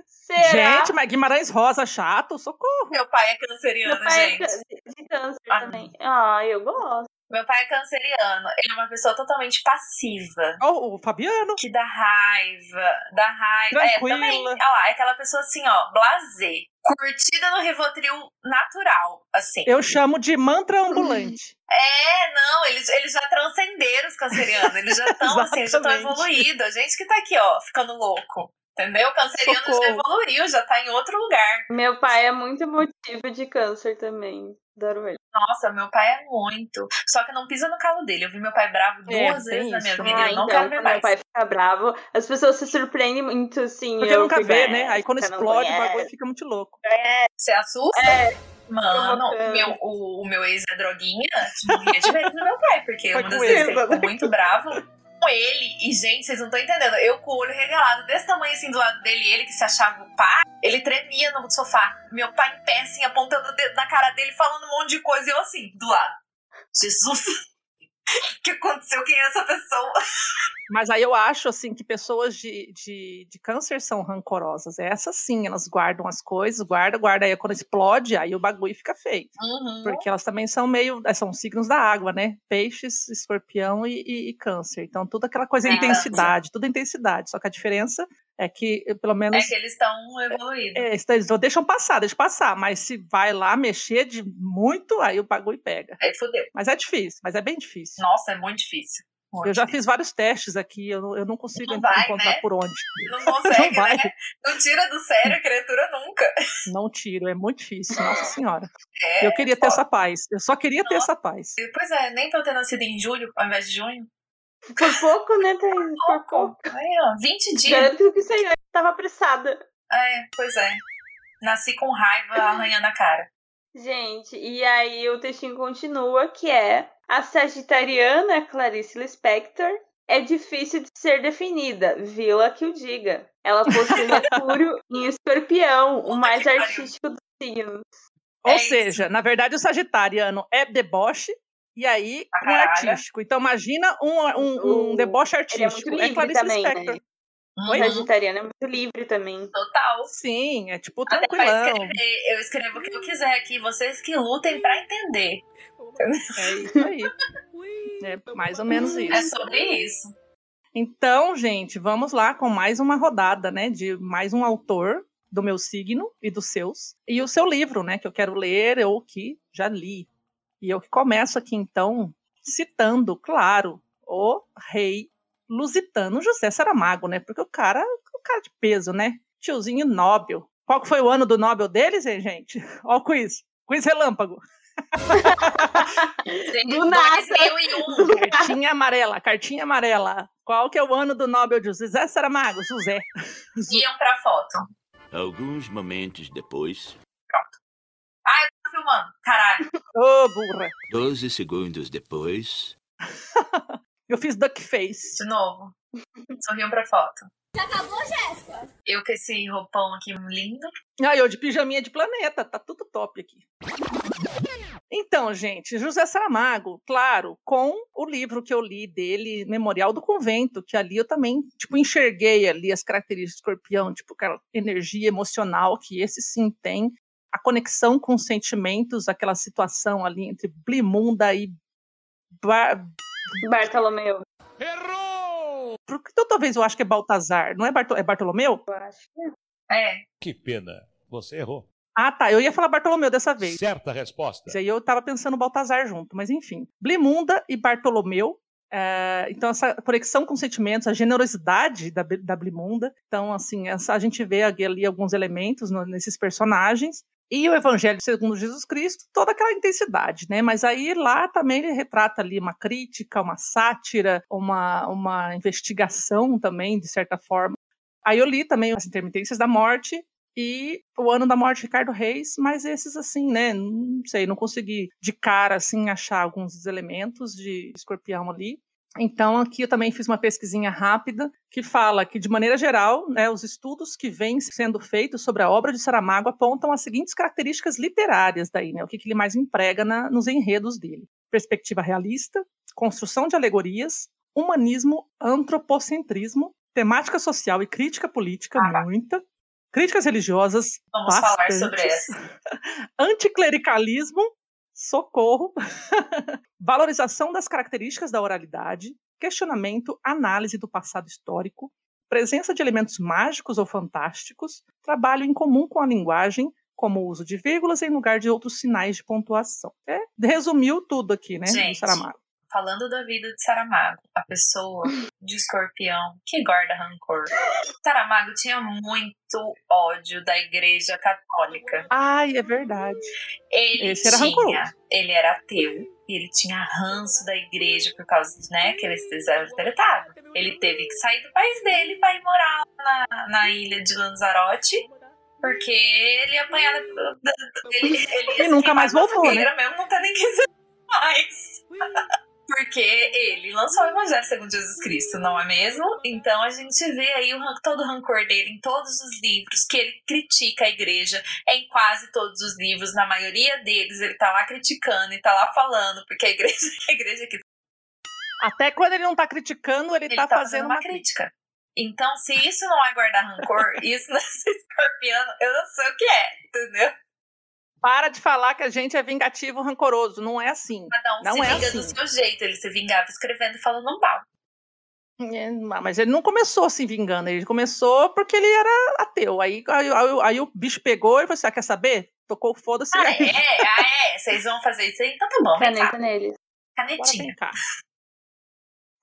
Será? Gente, mas Guimarães Rosa chato, socorro. Meu pai é canceriano, Meu pai é gente. cân- de câncer Ah. também. Ah, eu gosto. Meu pai é canceriano. Ele é uma pessoa totalmente passiva. Ó, o Fabiano. Que dá raiva, dá raiva. Tranquila. É, também, olha lá, é aquela pessoa assim, ó, blazer. Curtida no Rivotril natural, assim. Eu chamo de mantra ambulante. É, não, eles, eles já transcenderam os cancerianos. Eles já estão, assim, já estão evoluídos. A gente que tá aqui, ó, ficando louco. Entendeu? O canceriano já Socorro. evoluiu, já tá em outro lugar. Meu pai é muito motivo de câncer também. Adoro ele. Nossa, meu pai é muito. Só que não pisa no calo dele. Eu vi meu pai bravo É, duas tem vezes na minha isso. vida. Ah, eu não então, quero ver mais. meu pai fica bravo, as pessoas se surpreendem muito, assim. Porque eu nunca vê, "É, né? Aí quando não explode o conhece." bagulho fica muito louco. Você assusta? É, Mano, meu, o, o meu ex é droguinha, morria de medo do meu pai, porque Foi uma das vezes ele. ficou muito bravo ele. E, gente, vocês não estão entendendo. Eu com o olho regalado, desse tamanho assim do lado dele, ele que se achava o pai, ele tremia no sofá. Meu pai em pé, assim, apontando o dedo na cara dele, falando um monte de coisa, e eu assim, do lado. Jesus, o que aconteceu? Quem é essa pessoa? Mas aí eu acho, assim, que pessoas de, de, de câncer são rancorosas. Essas sim, elas guardam as coisas, guarda, guarda. Aí quando explode, aí o bagulho fica feio. Uhum. Porque elas também são meio. eh, São signos da água, né? Peixes, escorpião e, e- e câncer. Então, tudo aquela coisa, É, intensidade, tudo intensidade. Só que a diferença é que, eh, pelo É menos. que eles estão. É, isso eles deixam passar, deixam passar, mas se vai lá mexer de muito, aí o bagulho pega. Aí fudeu. Mas é difícil, mas é bem difícil. Nossa, é muito difícil. Muito Eu já difícil. fiz vários testes aqui, eu não, eu não consigo Não vai, encontrar né? por onde. Não consegue, Não vai. né? Não tira do sério a criatura nunca. Não tiro, é muito difícil, nossa senhora. É, Eu queria ter essa paz, eu só queria ter essa paz. Pois é, nem pra eu ter nascido em julho ao invés de junho. Por pouco, né, Thaís? Por pouco. Aí, ó, 20 dias. Garanto que o senhor tava apressada. É, pois é. Nasci com raiva arranhando a cara. Gente, e aí o textinho continua, que é a sagitariana Clarice Lispector é difícil de ser definida, Vila que o diga. Ela possui Mercúrio em escorpião, o mais artístico dos signos. Ou É isso. seja, na verdade, o sagitariano é deboche e aí um é artístico. Então imagina um, um, um O- deboche Ele é muito artístico. É, livre Clarice também, Lispector. né? Uhum, O Sagitariano é muito livre também. Total. Sim, é tipo Até tranquilão. escrever, eu escrevo o que eu quiser aqui, vocês que lutem pra entender. É isso aí. É mais ou menos É isso. sobre isso. Então, gente, vamos lá com mais uma rodada, né? De mais um autor do meu signo e dos seus. E o seu livro, né? Que eu quero ler ou que já li. E eu que começo aqui, então, citando, claro, o rei lusitano José Saramago, né? Porque o cara, o cara de peso, né? Tiozinho Nobel. Qual que foi o ano do Nobel deles, hein, gente? Ó o quiz. Quiz relâmpago. Do nada. 2001. Cartinha amarela, cartinha amarela. Qual que é o ano do Nobel de José Saramago? José. Iam pra foto. Alguns momentos depois, filmando. Caralho. Ô, burra. 12 segundos depois, Eu fiz duck face. De novo. Sorriam pra foto. Já acabou, Jéssica? Eu com esse roupão aqui lindo. Ah, eu de pijaminha de planeta, tá tudo top aqui. Então, gente, José Saramago, claro, com o livro que eu li dele, Memorial do Convento, que ali eu também, tipo, enxerguei ali as características do escorpião, tipo, aquela energia emocional que esse sim tem, a conexão com os sentimentos, aquela situação ali entre Blimunda e Bar... Bartolomeu. Porque então, talvez eu acho que é Baltazar, não é, Barto... é Bartolomeu? Eu acho que é. É. Que pena. Você errou. Ah, tá, eu ia falar Bartolomeu dessa vez. Certa resposta. Mas aí eu tava pensando Baltazar junto, mas enfim. Blimunda e Bartolomeu. é, então, essa conexão com sentimentos, a generosidade da, da Blimunda. Então, assim, essa- a gente vê ali, ali alguns elementos no- nesses personagens. E o Evangelho segundo Jesus Cristo, toda aquela intensidade, né? Mas aí lá também ele retrata ali uma crítica, uma sátira, uma, uma investigação também, de certa forma. Aí eu li também as intermitências da morte, e o ano da morte de Ricardo Reis, mas esses assim, né, não sei, não consegui de cara assim achar alguns elementos de escorpião ali. Então aqui eu também fiz uma pesquisinha rápida que fala que de maneira geral, né, os estudos que vêm sendo feitos sobre a obra de Saramago apontam as seguintes características literárias daí, né, o que, que ele mais emprega na- nos enredos dele: perspectiva realista, construção de alegorias, humanismo, antropocentrismo, temática social e crítica política, Ah, muita, críticas religiosas, Vamos falar sobre bastantes. essa. Anticlericalismo, socorro, valorização das características da oralidade, questionamento, análise do passado histórico, presença de elementos mágicos ou fantásticos, trabalho em comum com a linguagem, como o uso de vírgulas em lugar de outros sinais de pontuação. É, resumiu tudo aqui, né, Gente. Saramago. Falando da vida de Saramago, a pessoa de escorpião que guarda rancor. Saramago tinha muito ódio da igreja católica. Ai, é verdade. Ele Esse era tinha, rancoroso. ele era ateu e ele tinha ranço da igreja por causa de, né, que eles fizeram deletado. Ele teve que sair do país dele para ir morar na, na ilha de Lanzarote. Porque ele da- da- Ele, ele E nunca mais voltou, né? mesmo, não tá nem quiser mais. Porque ele lançou o Evangelho segundo Jesus Cristo, não é mesmo? Então a gente vê aí o, todo o rancor dele em todos os livros, que ele critica a igreja, é em quase todos os livros, na maioria deles ele tá lá criticando e tá lá falando, porque a igreja, a igreja que Até quando ele não tá criticando, ele, ele tá, tá fazendo uma crítica. crítica. Então, se isso não é guardar rancor, isso nesse escorpiano, eu não sei o que é, entendeu? Para de falar que a gente é vingativo, rancoroso. Não é assim. Cada um Não se é vinga assim. do seu jeito. Ele se vingava escrevendo e falando mal. É, Mas ele não começou se vingando, ele começou porque ele era ateu. Aí, aí, aí- aí o bicho pegou e falou assim: ah, quer saber? Tocou o foda-se. Ah, é? Ah, é? Vocês vão fazer isso aí? Então tá bom. Caneta nele. Canetinha.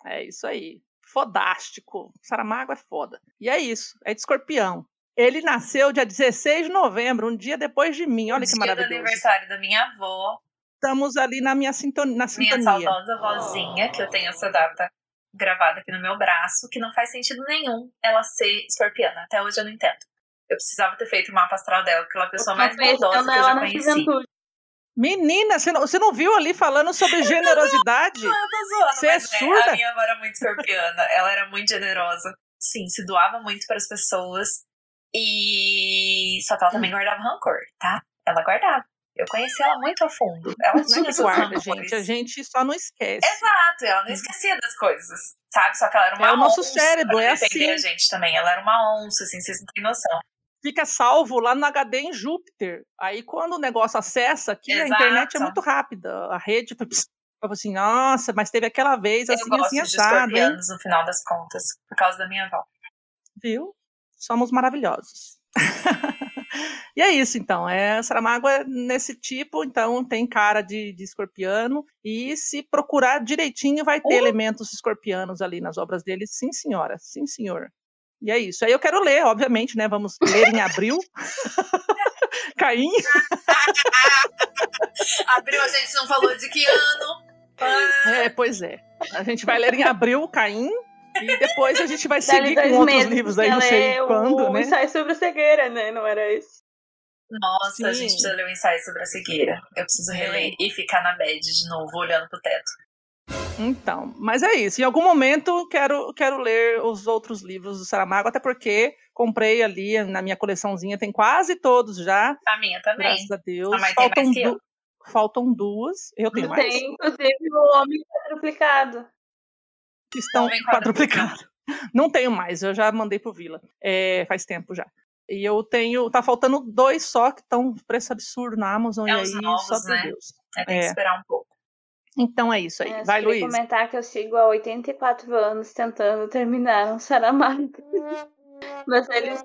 É isso aí. Fodástico. Saramago é foda. E é isso. É de escorpião. Ele nasceu dia 16 de novembro, um dia depois de mim. Olha que Dia do maravilhoso. aniversário da minha avó, Estamos ali na minha sintonia. Na minha sintonia. saudosa vozinha, que eu tenho essa data gravada aqui no meu braço, que não faz sentido nenhum ela ser escorpiana. Até hoje eu não entendo. Eu precisava ter feito o mapa astral dela, porque ela é pessoa mais estando que eu já conheci. juventude. Menina, você não, você não viu ali falando sobre generosidade? Eu tô zoando, Você é né, surda? a minha avó era muito escorpiana. Ela era muito generosa. Sim, se doava muito para as pessoas. E. Só que ela também guardava rancor, tá? Ela guardava. Eu conheci ela muito a fundo. Ela Não é tinha que seus guarda, gente. A gente só não esquece. Exato, ela não esquecia das coisas, sabe? Só que ela era uma É o nosso onça cérebro, é assim. a gente também. Ela era uma onça, assim, vocês não têm noção. Fica salvo lá no HD em Júpiter. Aí quando o negócio acessa aqui, a Exato. internet é muito rápida. A rede fala assim, nossa, mas teve aquela vez Eu assim, gosto assim, assado, escorpianos no final das contas, por causa da minha avó. Viu? Somos maravilhosos. e é isso, então. É, Saramago é nesse tipo, então tem cara de, de escorpiano. E se procurar direitinho, vai ter Uh! elementos escorpianos ali nas obras dele. Sim, senhora. Sim, senhor. E é isso. Aí eu quero ler, obviamente, né? Vamos ler em abril. Caim. Abril a gente não falou de que ano. Ah, É, pois é. A gente vai ler em abril Caim. E depois a gente vai seguir com outros meses livros aí, não sei é quando, o né? ensaio sobre a cegueira, né? Não era esse? Nossa, a Sim. gente precisa ler o ensaio sobre a cegueira. Eu preciso É. reler e ficar na bed de novo, olhando pro teto. Então, mas é isso. Em algum momento quero quero ler os outros livros do Saramago, até porque comprei ali na minha coleçãozinha, tem quase todos já, A minha também. graças a Deus. A Faltam, eu. du- faltam duas, eu tenho mais, Tem, inclusive, o Homem Quadruplicado. Estão Homem quadruplicados. Não tenho mais, eu já mandei pro Vila, é, faz tempo já. E eu tenho, tá faltando dois só que estão preço absurdo na Amazon, É e aí, novos, só por né? Deus. É, tem que É. esperar um pouco. Então é isso aí. É, Vai, Luiz. comentar que eu sigo há 84 anos tentando terminar um Saramago. Mas eles,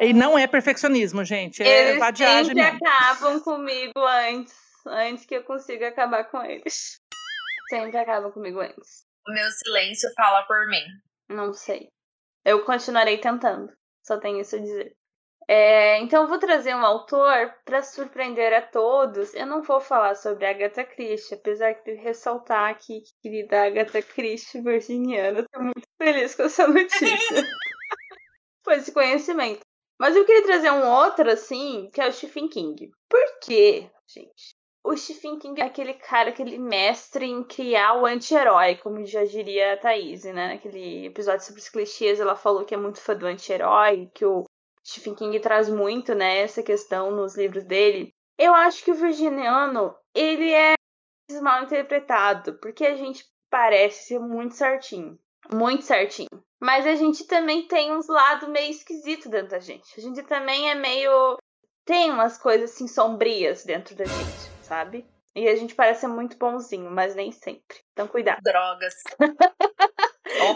E não é perfeccionismo, gente, é eles vadiagem sempre mesmo. acabam comigo antes. Antes que eu consiga acabar com eles. Sempre acabam comigo antes. O meu silêncio fala por mim. Não sei. Eu continuarei tentando. Só tenho isso a dizer. É, então eu vou trazer um autor para surpreender a todos. Eu não vou falar sobre Agatha Christie, apesar de ressaltar aqui que querida Agatha Christie virginiana. Estou muito feliz com essa notícia. com esse conhecimento. Mas eu queria trazer um outro, assim, que é o Stephen King. Por quê, gente? O Stephen King é aquele cara, aquele mestre em criar o anti-herói, como já diria a Thaís, né? Naquele episódio sobre os clichês, ela falou que é muito fã do anti-herói, que o Stephen King traz muito, né, essa questão nos livros dele. Eu acho que o Virginiano, ele é mal interpretado, porque a gente parece ser muito certinho. Muito certinho. Mas a gente também tem uns lados meio esquisitos dentro da gente. A gente também é meio. Tem umas coisas assim sombrias dentro da gente, sabe? E a gente parece ser muito bonzinho, mas nem sempre. Então cuidado. Drogas.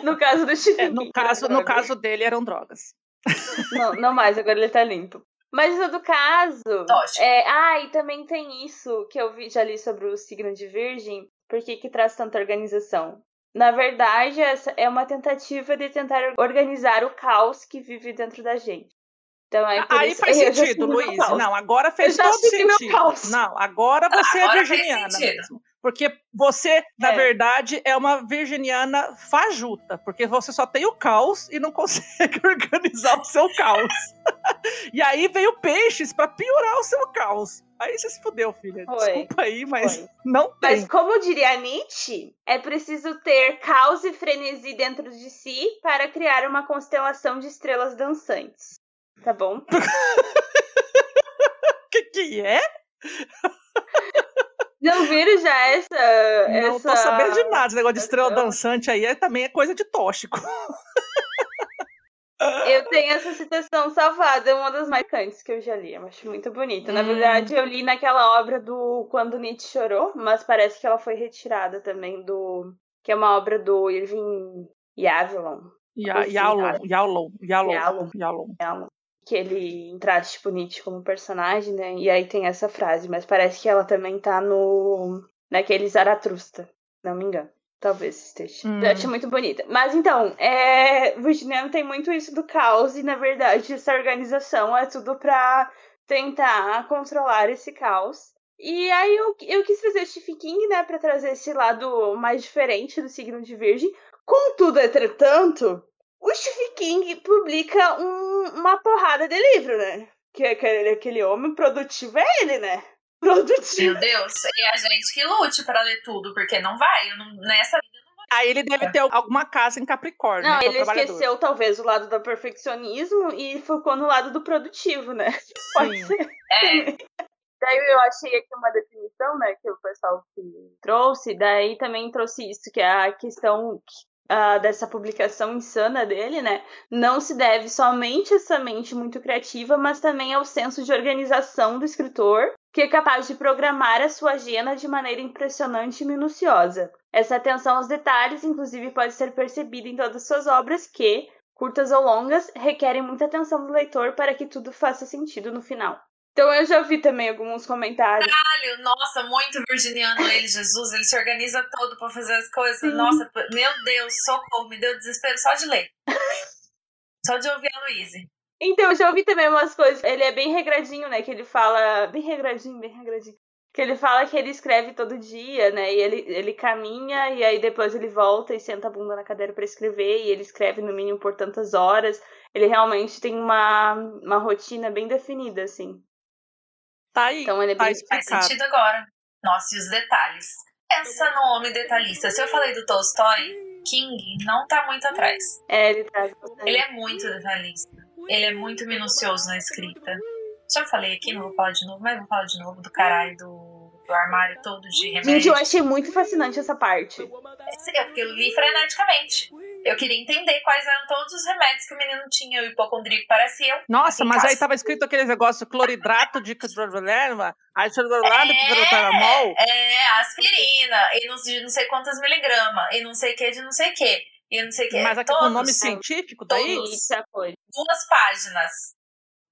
No caso do Stephen É, no, King, caso, no caso dele eram drogas. Não, não mais, agora ele tá limpo. Mas no do caso. Tóxico. É, ah, e também tem isso que eu vi, já li sobre o signo de Virgem. Por que, que traz tanta organização? Na verdade, essa é uma tentativa de tentar organizar o caos que vive dentro da gente. Então, é por Aí isso- faz já sentido, Luiz. Não, agora fez todo sentido. Não, agora você Agora é virginiana mesmo. Porque você, na É. verdade, é uma virginiana fajuta. Porque você só tem o caos e não consegue organizar o seu caos. e aí veio peixes pra piorar o seu caos. Aí você se fudeu, filha. Foi. Desculpa aí, mas Foi. não tem. Mas como diria Nietzsche, é preciso ter caos e frenesi dentro de si para criar uma constelação de estrelas dançantes. Tá bom? O que, que é? Não viram já essa. Não essa... tô sabendo de nada. Esse negócio de estrela dançante aí é, também é coisa de tóxico. Eu tenho essa citação salvada, é uma das marcantes que eu já li. Eu acho muito bonita. Na Hum. verdade, eu li naquela obra do Quando Nietzsche Chorou, mas parece que ela foi retirada também do. Que é uma obra do Irving Yavlon. Yalom, Yalom, Yalom. Que ele traz, tipo, Nietzsche como personagem, né? E aí tem essa frase, mas parece que ela também tá no. naquele Zaratrusta, não me engano. Talvez esteja. Hum. Eu achei muito bonita. Mas então, é... Virginiano tem muito isso do caos, e na verdade essa organização é tudo pra tentar controlar esse caos. E aí eu, eu quis trazer o Stephen King, né, pra trazer esse lado mais diferente do signo de Virgem. Contudo, entretanto, o Stephen King publica um- uma porrada de livro, né? Que aquele, aquele homem produtivo é ele, né? produtivo. Meu Deus, e a gente que lute pra ler tudo, porque não vai. Eu não, nessa vida eu não vou. Aí ele deve ter alguma casa em Capricórnio, Não, né? é ele esqueceu talvez o lado do perfeccionismo e focou no lado do produtivo, né? Pode Sim. ser. É, Daí eu achei aqui uma definição, né, que o pessoal que trouxe, daí também trouxe isso, que é a questão ah, dessa publicação insana dele, né, não se deve somente a essa mente muito criativa, mas também ao senso de organização do escritor, que é capaz de programar a sua agenda de maneira impressionante e minuciosa. Essa atenção aos detalhes, inclusive, pode ser percebida em todas suas obras que, curtas ou longas, requerem muita atenção do leitor para que tudo faça sentido no final. Então eu já vi também alguns comentários. caralho, nossa, muito virginiano ele, Jesus. Ele se organiza todo pra fazer as coisas. Sim. Nossa, meu Deus, socorro, me deu desespero só de ler. Só de ouvir a Luíse. Então, eu já ouvi também umas coisas. Ele é bem regradinho, né? Que ele fala. Bem regradinho, bem regradinho. Que ele fala que ele escreve todo dia, né? E ele, ele caminha e aí depois ele volta e senta a bunda na cadeira pra escrever. E ele escreve no mínimo por tantas horas. Ele realmente tem uma, uma rotina bem definida, assim. Tá aí, Então ele é tá bem Faz explicado. sentido agora. Nossa, e os detalhes. Pensa no homem detalhista. Se eu falei do Tolstói, King não tá muito atrás. É, ele bastante. Ele é muito detalhista. Ele é muito minucioso na escrita. Já falei aqui, não vou falar de novo, mas vou falar de novo do caralho do, do armário todo de remédio. Gente, eu achei muito fascinante essa parte. É porque eu li freneticamente. Eu queria entender quais eram todos os remédios que o menino tinha. O hipocondríaco parecia eu. Nossa, mas aí casa. tava escrito aquele negócio cloridrato de aí clorelado de clorotaramol. É, aspirina, e não, de não sei quantas miligramas, e não sei o que de não sei o que. E não sei o que. Mas aqui com Todos, nome científico daí, todos. É. Duas páginas.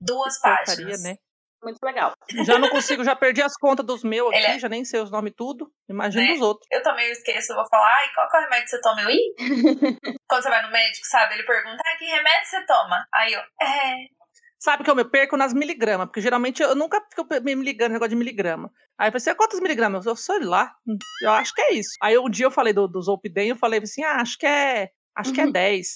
Duas páginas. né? Muito legal. Já não consigo, já perdi as contas dos meus aqui, é- já nem sei os nomes tudo. Imagina Né? dos outros. Eu também esqueço, vou falar, ai, qual que é o remédio que você toma? Eu, ih! Quando você vai no médico, sabe? Ele pergunta, ah, que remédio você toma? Aí eu, é. Sabe que eu me perco nas miligramas, porque geralmente eu nunca fico me ligando negócio de miligrama. Aí eu falei assim, ah, quantas miligramas? Eu sei lá, eu acho que é isso. Aí um dia eu falei do, do Zolpidem, eu falei assim, ah, acho que é, acho que é Uhum. 10.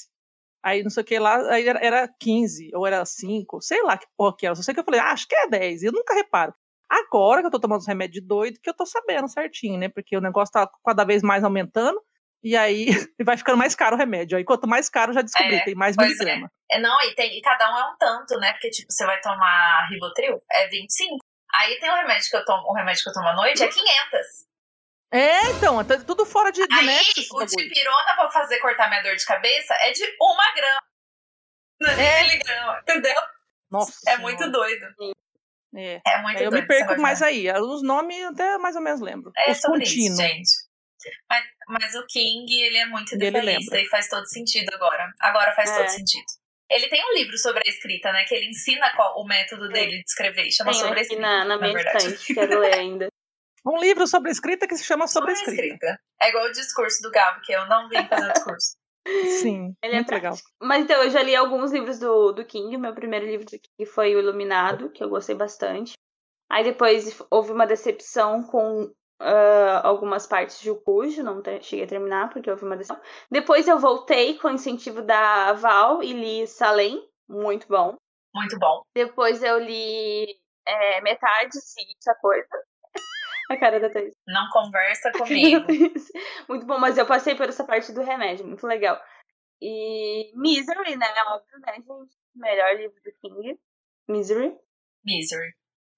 Aí não sei o que lá, aí era, era 15, ou era 5, sei lá que porra que era. Só sei que eu falei, ah, acho que é 10, e eu nunca reparo. Agora que eu tô tomando os remédios doido, que eu tô sabendo certinho, né? Porque o negócio tá cada vez mais aumentando, e aí vai ficando mais caro o remédio. Aí quanto mais caro, já descobri, É, tem mais miligrama. É, não, e, tem, e cada um é um tanto, né? Porque, tipo, você vai tomar Rivotril, é 25. Aí tem o remédio que eu tomo, o remédio que eu tomo à noite é 500. É, então, tá tudo fora de, de Aí nexo esse o dipirona pra fazer cortar minha dor de cabeça é de uma grama. Não é miligrama, entendeu? Nossa É Senhora. muito doido. É. É muito Aí eu doido. me perco mais aí. Os nomes até mais ou menos lembro. É Os sobre isso, gente. Mas, mas o King, ele é muito lembra. e faz todo sentido agora. Agora faz É. todo sentido. Ele tem um livro sobre a escrita, né? Que ele ensina qual, o método dele de escrever. Chama Tem sobre a escrita. na, na minha verdade. estante, quero ler ainda. Um livro sobre escrita que se chama Sobre a Escrita. É igual o discurso do Gabo, que eu não vim fazer o discurso. Sim, Ele é muito legal. prático. Mas então, eu já li alguns livros do, do King. Meu primeiro livro do King foi O Iluminado, que eu gostei bastante. Aí depois houve uma decepção com ah, algumas partes de O Cujo, não te- cheguei a terminar porque houve uma decepção. Depois eu voltei com o incentivo da Val e li Salem, muito bom. Muito bom. Depois eu li é, Metade, Seguinte a Coisa. A cara da Thaís. Não conversa comigo. muito bom, mas eu passei por essa parte do remédio, muito legal. E Misery, né? Óbvio, né, gente? Melhor livro do King. Misery. Misery.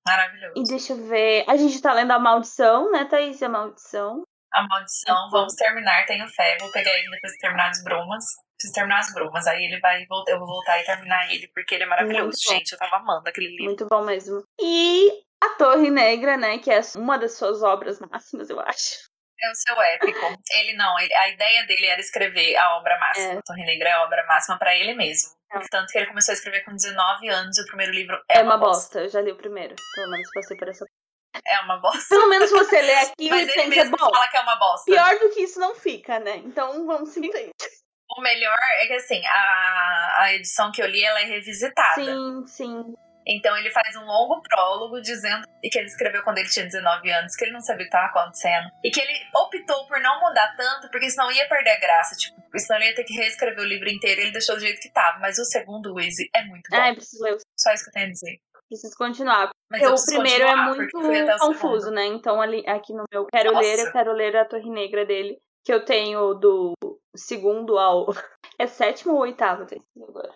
Maravilhoso. E deixa eu ver. A gente tá lendo A Maldição, né, Thaís? A Maldição. A maldição, vamos terminar, tenho fé. Vou pegar ele depois de terminar as brumas. Preciso terminar as brumas. Aí ele vai voltar, eu vou voltar e terminar ele, porque ele é maravilhoso. Gente, eu tava amando aquele livro. Muito bom mesmo. E A Torre Negra, né? Que é uma das suas obras máximas, eu acho. É o seu épico. Ele não, ele- a ideia dele era escrever a obra máxima. É. A Torre Negra é a obra máxima pra ele mesmo. É. Tanto que ele começou a escrever com 19 anos e o primeiro livro É, é, uma bosta. Eu já li o primeiro. Pelo menos passei por essa. É uma bosta. Pelo menos você lê aqui Mas e ele pensa, mesmo bom. fala que é uma bosta. Pior do que isso não fica, né? Então vamos seguir em frente. O melhor é que assim, a, a edição que eu li ela é revisitada. Sim, sim. Então ele faz um longo prólogo dizendo que ele escreveu quando ele tinha 19 anos, que ele não sabia o que estava acontecendo. E que ele optou por não mudar tanto, porque senão ia perder a graça. Tipo, senão ele ia ter que reescrever o livro inteiro. Ele deixou do jeito que tava. Mas o segundo, Wizzy, é muito bom. Ai, preciso ler. Só isso que eu tenho a dizer. Preciso continuar. Mas eu o primeiro é muito confuso, né? Então, ali, aqui no meu Quero Nossa. Ler, eu quero ler a Torre Negra dele. Que eu tenho do segundo ao. É sétimo ou oitavo? Tem agora.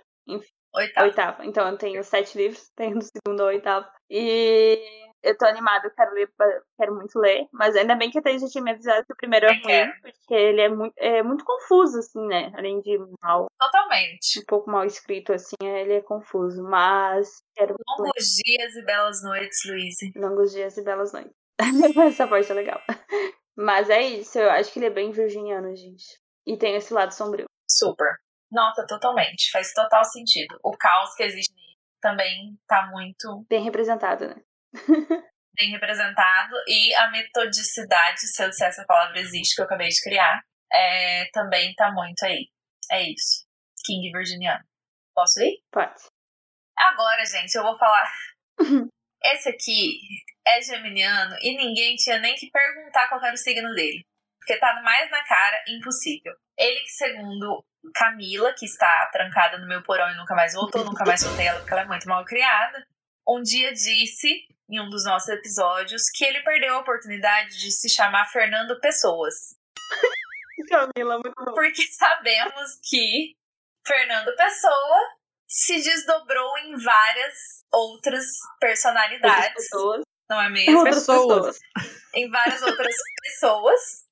Oitavo. Oitavo. Então eu tenho sete livros, tenho do segundo ao oitavo. E eu tô animada, eu quero ler, quero muito ler. Mas ainda bem que a Thaís já tinha me avisado que o primeiro é ruim, porque ele é muito, é muito confuso, assim, né? Além de mal, Totalmente. um pouco mal escrito, assim, ele é confuso. Mas quero. Longos dias e belas noites, Luiz. Longos dias e belas noites. Essa parte é legal. Mas é isso, eu acho que ele é bem virginiano, gente. E tem esse lado sombrio. Super. Nota totalmente. Faz total sentido. O caos que existe também tá muito Bem representado, né? bem representado. E a metodicidade, se eu disser essa palavra existe, que eu acabei de criar, é, também tá muito aí. É isso. King Virginiano. Posso ir? Pode. Agora, gente, eu vou falar. Esse aqui é geminiano e ninguém tinha nem que perguntar qual era o signo dele. Porque tá mais na cara, impossível. Ele que, segundo Camila, que está trancada no meu porão e nunca mais voltou, nunca mais soltei ela porque ela é muito mal criada, um dia disse, em um dos nossos episódios, que ele perdeu a oportunidade de se chamar Fernando Pessoas. Camila, muito bom. Porque sabemos que Fernando Pessoa se desdobrou em várias outras personalidades, pessoas. não é mesmo? Outras Pessoas. Em várias outras pessoas.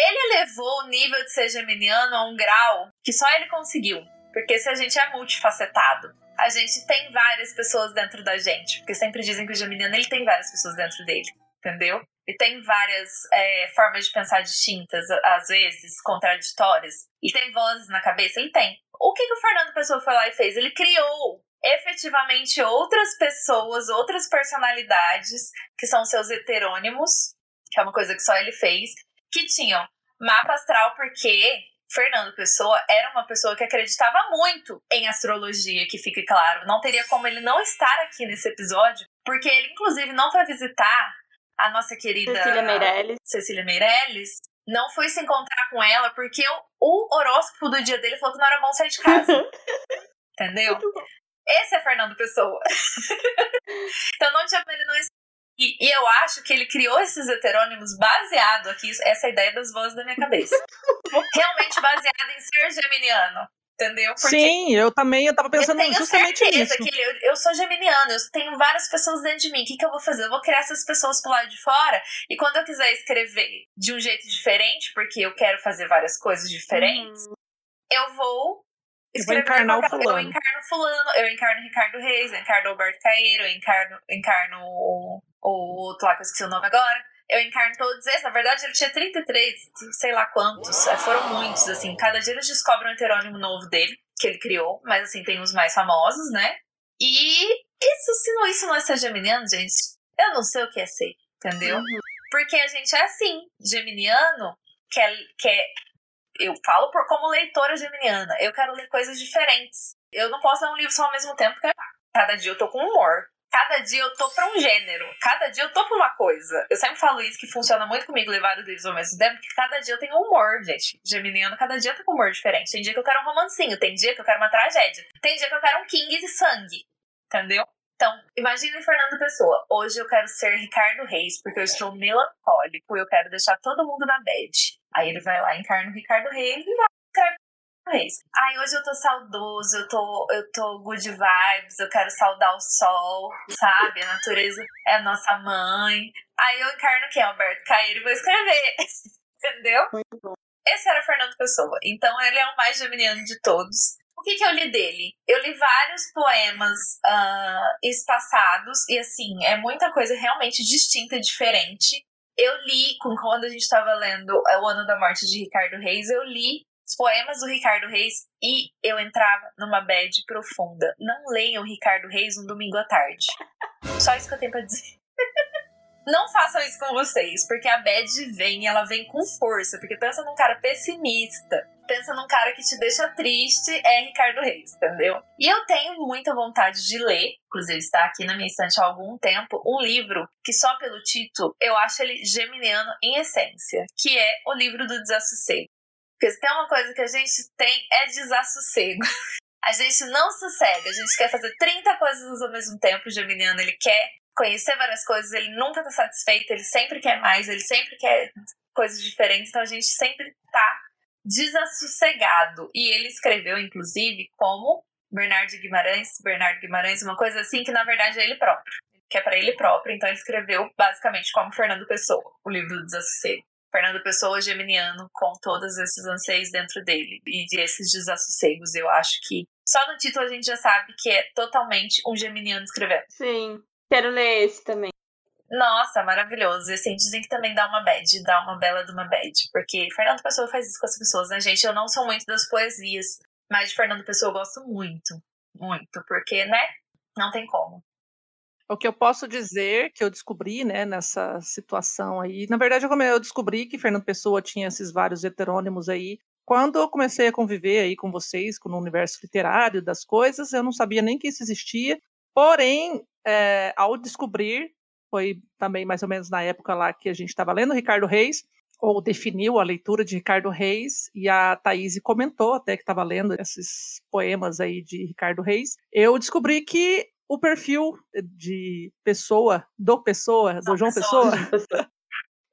Ele elevou o nível de ser geminiano a um grau que só ele conseguiu. Porque se a gente é multifacetado, a gente tem várias pessoas dentro da gente. Porque sempre dizem que o geminiano ele tem várias pessoas dentro dele, entendeu? E tem várias é, formas de pensar distintas, às vezes contraditórias. E tem vozes na cabeça, ele tem. O que, que o Fernando Pessoa foi lá e fez? Ele criou efetivamente outras pessoas, outras personalidades, que são seus heterônimos, que é uma coisa que só ele fez, que tinham mapa astral porque Fernando Pessoa era uma pessoa que acreditava muito em astrologia, que fique claro. Não teria como ele não estar aqui nesse episódio, porque ele, inclusive, não foi visitar a nossa querida Cecília Meirelles. Cecília Meirelles. Não foi se encontrar com ela porque o, o horóscopo do dia dele falou que não era bom sair de casa. Entendeu? Esse é Fernando Pessoa. então não tinha como ele não estar. E, e eu acho que ele criou esses heterônimos baseado aqui, essa é ideia das vozes da minha cabeça. Realmente baseado em ser geminiano. Entendeu? Porque Sim, eu também eu tava eu pensando tenho justamente nisso. que eu, eu sou geminiano, eu tenho várias pessoas dentro de mim. O que, que eu vou fazer? Eu vou criar essas pessoas pro lado de fora. E quando eu quiser escrever de um jeito diferente, porque eu quero fazer várias coisas diferentes, eu vou Eu vou escrever encarnar o qualquer- Eu fulano. encarno fulano, eu encarno Ricardo Reis, eu encarno Alberto Caeiro, eu encarno, encarno o, o outro lá que eu esqueci o nome agora. Eu encarno todos esses. Na verdade, ele tinha 33, sei lá quantos. É, Foram muitos, assim. Cada dia eles descobrem um heterônimo novo dele, que ele criou. Mas, assim, tem os mais famosos, né? E isso, se não, isso não é ser geminiano, gente, eu não sei o que é ser, entendeu? Uhum. Porque a gente é assim. Geminiano quer, quer. Eu falo por como leitora geminiana. Eu quero ler coisas diferentes. Eu não posso ler um livro só ao mesmo tempo, porque cada dia eu tô com humor. Cada dia eu tô pra um gênero. Cada dia eu tô pra uma coisa. Eu sempre falo isso que funciona muito comigo ler vários livros ao mesmo tempo, porque cada dia eu tenho humor, gente. Geminiano, cada dia tá com humor diferente. Tem dia que eu quero um romancinho, tem dia que eu quero uma tragédia, tem dia que eu quero um king de sangue. Entendeu? Então, imagine Fernando Pessoa. Hoje eu quero ser Ricardo Reis, porque eu estou melancólico e eu quero deixar todo mundo na bad. Aí ele vai lá, encarna o Ricardo Reis e vai Ricardo Reis. Ai, hoje eu tô saudoso, eu tô, eu tô good vibes, eu quero saudar o sol, sabe? A natureza é a nossa mãe. Aí eu encarno quem? Alberto Caeiro e vou escrever. Entendeu? Muito bom. Esse era Fernando Pessoa. Então ele é o mais geminiano de todos. O que, que eu li dele? Eu li vários poemas ah, espaçados, e assim, é muita coisa realmente distinta e diferente. Eu li, quando a gente estava lendo é, O Ano da Morte de Ricardo Reis, eu li os poemas do Ricardo Reis e eu entrava numa bad profunda. Não leiam Ricardo Reis um domingo à tarde. Só isso que eu tenho pra dizer. Não façam isso com vocês, porque a bad vem, ela vem com força. Porque pensa num cara pessimista, pensa num cara que te deixa triste, é Ricardo Reis, entendeu? E eu tenho muita vontade de ler, inclusive está aqui na minha estante há algum tempo, um livro que só pelo título eu acho ele geminiano em essência, que é o livro do desassossego. Porque se tem uma coisa que a gente tem é desassossego. A gente não sossega, a gente quer fazer 30 coisas ao mesmo tempo. O geminiano, ele quer conhecer várias coisas, ele nunca tá satisfeito, ele sempre quer mais, ele sempre quer coisas diferentes, então a gente sempre tá desassossegado. E ele escreveu, inclusive, como Bernardo Guimarães, Bernardo Guimarães, uma coisa assim que na verdade é ele próprio, que é para ele próprio, então ele escreveu basicamente como Fernando Pessoa, o livro do Desassossego. Fernando Pessoa, geminiano, com todos esses anseios dentro dele e esses desassossegos, eu acho que só no título a gente já sabe que é totalmente um geminiano escrevendo. Sim, quero ler esse também. Nossa, maravilhoso. E assim, dizem que também dá uma bad, dá uma bela de uma bad. Porque Fernando Pessoa faz isso com as pessoas, né, gente? Eu não sou muito das poesias, mas de Fernando Pessoa eu gosto muito. Muito. Porque, né? Não tem como. O que eu posso dizer que eu descobri, né, nessa situação aí, na verdade eu, eu descobri que Fernando Pessoa tinha esses vários heterônimos aí. Quando eu comecei a conviver aí com vocês, no universo literário das coisas, eu não sabia nem que isso existia. Porém, é, ao descobrir, foi também mais ou menos na época lá que a gente estava lendo Ricardo Reis, ou definiu a leitura de Ricardo Reis, e a Thaís comentou até que estava lendo esses poemas aí de Ricardo Reis. Eu descobri que o perfil de pessoa, do Pessoa, do João Pessoa,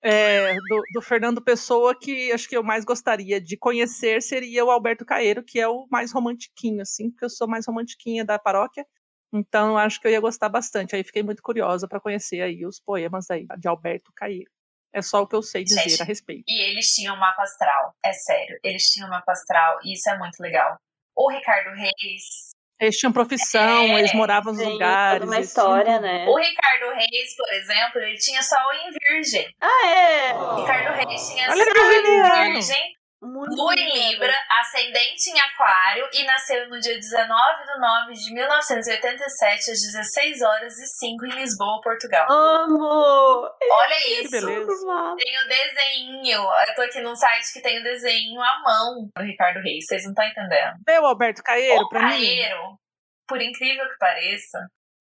é, do, do, Fernando Pessoa, que acho que eu mais gostaria de conhecer seria o Alberto Caeiro, que é o mais romantiquinho, assim, porque eu sou mais romantiquinha da paróquia. Então, acho que eu ia gostar bastante. Aí fiquei muito curiosa para conhecer aí os poemas aí de Alberto Caeiro. É só o que eu sei dizer Gente, a respeito. E eles tinham um mapa astral, é sério. Eles tinham um mapa astral e isso é muito legal. O Ricardo Reis. Eles tinham profissão, É, eles moravam nos lugares. toda uma eles tinham história, tudo. né? O Ricardo Reis, por exemplo, ele tinha Sol em Virgem. Ah, é! O Ricardo Reis tinha Olha, Sol em Virgem, Muito Lua em. Libra, ascendente em Aquário e nasceu no dia 19 de 9 de 1987, às 16 horas e 5 em Lisboa, Portugal. Amo! Olha isso! beleza. Tem o desenho. Eu tô aqui num site que tem o desenho à mão do Ricardo Reis. Vocês não estão entendendo. O Alberto Caeiro o pra mim. Caeiro, por incrível que pareça,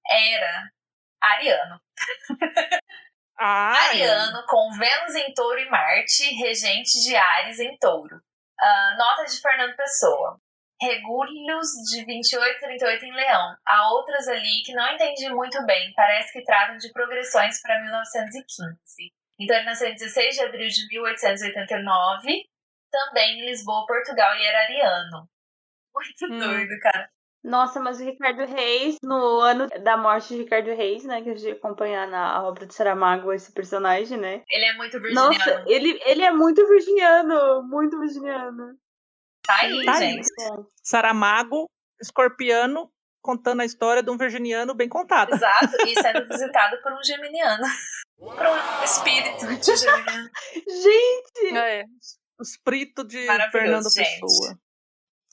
era ariano. Ah, é. Ariano com Vênus em touro e Marte, regente de Ares em touro. Ah, nota de Fernando Pessoa. Regúlios de 28 e 38 em Leão. Há outras ali que não entendi muito bem. Parece que tratam de progressões para 1915. Então ele nasceu em 16 de abril de 1889, também em Lisboa, Portugal, e era ariano. Muito Hum. doido, cara. Nossa, mas o Ricardo Reis, no ano da morte de Ricardo Reis, né? Que a gente acompanhar na obra de Saramago esse personagem, né? Ele é muito virginiano. Nossa, ele, ele é muito virginiano, muito virginiano. Tá aí, Tá aí. gente. Bom, Saramago, escorpiano, contando a história de um virginiano bem contada. Exato, e sendo visitado por um geminiano. Por um espírito de geminiano. Gente, É, o espírito de Fernando gente. Pessoa.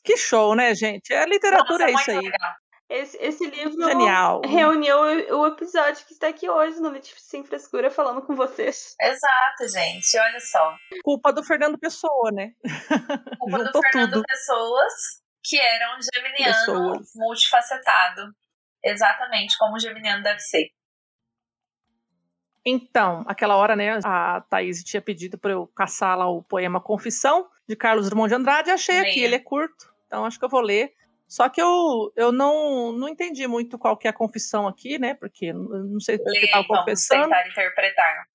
Que show, né, gente? A literatura Nossa, é isso aí. legal. esse, esse livro Genial. reuniu o, o episódio que está aqui hoje no Letícia Sem Frescura falando com vocês. Exato, gente. Olha só. Culpa do Fernando Pessoa, né? Culpa do Fernando tudo. Pessoas, que era um geminiano Pessoas. multifacetado. Exatamente como um geminiano deve ser. Então, aquela hora, né, a Thaís tinha pedido para eu caçar lá o poema Confissão, de Carlos Drummond de Andrade, e achei aqui, Leia. ele é curto, então acho que eu vou ler. Só que eu, eu não, não entendi muito qual que é a confissão aqui, né, porque não sei o que estava então, vamos confessando. tentar interpretar.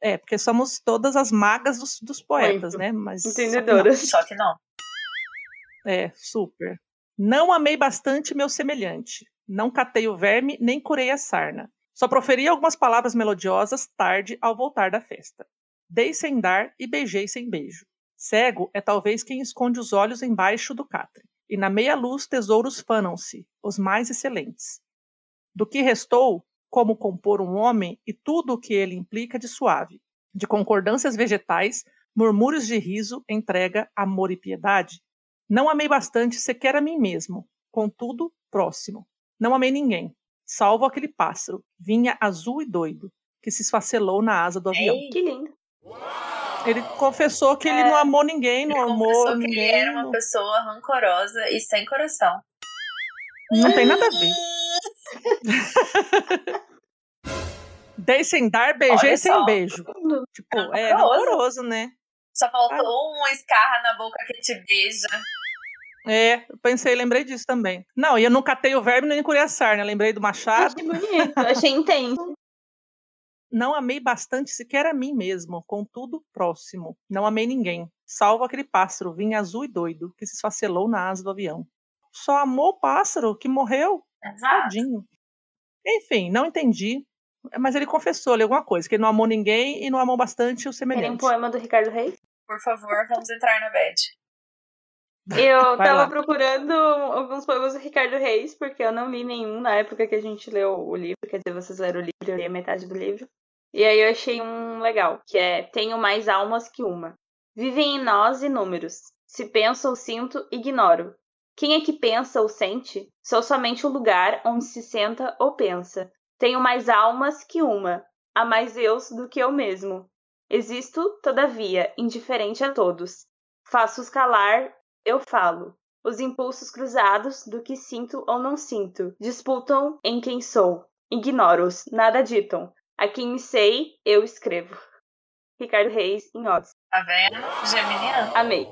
É, porque somos todas as magas dos, dos poetas, Muito. né, mas... só que não. Entendedoras. Só que não. É, super. Não amei bastante meu semelhante. Não catei o verme, nem curei a sarna. Só proferi algumas palavras melodiosas tarde ao voltar da festa. Dei sem dar e beijei sem beijo. Cego é talvez quem esconde os olhos embaixo do catre. E na meia luz tesouros fanam-se, os mais excelentes. Do que restou, como compor um homem e tudo o que ele implica de suave, de concordâncias vegetais, murmúrios de riso, entrega, amor e piedade, não amei bastante sequer a mim mesmo, contudo, próximo. Não amei ninguém, salvo aquele pássaro, vinha azul e doido, que se esfacelou na asa do avião. Ei, Que lindo. Ele confessou que ele É. não amou ninguém, não ele amou confessou que ninguém. ele era uma pessoa rancorosa e sem coração. Não tem nada a ver. Dei sem dar, beijei sem beijo. Tipo, é Rancoroso. rancoroso, né? Só faltou um escarra na boca que te beija. É, eu pensei, lembrei disso também. Não, e eu não catei o verbo nem curei a sarna, lembrei do Machado. Achei bonito, achei intenso. Não amei bastante sequer a mim mesmo, contudo próximo. Não amei ninguém, salvo aquele pássaro, vinha azul e doido, que se esfacelou na asa do avião. Só amou o pássaro que morreu, Exato. tadinho. Enfim, não entendi. Mas ele confessou ali alguma coisa, que ele não amou ninguém e não amou bastante o Querem um semelhante. poema do Ricardo Reis? Por favor, vamos entrar na bed. Eu Vai tava lá. procurando alguns poemas do Ricardo Reis, porque eu não li nenhum na época que a gente leu o livro. Quer dizer, vocês leram o livro, eu li a metade do livro. E aí eu achei um legal, que é Tenho mais almas que uma. Vivem em nós inúmeros. Se penso ou sinto, ignoro. Quem é que pensa ou sente? Sou somente o lugar onde se senta ou pensa. Tenho mais almas que uma. Há mais eus do que eu mesmo. Existo, todavia, indiferente a todos. Faço-os calar, eu falo. Os impulsos cruzados do que sinto ou não sinto disputam em quem sou. Ignoro-os, nada ditam. A quem me sei, eu escrevo. Ricardo Reis, em Odds. Tá vendo? Geminiano. Amei.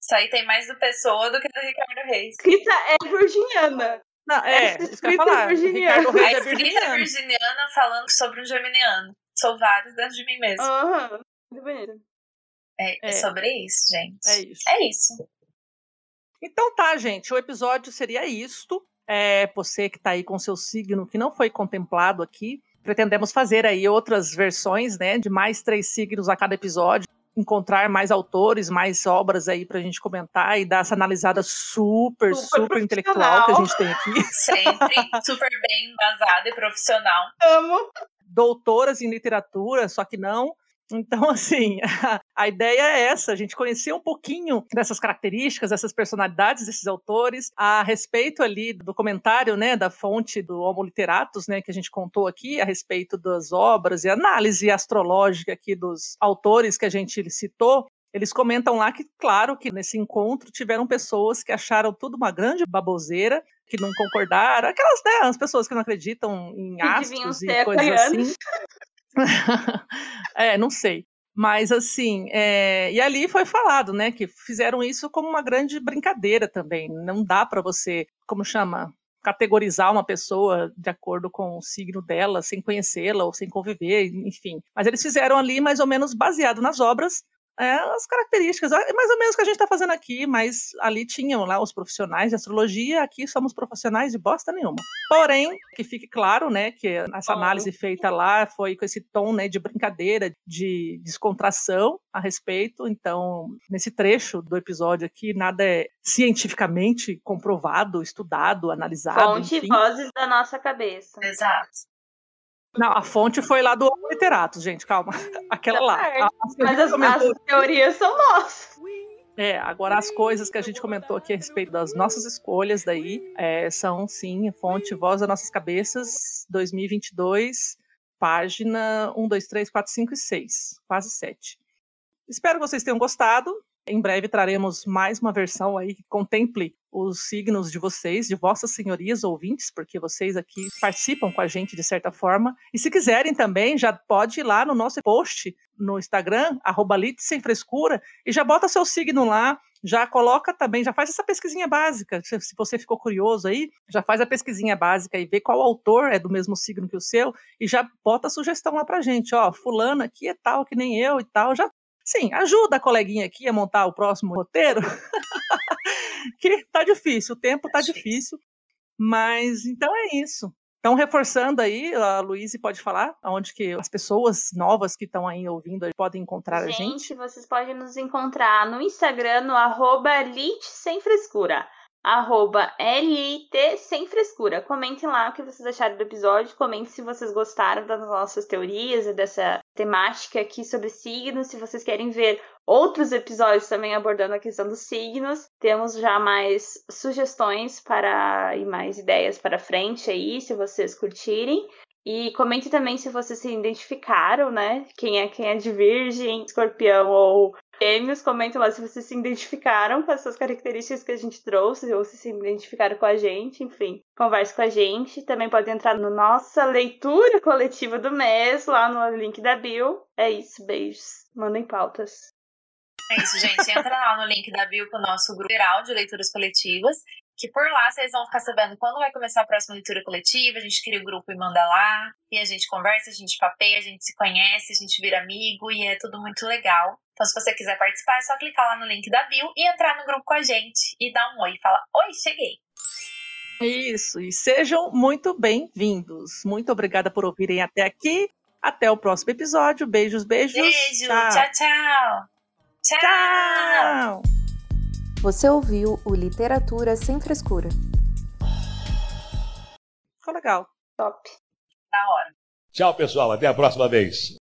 Isso aí tem mais do Pessoa do que do Ricardo Reis. Escrita é virginiana. Não, é, Essa isso que eu ia escrita falar. virginiana. Ricardo A Reis é escrita virginiano. virginiana falando sobre um geminiano. Sou vários dentro de mim mesmo. Aham. Muito bonito. É, é É. sobre isso, gente. É isso. É isso. Então tá, gente, o episódio seria isto. É, você que tá aí com seu signo que não foi contemplado aqui, pretendemos fazer aí outras versões, né, de mais três signos a cada episódio, encontrar mais autores, mais obras aí pra gente comentar e dar essa analisada super, Super super, intelectual que a gente tem aqui. Sempre super bem embasada e profissional. Amo. doutoras em literatura, só que não. Então, assim, a ideia é essa, a gente conhecer um pouquinho dessas características, dessas personalidades desses autores, a respeito ali do comentário, né, da fonte do Homo Literatus, né, que a gente contou aqui, a respeito das obras e análise astrológica aqui dos autores que a gente citou. Eles comentam lá que, claro, que nesse encontro tiveram pessoas que acharam tudo uma grande baboseira, que não concordaram, aquelas, né, as pessoas que não acreditam em Que astros e coisas assim. é, não sei. Mas assim, é, e ali foi falado, né, que fizeram isso como uma grande brincadeira também. Não dá para você, como chama, categorizar uma pessoa de acordo com o signo dela, sem conhecê-la ou sem conviver, enfim. Mas eles fizeram ali mais ou menos baseado nas obras é, as características, é mais ou menos o que a gente está fazendo aqui, mas ali tinham lá os profissionais de astrologia, aqui somos profissionais de bosta nenhuma. Porém, que fique claro, né, que essa análise feita lá foi com esse tom, né, de brincadeira, de descontração a respeito. Então, nesse trecho do episódio aqui, nada é cientificamente comprovado, estudado, analisado, Fonte e enfim. vozes da nossa cabeça. Exato. Não, a fonte foi lá do Homo Literatus, gente, calma. Aquela lá. Certo. A- Mas as, comentou as teorias são nossas. É, agora as coisas que a gente comentou aqui a respeito das nossas escolhas daí é, são sim fonte Voz das Nossas Cabeças 2022, página 1, 2, 3, 4, 5 e 6, quase 7. Espero que vocês tenham gostado. Em breve traremos mais uma versão aí que contemple os signos de vocês, de vossas senhorias ouvintes, porque vocês aqui participam com a gente de certa forma. E se quiserem também, já pode ir lá no nosso post no Instagram, arroba Sem Frescura, e já bota seu signo lá, já coloca também, já faz essa pesquisinha básica. Se, se você ficou curioso aí, já faz a pesquisinha básica e vê qual autor é do mesmo signo que o seu, e já bota a sugestão lá pra gente, ó, fulano aqui é tal que nem eu e tal, já Sim, ajuda a coleguinha aqui a montar o próximo roteiro. que tá difícil, o tempo tá difícil. Mas então é isso. Então, reforçando aí, a Luíse pode falar onde que as pessoas novas que estão aí ouvindo podem encontrar a gente. Gente, vocês podem nos encontrar no Instagram, no arroba Lit Sem Frescura. Arroba L-I-T Sem Frescura. Comentem lá o que vocês acharam do episódio. Comentem se vocês gostaram das nossas teorias e dessa temática aqui sobre signos. Se vocês querem ver outros episódios também abordando a questão dos signos. Temos já mais sugestões para e mais ideias para frente aí, se vocês curtirem. E comente também se vocês se identificaram, né? Quem é quem é de virgem, escorpião ou gêmeos. Comentem lá se vocês se identificaram com essas características que a gente trouxe, ou se se identificaram com a gente, enfim. Converse com a gente. Também pode entrar na nossa leitura coletiva do mês, lá no link da Bill. É isso, beijos. Mandem pautas. É isso, gente. Entra lá no link da bio pro nosso grupo geral de leituras coletivas, que por lá vocês vão ficar sabendo quando vai começar a próxima leitura coletiva. A gente cria o grupo e manda lá. E a gente conversa, a gente papeia, a gente se conhece, a gente vira amigo e é tudo muito legal. Então, se você quiser participar, é só clicar lá no link da bio e entrar no grupo com a gente e dar um oi. Fala, oi, cheguei. Isso, e sejam muito bem-vindos. Muito obrigada por ouvirem até aqui. Até o próximo episódio. Beijos, beijos. Beijo, Tchau. tchau, tchau. Tchau. Tchau. Você ouviu o Literatura Sem Frescura. Ficou legal. Top. Da hora. Tchau, pessoal. Até a próxima vez.